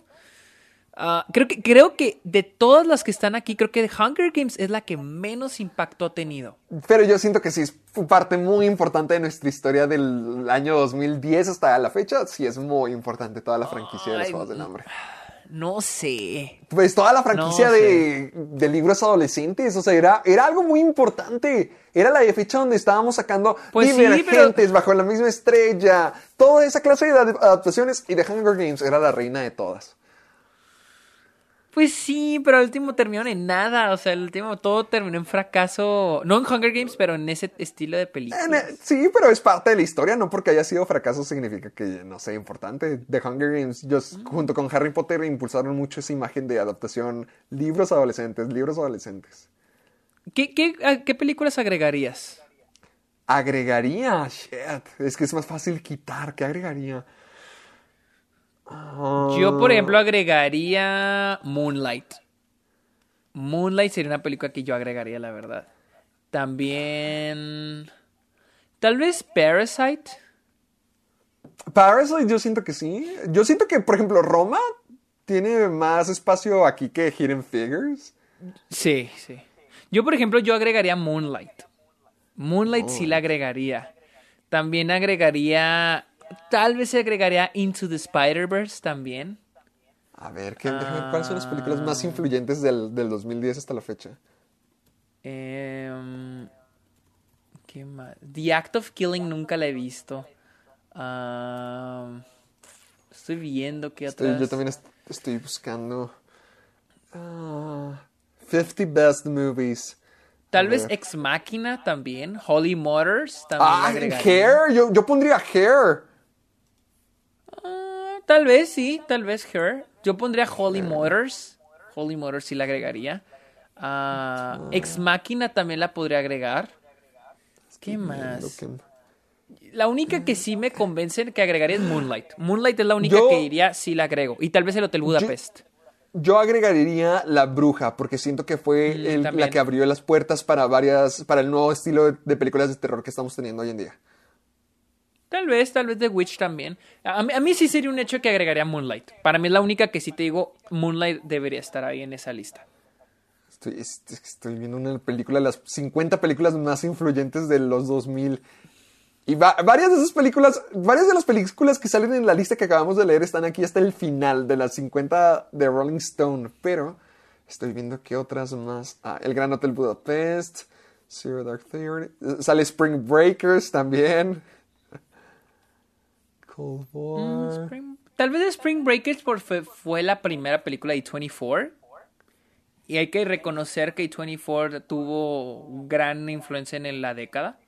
Ah, creo, que, creo que de todas las que están aquí, creo que The Hunger Games es la que menos impacto ha tenido. Pero yo siento que sí es parte muy importante de nuestra historia del año 2010 hasta la fecha. Sí es muy importante toda la franquicia de los Juegos del Hambre. No sé. Pues toda la franquicia de, libros adolescentes, o sea, era, era algo muy importante. Era la fecha donde estábamos sacando pues Divergentes bajo la misma estrella. Toda esa clase de adaptaciones y The Hunger Games era la reina de todas. Pues sí, pero el último terminó en nada. O sea, el último todo terminó en fracaso. No en Hunger Games, pero en ese estilo de película. Eh, sí, pero es parte de la historia. No porque haya sido fracaso significa que no sea importante. The Hunger Games, mm. junto con Harry Potter, impulsaron mucho esa imagen de adaptación. Libros adolescentes, libros adolescentes. ¿Qué, qué, qué películas agregarías? Agregaría, shit. Es que es más fácil quitar. ¿Qué agregaría? Yo, por ejemplo, agregaría Moonlight. Moonlight sería una película que yo agregaría, la verdad. También. Tal vez Parasite. Parasite, yo siento que sí. Yo siento que, por ejemplo, Roma tiene más espacio aquí que Hidden Figures. Sí, sí. Yo, por ejemplo, yo agregaría Moonlight. Moonlight sí la agregaría. También agregaría Tal vez se agregaría Into the Spider-Verse también. A ver, ¿cuáles son las películas más influyentes del, 2010 hasta la fecha? Em, ¿Qué más? The Act of Killing nunca la he visto. estoy viendo qué otras... yo también estoy buscando... 50 ah, Best Movies. Tal vez Ex Máquina también. Holy Motors también. Ah, Hair. Yo, yo pondría Hair. Tal vez, sí, tal vez Her. Yo pondría Holy Motors. Holy Motors sí la agregaría. Uh, Ex Máquina también la podría agregar. ¿Qué más? La única que sí me convence que agregaría es Moonlight. Moonlight es la única que diría sí la agrego. Y tal vez el Hotel Budapest. yo agregaría La Bruja, porque siento que fue mm, la que abrió las puertas para varias, para el nuevo estilo de, películas de terror que estamos teniendo hoy en día. Tal vez, tal vez The Witch también. A mí, a mí, sí sería un hecho que agregaría Moonlight. Para mí es la única que sí te digo, Moonlight debería estar ahí en esa lista. Estoy, estoy viendo una película, las 50 películas más influyentes de los 2000. Y varias de esas películas, varias de las películas que salen en la lista que acabamos de leer están aquí hasta el final de las 50 de Rolling Stone. Pero estoy viendo que otras más. Ah, El Gran Hotel Budapest, Zero Dark Theory. Sale Spring Breakers también. Cold War. Mm, tal vez Spring Breakers fue, fue la primera película de 24. Y hay que reconocer que 24 tuvo gran influencia en la década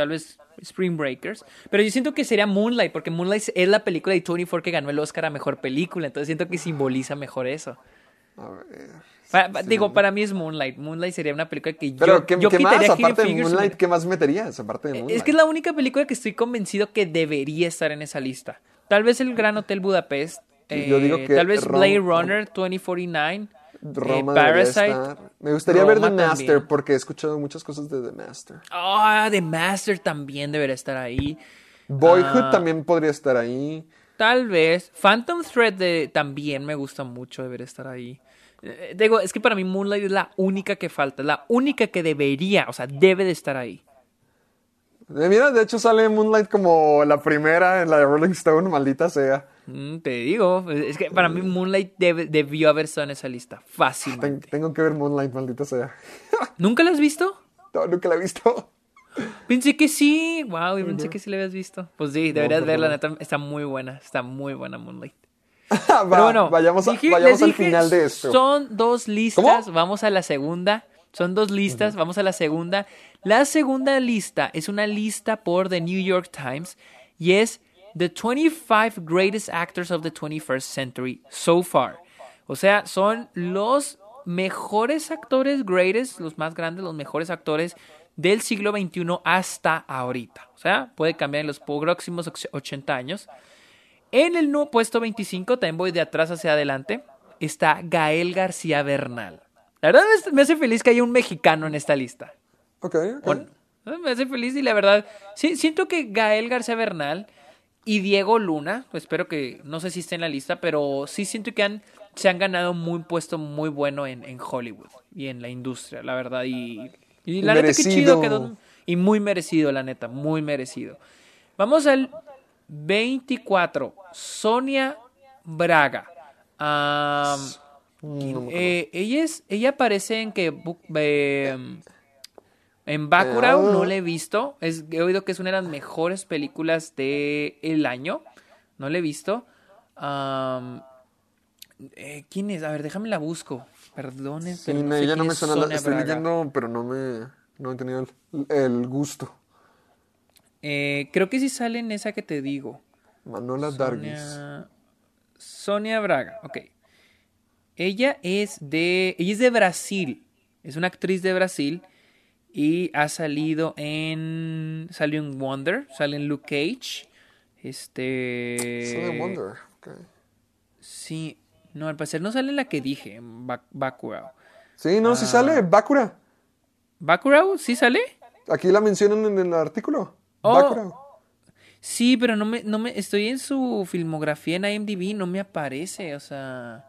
tal vez Spring Breakers. Pero yo siento que sería Moonlight, porque Moonlight es la película de 24 que ganó el Oscar a Mejor Película, entonces siento que simboliza mejor eso. Digo, para mí es Moonlight. Moonlight sería una película que yo, ¿qué, yo ¿qué más? Aparte de Moonlight, ¿qué más meterías? Aparte de Moonlight. Es que es la única película que estoy convencido que debería estar en esa lista. Tal vez el Gran Hotel Budapest. yo digo eh, que tal vez Blade Runner 2049. Roma Parasite. Me gustaría ver The Master porque he escuchado muchas cosas de The Master. Ah, The Master también debería estar ahí. Boyhood ah. también podría estar ahí. Tal vez. Phantom Thread también me gusta mucho, debería estar ahí. Eh, digo, es que para mí Moonlight es la única que falta, la única que debería, o sea, debe de estar ahí. Eh, mira, de hecho sale Moonlight como la primera en la de Rolling Stone, maldita sea. Mm, te digo, es que para mí Moonlight debió haber estado en esa lista. Fácil. tengo que ver Moonlight, maldita sea. ¿Nunca la has visto? No, nunca la he visto. Pensé que sí. Wow, pensé que sí la habías visto. Pues sí, deberías verla, neta. Está muy buena. Está muy buena Moonlight. Pero bueno, vayamos, vayamos al final de esto. Son dos listas. Vamos a la segunda. Son dos listas. Vamos a la segunda. La segunda lista es una lista por The New York Times y es The 25 Greatest Actors of the 21st Century So Far. O sea, son los mejores actores greatest, los más grandes, los mejores actores del siglo XXI hasta ahorita. O sea, puede cambiar en los próximos 80 años. En el nuevo puesto 25, también voy de atrás hacia adelante, está Gael García Bernal. La verdad me hace feliz que haya un mexicano en esta lista. Ok, me hace feliz y la verdad, sí, siento que Gael García Bernal y Diego Luna, pues espero que, no sé si esté en la lista, pero sí siento que han, se han ganado un puesto muy bueno en, en Hollywood y en la industria, la verdad. Y, y la neta, que chido quedó. Y muy merecido, la neta, muy merecido. Vamos al 24. Sonia Braga. Eh, ella, es, ella aparece en que. Eh, en Bacurau no la he visto. Es, he oído que es una de las mejores películas del el año. No la he visto. Eh, ¿Quién es? A ver, déjame la busco. Perdone. Sí, ella no me suena. estoy leyendo, pero no me. No he tenido el, gusto. Eh, creo que sí sale en esa que te digo. Manola Dargis. Sonia Braga, ok. Ella es de. Ella es de Brasil. Es una actriz de Brasil. Y ha salido en. Salió en Wonder, sale en Luke Cage. Este. Sale en Wonder, Sí, no, al parecer no sale en la que dije, en Bakurao. Sí, no, sí sale, ah. Bakura. ¿Bakurao? ¿Sí sale? Aquí la mencionan en el artículo. Oh. Sí, pero no me, no me. Estoy en su filmografía en IMDb, no me aparece, o sea.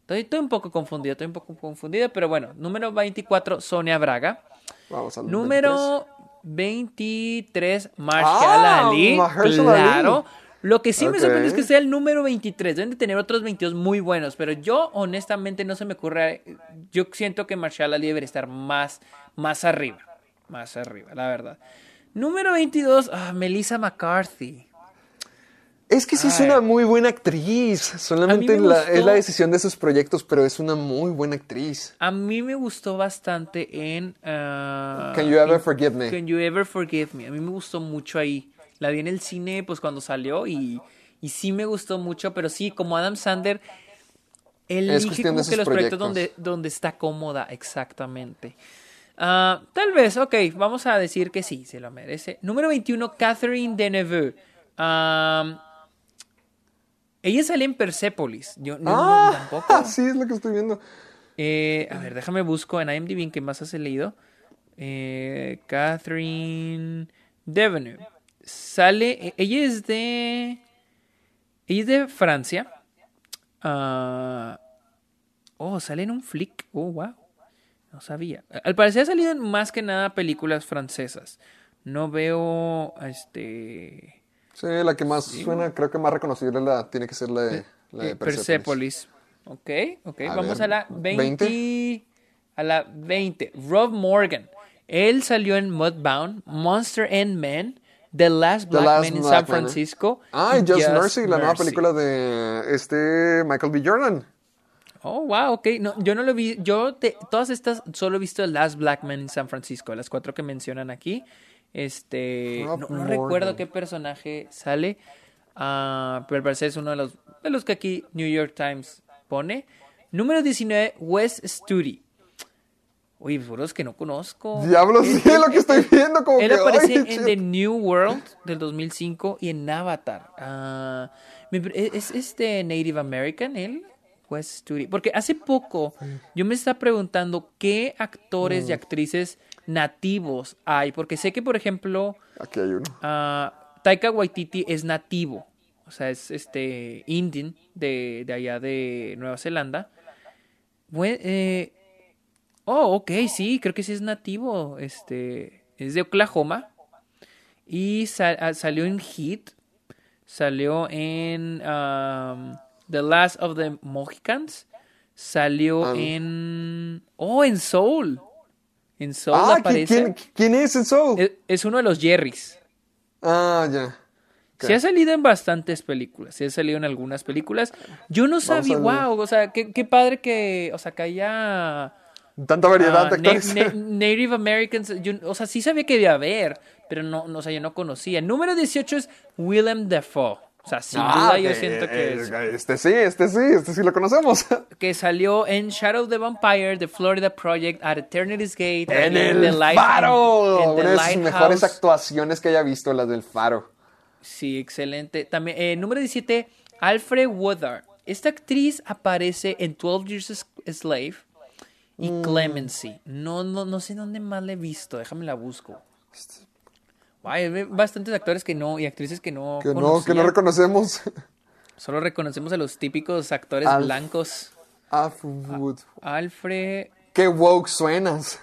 Estoy, estoy un poco confundido, estoy un poco confundido, pero bueno, número 24, Sonia Braga. Número 23, Marshall ah, Ali. claro. Lo que sí me sorprende es que sea el número 23. Deben de tener otros 22 muy buenos, pero yo honestamente no se me ocurre. Yo siento que Marshall Ali debería estar más, más arriba. Más arriba, la verdad. Número 22, ah, Melissa McCarthy. Es que sí es una muy buena actriz. Solamente es la decisión de sus proyectos, pero es una muy buena actriz. A mí me gustó bastante en. Uh, Can You Ever Forgive Me? Can You Ever Forgive Me. A mí me gustó mucho ahí. La vi en el cine pues cuando salió y, y sí me gustó mucho, pero sí, como Adam Sander, él elige como que los proyectos, donde, donde está cómoda, exactamente. Uh, tal vez, ok, vamos a decir que sí, se lo merece. Número 21, Catherine Deneuve. Um, Ella sale en Persepolis. Yo no, ah, tampoco. Sí, es lo que estoy viendo. Eh, a ver, déjame busco en IMDb qué más has leído. Eh, Catherine Devenue. Sale. E, ella es de. Ella es de Francia. Ah, oh, sale en un flick. Oh, wow. No sabía. Al parecer ha salido en más que nada películas francesas. No veo. Este. Sí, la que más suena, creo que más reconocible la, tiene que ser la de, eh, Persepolis. Ok, ok. Vamos a la 20, A la 20. Rob Morgan. Él salió en Mudbound, Monster and Men, The Last Black Man in San Francisco. Ah, y Just, Mercy, la nueva película de este Michael B. Jordan. Oh, wow, ok. No, yo no lo vi. Yo de todas estas solo he visto Last Black Man in San Francisco, las cuatro que mencionan aquí. Este. no, recuerdo qué personaje sale. Uh, pero parece es uno de los, de los que aquí New York Times pone. Número 19, West Studi. Uy, puros que no conozco. Diablos, sí, es lo que estoy viendo. Como él aparece en The New World del 2005 y en Avatar. Uh, ¿Es este Native American él? West Studi. Porque hace poco yo me estaba preguntando qué actores y mm. actrices nativos hay? Porque sé que, por ejemplo, aquí hay uno. Uh, Taika Waititi es nativo, o sea, es este indian de, de allá de Nueva Zelanda. eh, oh, ok, sí, creo que sí es nativo, este, es de Oklahoma y ah, salió en Heat, salió en um, The Last of the Mohicans, salió ah. en, oh, en Soul. En Soul ah, aparece. ¿quién, es en Soul? Es, uno de los Jerrys. Ah, ya. Se ha salido en bastantes películas, se ha salido en algunas películas. Yo no sabía, wow, o sea, qué, qué, padre que, o sea, que haya... Tanta variedad de actores. Native Americans, o sea, sí sabía que debía haber, pero no, no, o sea, yo no conocía. El número 18 es Willem Dafoe. O sea, sin ah, duda yo siento que es... Este sí, este sí, este sí lo conocemos. Que salió en Shadow of the Vampire, The Florida Project, At Eternity's Gate. En El Faro. Una de las mejores actuaciones que haya visto, las del Faro. Sí, excelente. También, eh, número 17, Alfred Woodard. Esta actriz aparece en 12 Years a Slave y mm. Clemency. No, no, no sé dónde más la he visto, déjame la busco. Hay bastantes actores que no y actrices que no que no que no reconocemos. Solo reconocemos a los típicos actores blancos. Alfred. Alfred. Qué woke suenas.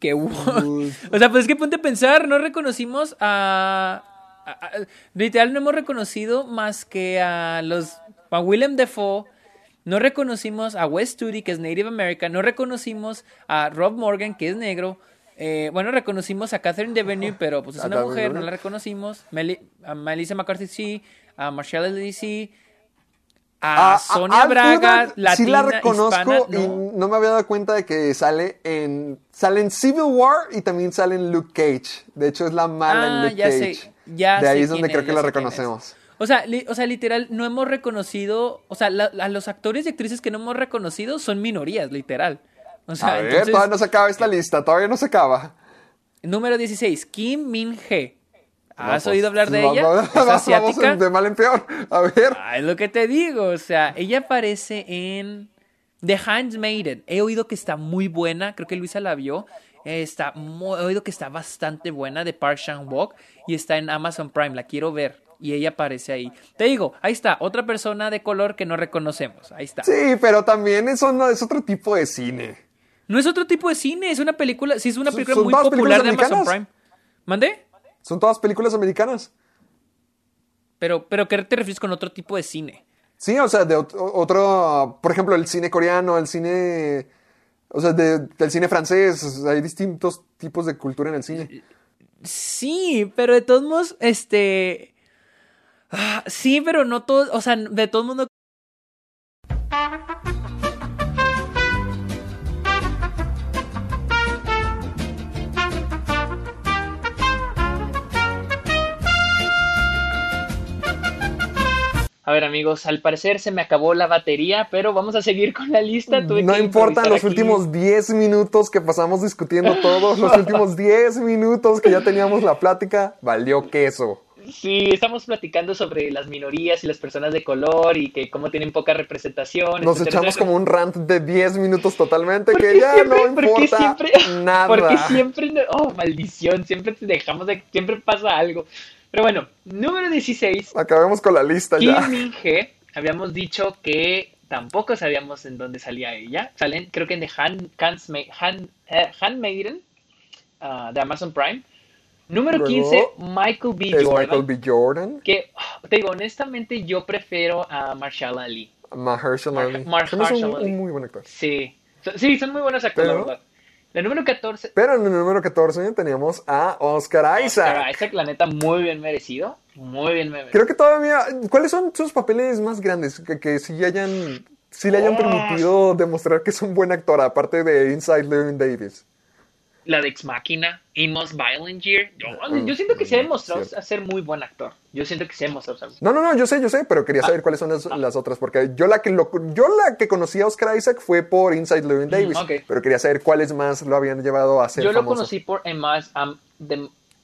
Qué woke. o sea, pues es que ponte a pensar, no reconocimos a, literal no hemos reconocido más que a los a Willem Dafoe no reconocimos a Wes Studi, que es Native American. No reconocimos a Rob Morgan, que es negro. Eh, bueno, reconocimos a Catherine Devenue, pero pues es una mujer, no la reconocimos. a Melissa McCarthy sí, a Marshall Lee sí, a, Sonia Braga, latina, sí la reconozco y no me había dado cuenta de que sale en sale en Civil War y también sale en Luke Cage. De hecho es la mala en ah, Luke Cage. ya de ahí es donde creo que la reconocemos. O sea, o sea, literal, no hemos reconocido, o sea, a los actores y actrices que no hemos reconocido son minorías, literal a ver, todavía no se acaba esta lista, todavía no se acaba. Número 16, Kim Min He. ¿Has pues, oído hablar de ella? ¿Es asiática? de mal en peor. A ver. Ah, es lo que te digo. O sea, ella aparece en The Handmaiden. He oído que está muy buena. Creo que Luisa la vio. Está he oído que está bastante buena de Park Chan-wook y está en Amazon Prime. La quiero ver y ella aparece ahí. Te digo, ahí está, otra persona de color que no reconocemos. Ahí está. Sí, pero también eso no es otro tipo de cine. No es otro tipo de cine, es una película, sí es una película muy popular de Amazon Prime. ¿Mandé? Son todas películas americanas. Pero, pero ¿qué te refieres con otro tipo de cine? Sí, o sea, de otro, por ejemplo, el cine coreano, el cine, o sea, del cine francés, hay distintos tipos de cultura en el cine. Sí, pero de todos modos, este, ah, sí, pero no todo, o sea, de todos modos A ver amigos, al parecer se me acabó la batería, pero vamos a seguir con la lista. no importan los últimos 10 minutos que pasamos discutiendo todos, los últimos 10 minutos que ya teníamos la plática, valió queso. Sí, estamos platicando sobre las minorías y las personas de color y que cómo tienen poca representación. Nos echamos como un rant de 10 minutos totalmente que ya no importa siempre, nada. Porque siempre, oh, maldición, siempre te dejamos de, siempre pasa algo. Pero bueno, número 16. Acabemos con la lista Kim ya. Min He, habíamos dicho que tampoco sabíamos en dónde salía ella. Salen, creo que en The Hand, Hand, eh, Handmaiden uh, de Amazon Prime. Número 15, Michael B. Jordan. Michael B. Jordan. Que, te digo, honestamente, yo prefiero a Marshall Ali. Mahershala Ali. Marshall Ali. Un, muy buen actor. Sí. Sí, son muy buenos actores. La número 14. Pero en el número 14 teníamos a Oscar Isaac. Oscar Isaac, la neta, muy bien merecido. Muy bien merecido. Creo que todavía. ¿Cuáles son sus papeles más grandes? Que, que si hayan. Si le hayan permitido demostrar que es un buen actor, aparte de Inside Living Davis la de Ex Máquina, Amos Violent Year. Yo, yo, siento que se ha demostrado ser muy buen actor. Yo siento que se ha demostrado No, no, no, yo sé, yo sé, pero quería saber ah, cuáles son las, ah. las, otras, porque yo la que lo, yo la que conocí a Oscar Isaac fue por Inside Llewyn mm, Davis, pero quería saber cuáles más lo habían llevado a ser Yo lo conocí por Amos, um,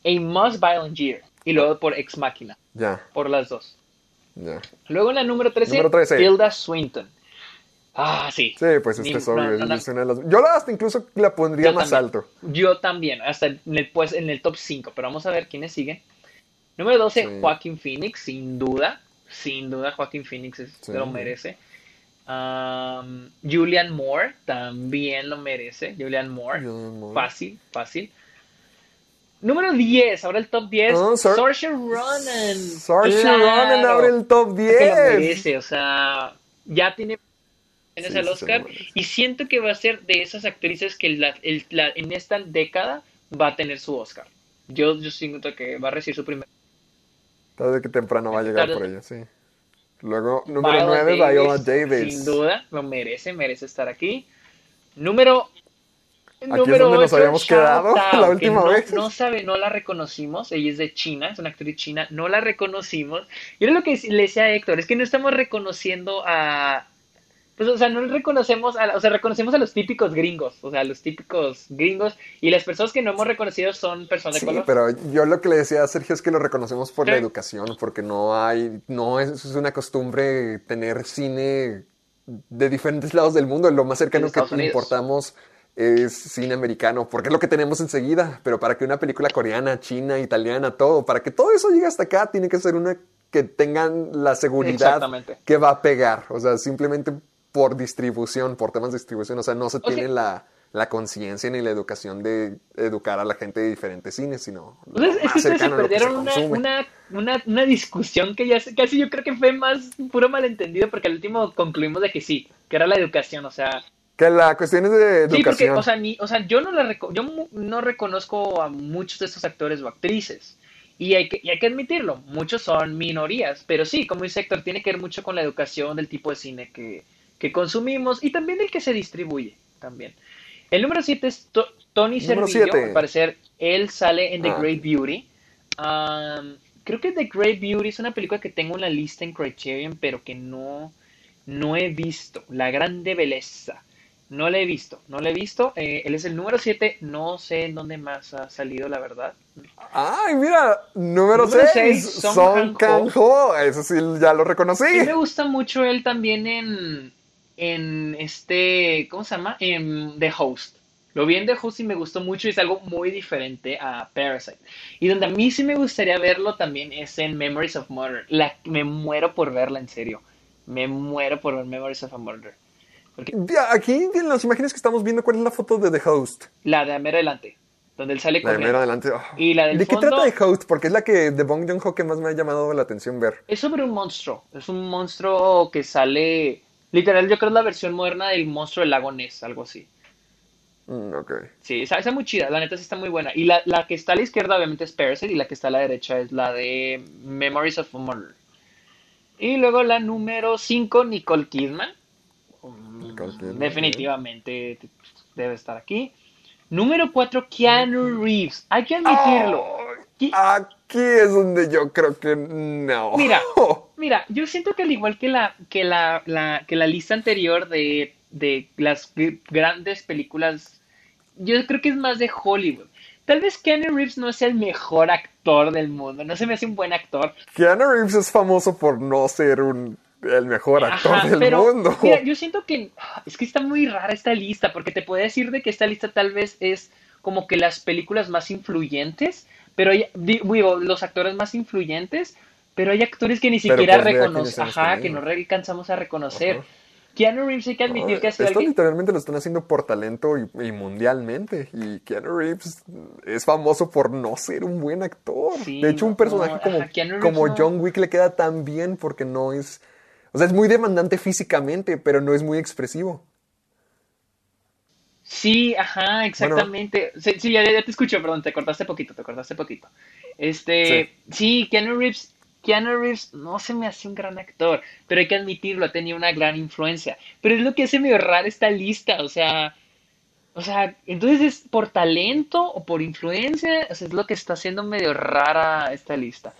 Amos Violent Year y luego por Ex Máquina. Ya. Por las dos. Ya. Luego en la número 13, número 13. Hilda Swinton. Ah, sí. Sí, pues es que es obvio. Yo hasta incluso la pondría más alto. Yo también, hasta en el, pues, en el top 5. Pero vamos a ver quiénes siguen. Número 12, Joaquín Phoenix, sin duda. Sin duda, Joaquín Phoenix lo merece. Julian Moore también lo merece. Julian Moore. Fácil, fácil. Número 10, ahora el top 10. Saoirse Ronan. Saoirse Ronan abre el top 10. lo merece, o sea, ya tiene el Oscar y siento que va a ser de esas actrices que en esta década va a tener su Oscar. Yo, yo siento que va a recibir su primer. Tarde que temprano va a llegar por ella, sí. Luego, número 9, Viola Davis. Sin duda, lo merece, merece estar aquí. Número Aquí número es donde nos habíamos quedado la última vez. No sabe, no la reconocimos. Ella es de China, es una actriz china. No la reconocimos. Y era lo que le decía a Héctor, es que no estamos reconociendo a, pues, o sea, no reconocemos, a, o sea, reconocemos a los típicos gringos, o sea, los típicos gringos, y las personas que no hemos reconocido son personas de color. pero yo lo que le decía a Sergio es que lo reconocemos por la educación, porque no hay, no es, es, una costumbre tener cine de diferentes lados del mundo, lo más cercano que importamos es cine americano, porque es lo que tenemos enseguida, pero para que una película coreana, china, italiana, todo, para que todo eso llegue hasta acá, tiene que ser una que tengan la seguridad que va a pegar, o sea, simplemente por distribución, por temas de distribución. O sea, no se tiene la, la conciencia ni la educación de educar a la gente de diferentes cines, sino. es que se perdieron una, una, una, discusión que ya casi yo creo que fue más puro malentendido, porque al último concluimos de que sí, que era la educación, o sea. Que la cuestión es de educación. Sí, porque, o sea, o sea yo, no la yo no reconozco a muchos de estos actores o actrices. Y hay, que, y hay que admitirlo, muchos son minorías, pero sí, como dice Héctor, tiene que ver mucho con la educación del tipo de cine que, que consumimos y también el que se distribuye también. El número 7 es Tony Servillo, al parecer él sale en The ah. Great Beauty. creo que The Great Beauty es una película que tengo en la lista en Criterion, pero que no, no he visto. La grande belleza. No la he visto, no la he visto. Eh, él es el número 7, no sé en dónde más ha salido, la verdad. Ay, mira, número 6, Son Kang-ho. Eso sí, ya lo reconocí. me gusta mucho él también en, en este, ¿cómo se llama? En The Host. Lo vi en The Host y me gustó mucho y es algo muy diferente a Parasite. Y donde a mí sí me gustaría verlo también es en Memories of Murder. La, me muero por verla, en serio. Me muero por ver Memories of a Murder. Aquí en las imágenes que estamos viendo, ¿cuál es la foto de The Host? La de Amero adelante, donde él sale con La de adelante. Oh. Y la del ¿De qué trata The Host? Porque es la que de Bong Joon-ho que más me ha llamado la atención ver. Es sobre un monstruo. Es un monstruo que sale Literal, yo creo que es la versión moderna del monstruo del lago Ness, algo así. Mm, ok. Sí, esa, esa, muy chida, la neta sí está muy buena. Y la, la, que está a la izquierda, obviamente, es Parasite, y la que está a la derecha es la de Memories of a Murder. Y luego la número 5, Nicole Kidman. Nicole Kidman. Definitivamente debe estar aquí. Número 4, Keanu Reeves. Hay que admitirlo. Aquí es donde yo creo que no. Mira, mira, yo siento que al igual que la, que la, que la lista anterior de, de las grandes películas, yo creo que es más de Hollywood. tal vez Keanu Reeves no es el mejor actor del mundo, no se me hace un buen actor. Keanu Reeves es famoso por no ser un el mejor actor del mundo. Mira, yo siento que es que está muy rara esta lista, porque te puedo decir de que esta lista tal vez es como que las películas más influyentes, pero digo, los actores más influyentes, pero hay actores que ni siquiera reconocen, ajá, que no alcanzamos a reconocer. Keanu Reeves hay que admitir que ha sido Esto literalmente lo están haciendo por talento y, mundialmente. Y Keanu Reeves es famoso por no ser un buen actor. de hecho, un personaje como, como John Wick le queda tan bien porque no es... O sea, es muy demandante físicamente, pero no es muy expresivo. Sí, ajá, exactamente. sí, ya, te escucho, perdón, te cortaste poquito, te cortaste poquito. Este, sí, sí Keanu Reeves Keanu Reeves no se me hace un gran actor, pero hay que admitirlo, ha tenido una gran influencia. Pero es lo que hace medio rara esta lista, o sea, o sea, entonces es por talento o por influencia, o sea, es lo que está haciendo medio rara esta lista.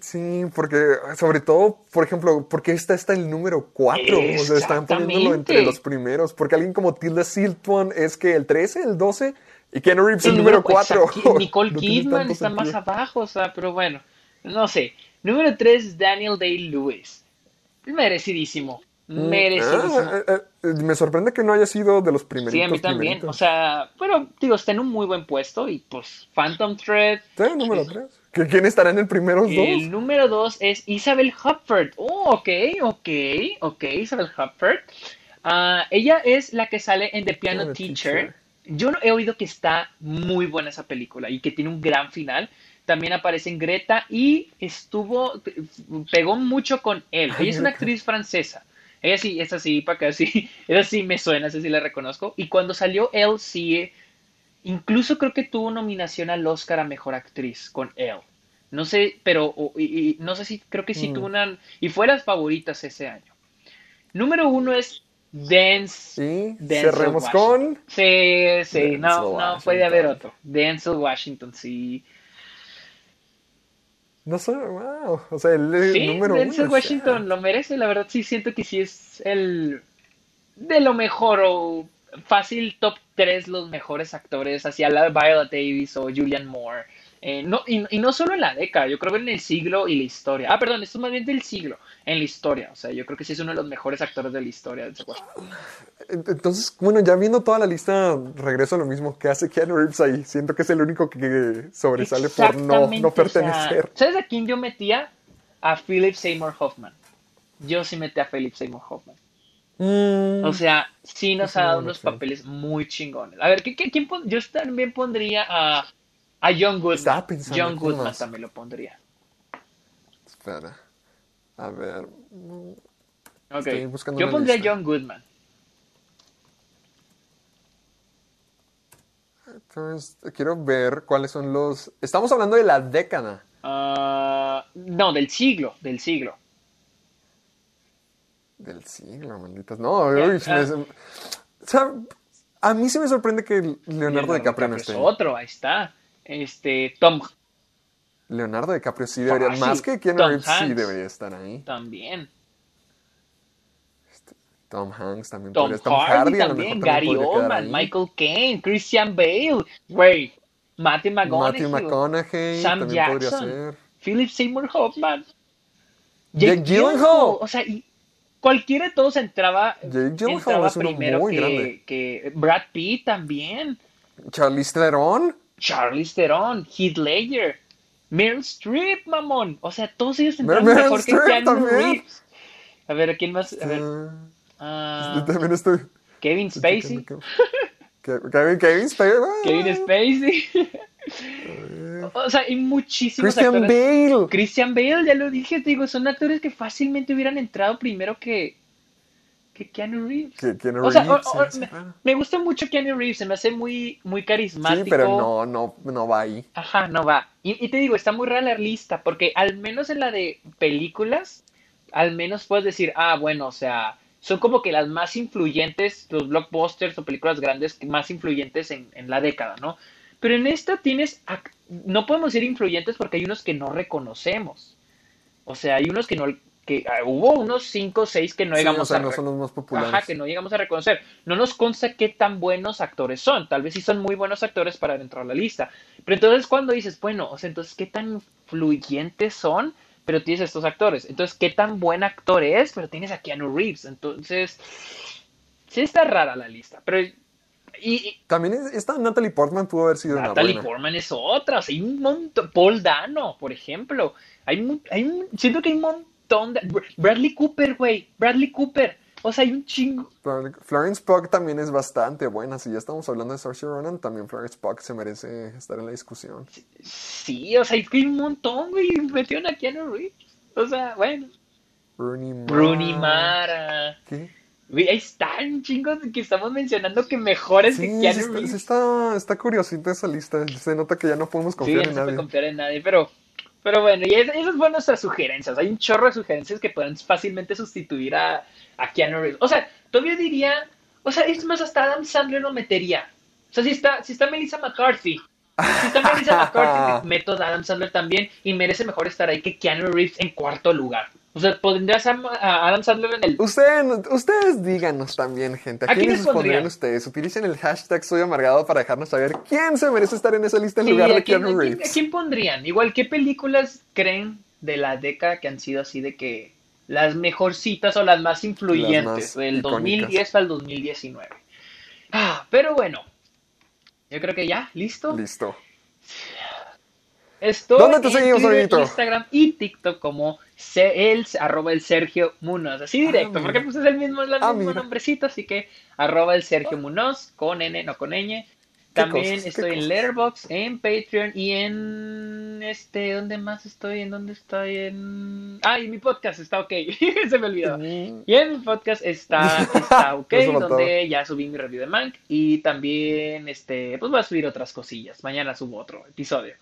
Sí, porque sobre todo, por ejemplo, porque esta está el número 4, o sea, están poniéndolo entre los primeros, porque alguien como Tilda Swinton es que el 13, el 12 y Keanu Reeves el, número 4. Nicole Kidman está más abajo, o sea, pero bueno, no sé. Número 3, Daniel Day-Lewis. Merecidísimo. Mm, Merecidísimo. Ah, eh, eh, me sorprende que no haya sido de los primeros. Sí, a mí también. O sea, bueno, digo, está en un muy buen puesto y pues Phantom Thread. Sí, número 3. ¿Quién estará en el primero dos? El número 2 es Isabel Hupford. Oh, ok, ok, ok, Isabel Hupford. Ah, ella es la que sale en The Piano Teacher. Yo he oído que está muy buena esa película y que tiene un gran final. También aparece en Greta y estuvo, pegó mucho con él. Ella es una actriz francesa. Ella sí, es así, para que así, esa sí me suena, esa sí la reconozco. Y cuando salió él, sí, incluso creo que tuvo nominación al Oscar a Mejor Actriz con él. No sé, pero y, no sé si, creo que sí mm. tuvo una, y fue las favoritas ese año. Número uno es Dance. Sí, cerremos con. Sí, sí, no, no puede haber otro. Denzel Washington, sí. No sé, wow. O sea, el, sí, número Denzel Washington lo merece, la verdad sí siento que sí es el de lo mejor o fácil top 3 los mejores actores, hacia la Viola Davis o Julian Moore. Eh, no, y, no solo en la década, yo creo que en el siglo y la historia. Ah, perdón, esto es más bien del siglo, en la historia. O sea, yo creo que sí es uno de los mejores actores de la historia. Entonces, bueno, ya viendo toda la lista, regreso a lo mismo que hace Keanu Reeves ahí. Siento que es el único que sobresale por no, no pertenecer. ¿Sabes a quién yo metía? A Philip Seymour Hoffman. Yo sí metí a Philip Seymour Hoffman. Mm. o sea, sí nos ha dado unos papeles muy chingones. A ver, ¿qué, quién yo también pondría a a John Goodman. John Goodman también lo pondría. Espera. A ver. Ok. Yo pondría a John Goodman. Entonces, quiero ver cuáles son los. Estamos hablando de la década. Ah, no, del siglo. Del siglo. Del siglo, malditas. No, o sea, a mí sí me sorprende que Leonardo, DiCaprio no esté. Es otro, ahí está. Este, Tom. Leonardo DiCaprio sí debería, más que Keanu Reeves sí debería estar ahí. También. Este, Tom Hanks también Tom podría Tom Hardy, también, Gary Oldman, Michael Caine, Christian Bale, güey, Matthew McConaughey, Matthew McConaughey Sam Jackson, Philip Seymour Hoffman, Jake, Gyllenhaal, o sea, y cualquiera de todos entraba, Jake entraba primero que, que, Brad Pitt también, Charlize Theron, Charlie Theron, Heath Ledger, Meryl Streep, mamón. O sea, todos ellos entraron mejor que Keanu Reeves. A ver, ¿a quién más? A ver. Uh, también estoy. Kevin Spacey. Kevin, Kevin Spacey. Kevin Spacey. o sea, hay muchísimos Christian Bale. Christian Bale, ya lo dije, te digo, son actores que fácilmente hubieran entrado primero que, que Keanu Reeves. o sea, me, gusta mucho Keanu Reeves, se me hace muy, muy carismático. Sí, pero no, no, no va ahí. Ajá, no va. Y, te digo, está muy rara la lista, porque al menos en la de películas, al menos puedes decir, ah, bueno, o sea, son como que las más influyentes, los blockbusters o películas grandes más influyentes en, en la década, ¿no? Pero en esta tienes, no podemos ser influyentes porque hay unos que no reconocemos. O sea, hay unos que no, que ah, hubo unos 5 o 6 que no llegamos a no son los más populares. Ajá, que no llegamos a reconocer. No nos consta qué tan buenos actores son. Tal vez sí son muy buenos actores para entrar a la lista. Pero entonces cuando dices, bueno, o sea, entonces qué tan fluyentes son, pero tienes estos actores. Entonces, qué tan buen actor es, pero tienes a Keanu Reeves. Entonces, sí está rara la lista. Pero y, También esta Natalie Portman pudo haber sido Natalie una buena. Portman es otra. O sea, hay un montón. Paul Dano, por ejemplo. Hay, hay siento que hay un montón de. Bradley Cooper, güey. Bradley Cooper. O sea, hay un chingo. Florence Pugh también es bastante buena. Si ya estamos hablando de Saoirse Ronan, también Florence Pugh se merece estar en la discusión. Sí, o sea, hay un montón, güey. Metieron a Keanu Reeves. O sea, bueno. Rooney Mara. Rooney Mara. ¿Qué? Güey, ahí están chingos que estamos mencionando que mejores que Keanu Reeves. Sí, está, está curiosita esa lista. Se nota que ya no podemos confiar en nadie. No confiar en nadie, pero pero bueno, y esas fueron nuestras sugerencias. Hay un chorro de sugerencias que pueden fácilmente sustituir a, a Keanu Reeves. O sea, todavía diría, o sea, es más, hasta Adam Sandler lo metería. O sea, si está, si está Melissa McCarthy, si está Melissa McCarthy, meto a Adam Sandler también y merece mejor estar ahí que Keanu Reeves en cuarto lugar. O sea, pondrías a Adam Sandler en el. ustedes díganos también, gente. ¿A, quiénes pondrían ustedes? Utilicen el hashtag Soy Amargado para dejarnos saber quién se merece estar en esa lista en lugar de Keanu Reeves. ¿a quién, pondrían? Igual, ¿qué películas creen de la década que han sido así de que las mejorcitas o las más influyentes? del 2010 al 2019. Ah, pero bueno. Yo creo que ya, ¿listo? Listo. Estoy ¿Dónde te seguimos, en Instagram y TikTok como el, arroba el Sergio Munoz. Así ah, directo, porque pues es el mismo, es el ah, mismo nombrecito, así que arroba el Sergio Munoz, con N, no con ñ. También estoy en Letterboxd, en Patreon y en este, ¿dónde más estoy? ¿En dónde estoy? En Ah, y mi podcast está ok, se me olvidó. Mm. Y en mi podcast está, está ok, donde ya subí mi review de Mank y también este, pues voy a subir otras cosillas. Mañana subo otro episodio.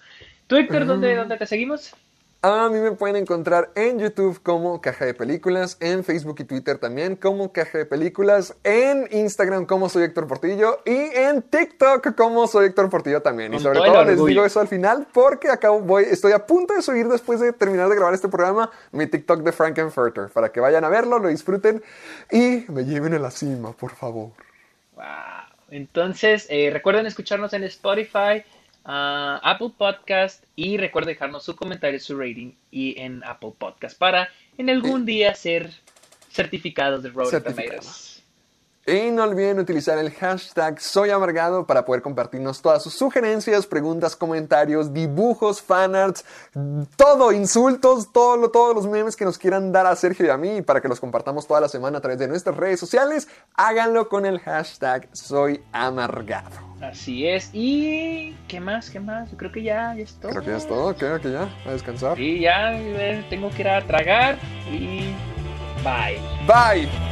Twitter, ¿dónde, ¿dónde te seguimos? A mí me pueden encontrar en YouTube como Caja de Películas, en Facebook y Twitter también como Caja de Películas, en Instagram como soy Héctor Portillo y en TikTok como soy Héctor Portillo también. y sobre todo, les digo eso al final porque acabo, voy, estoy a punto de subir después de terminar de grabar este programa mi TikTok de Frankenfurter para que vayan a verlo, lo disfruten y me lleven a la cima, por favor. Wow. Entonces, eh, recuerden escucharnos en Spotify a Apple Podcast y recuerda dejarnos su comentario, su rating y en Apple Podcast para en algún día ser certificados de Rotten Tomatoes. Y no olviden utilizar el hashtag Soy Amargado para poder compartirnos todas sus sugerencias, preguntas, comentarios, dibujos, fanarts, todo, insultos, todo, todos los memes que nos quieran dar a Sergio y a mí para que los compartamos toda la semana a través de nuestras redes sociales. Háganlo con el hashtag Soy Amargado. Así es. ¿Y qué más? ¿Qué más? Yo creo que ya, ya es todo. Creo que ya es todo. Creo que ya. A descansar. Y ya tengo que ir a tragar y bye. Bye.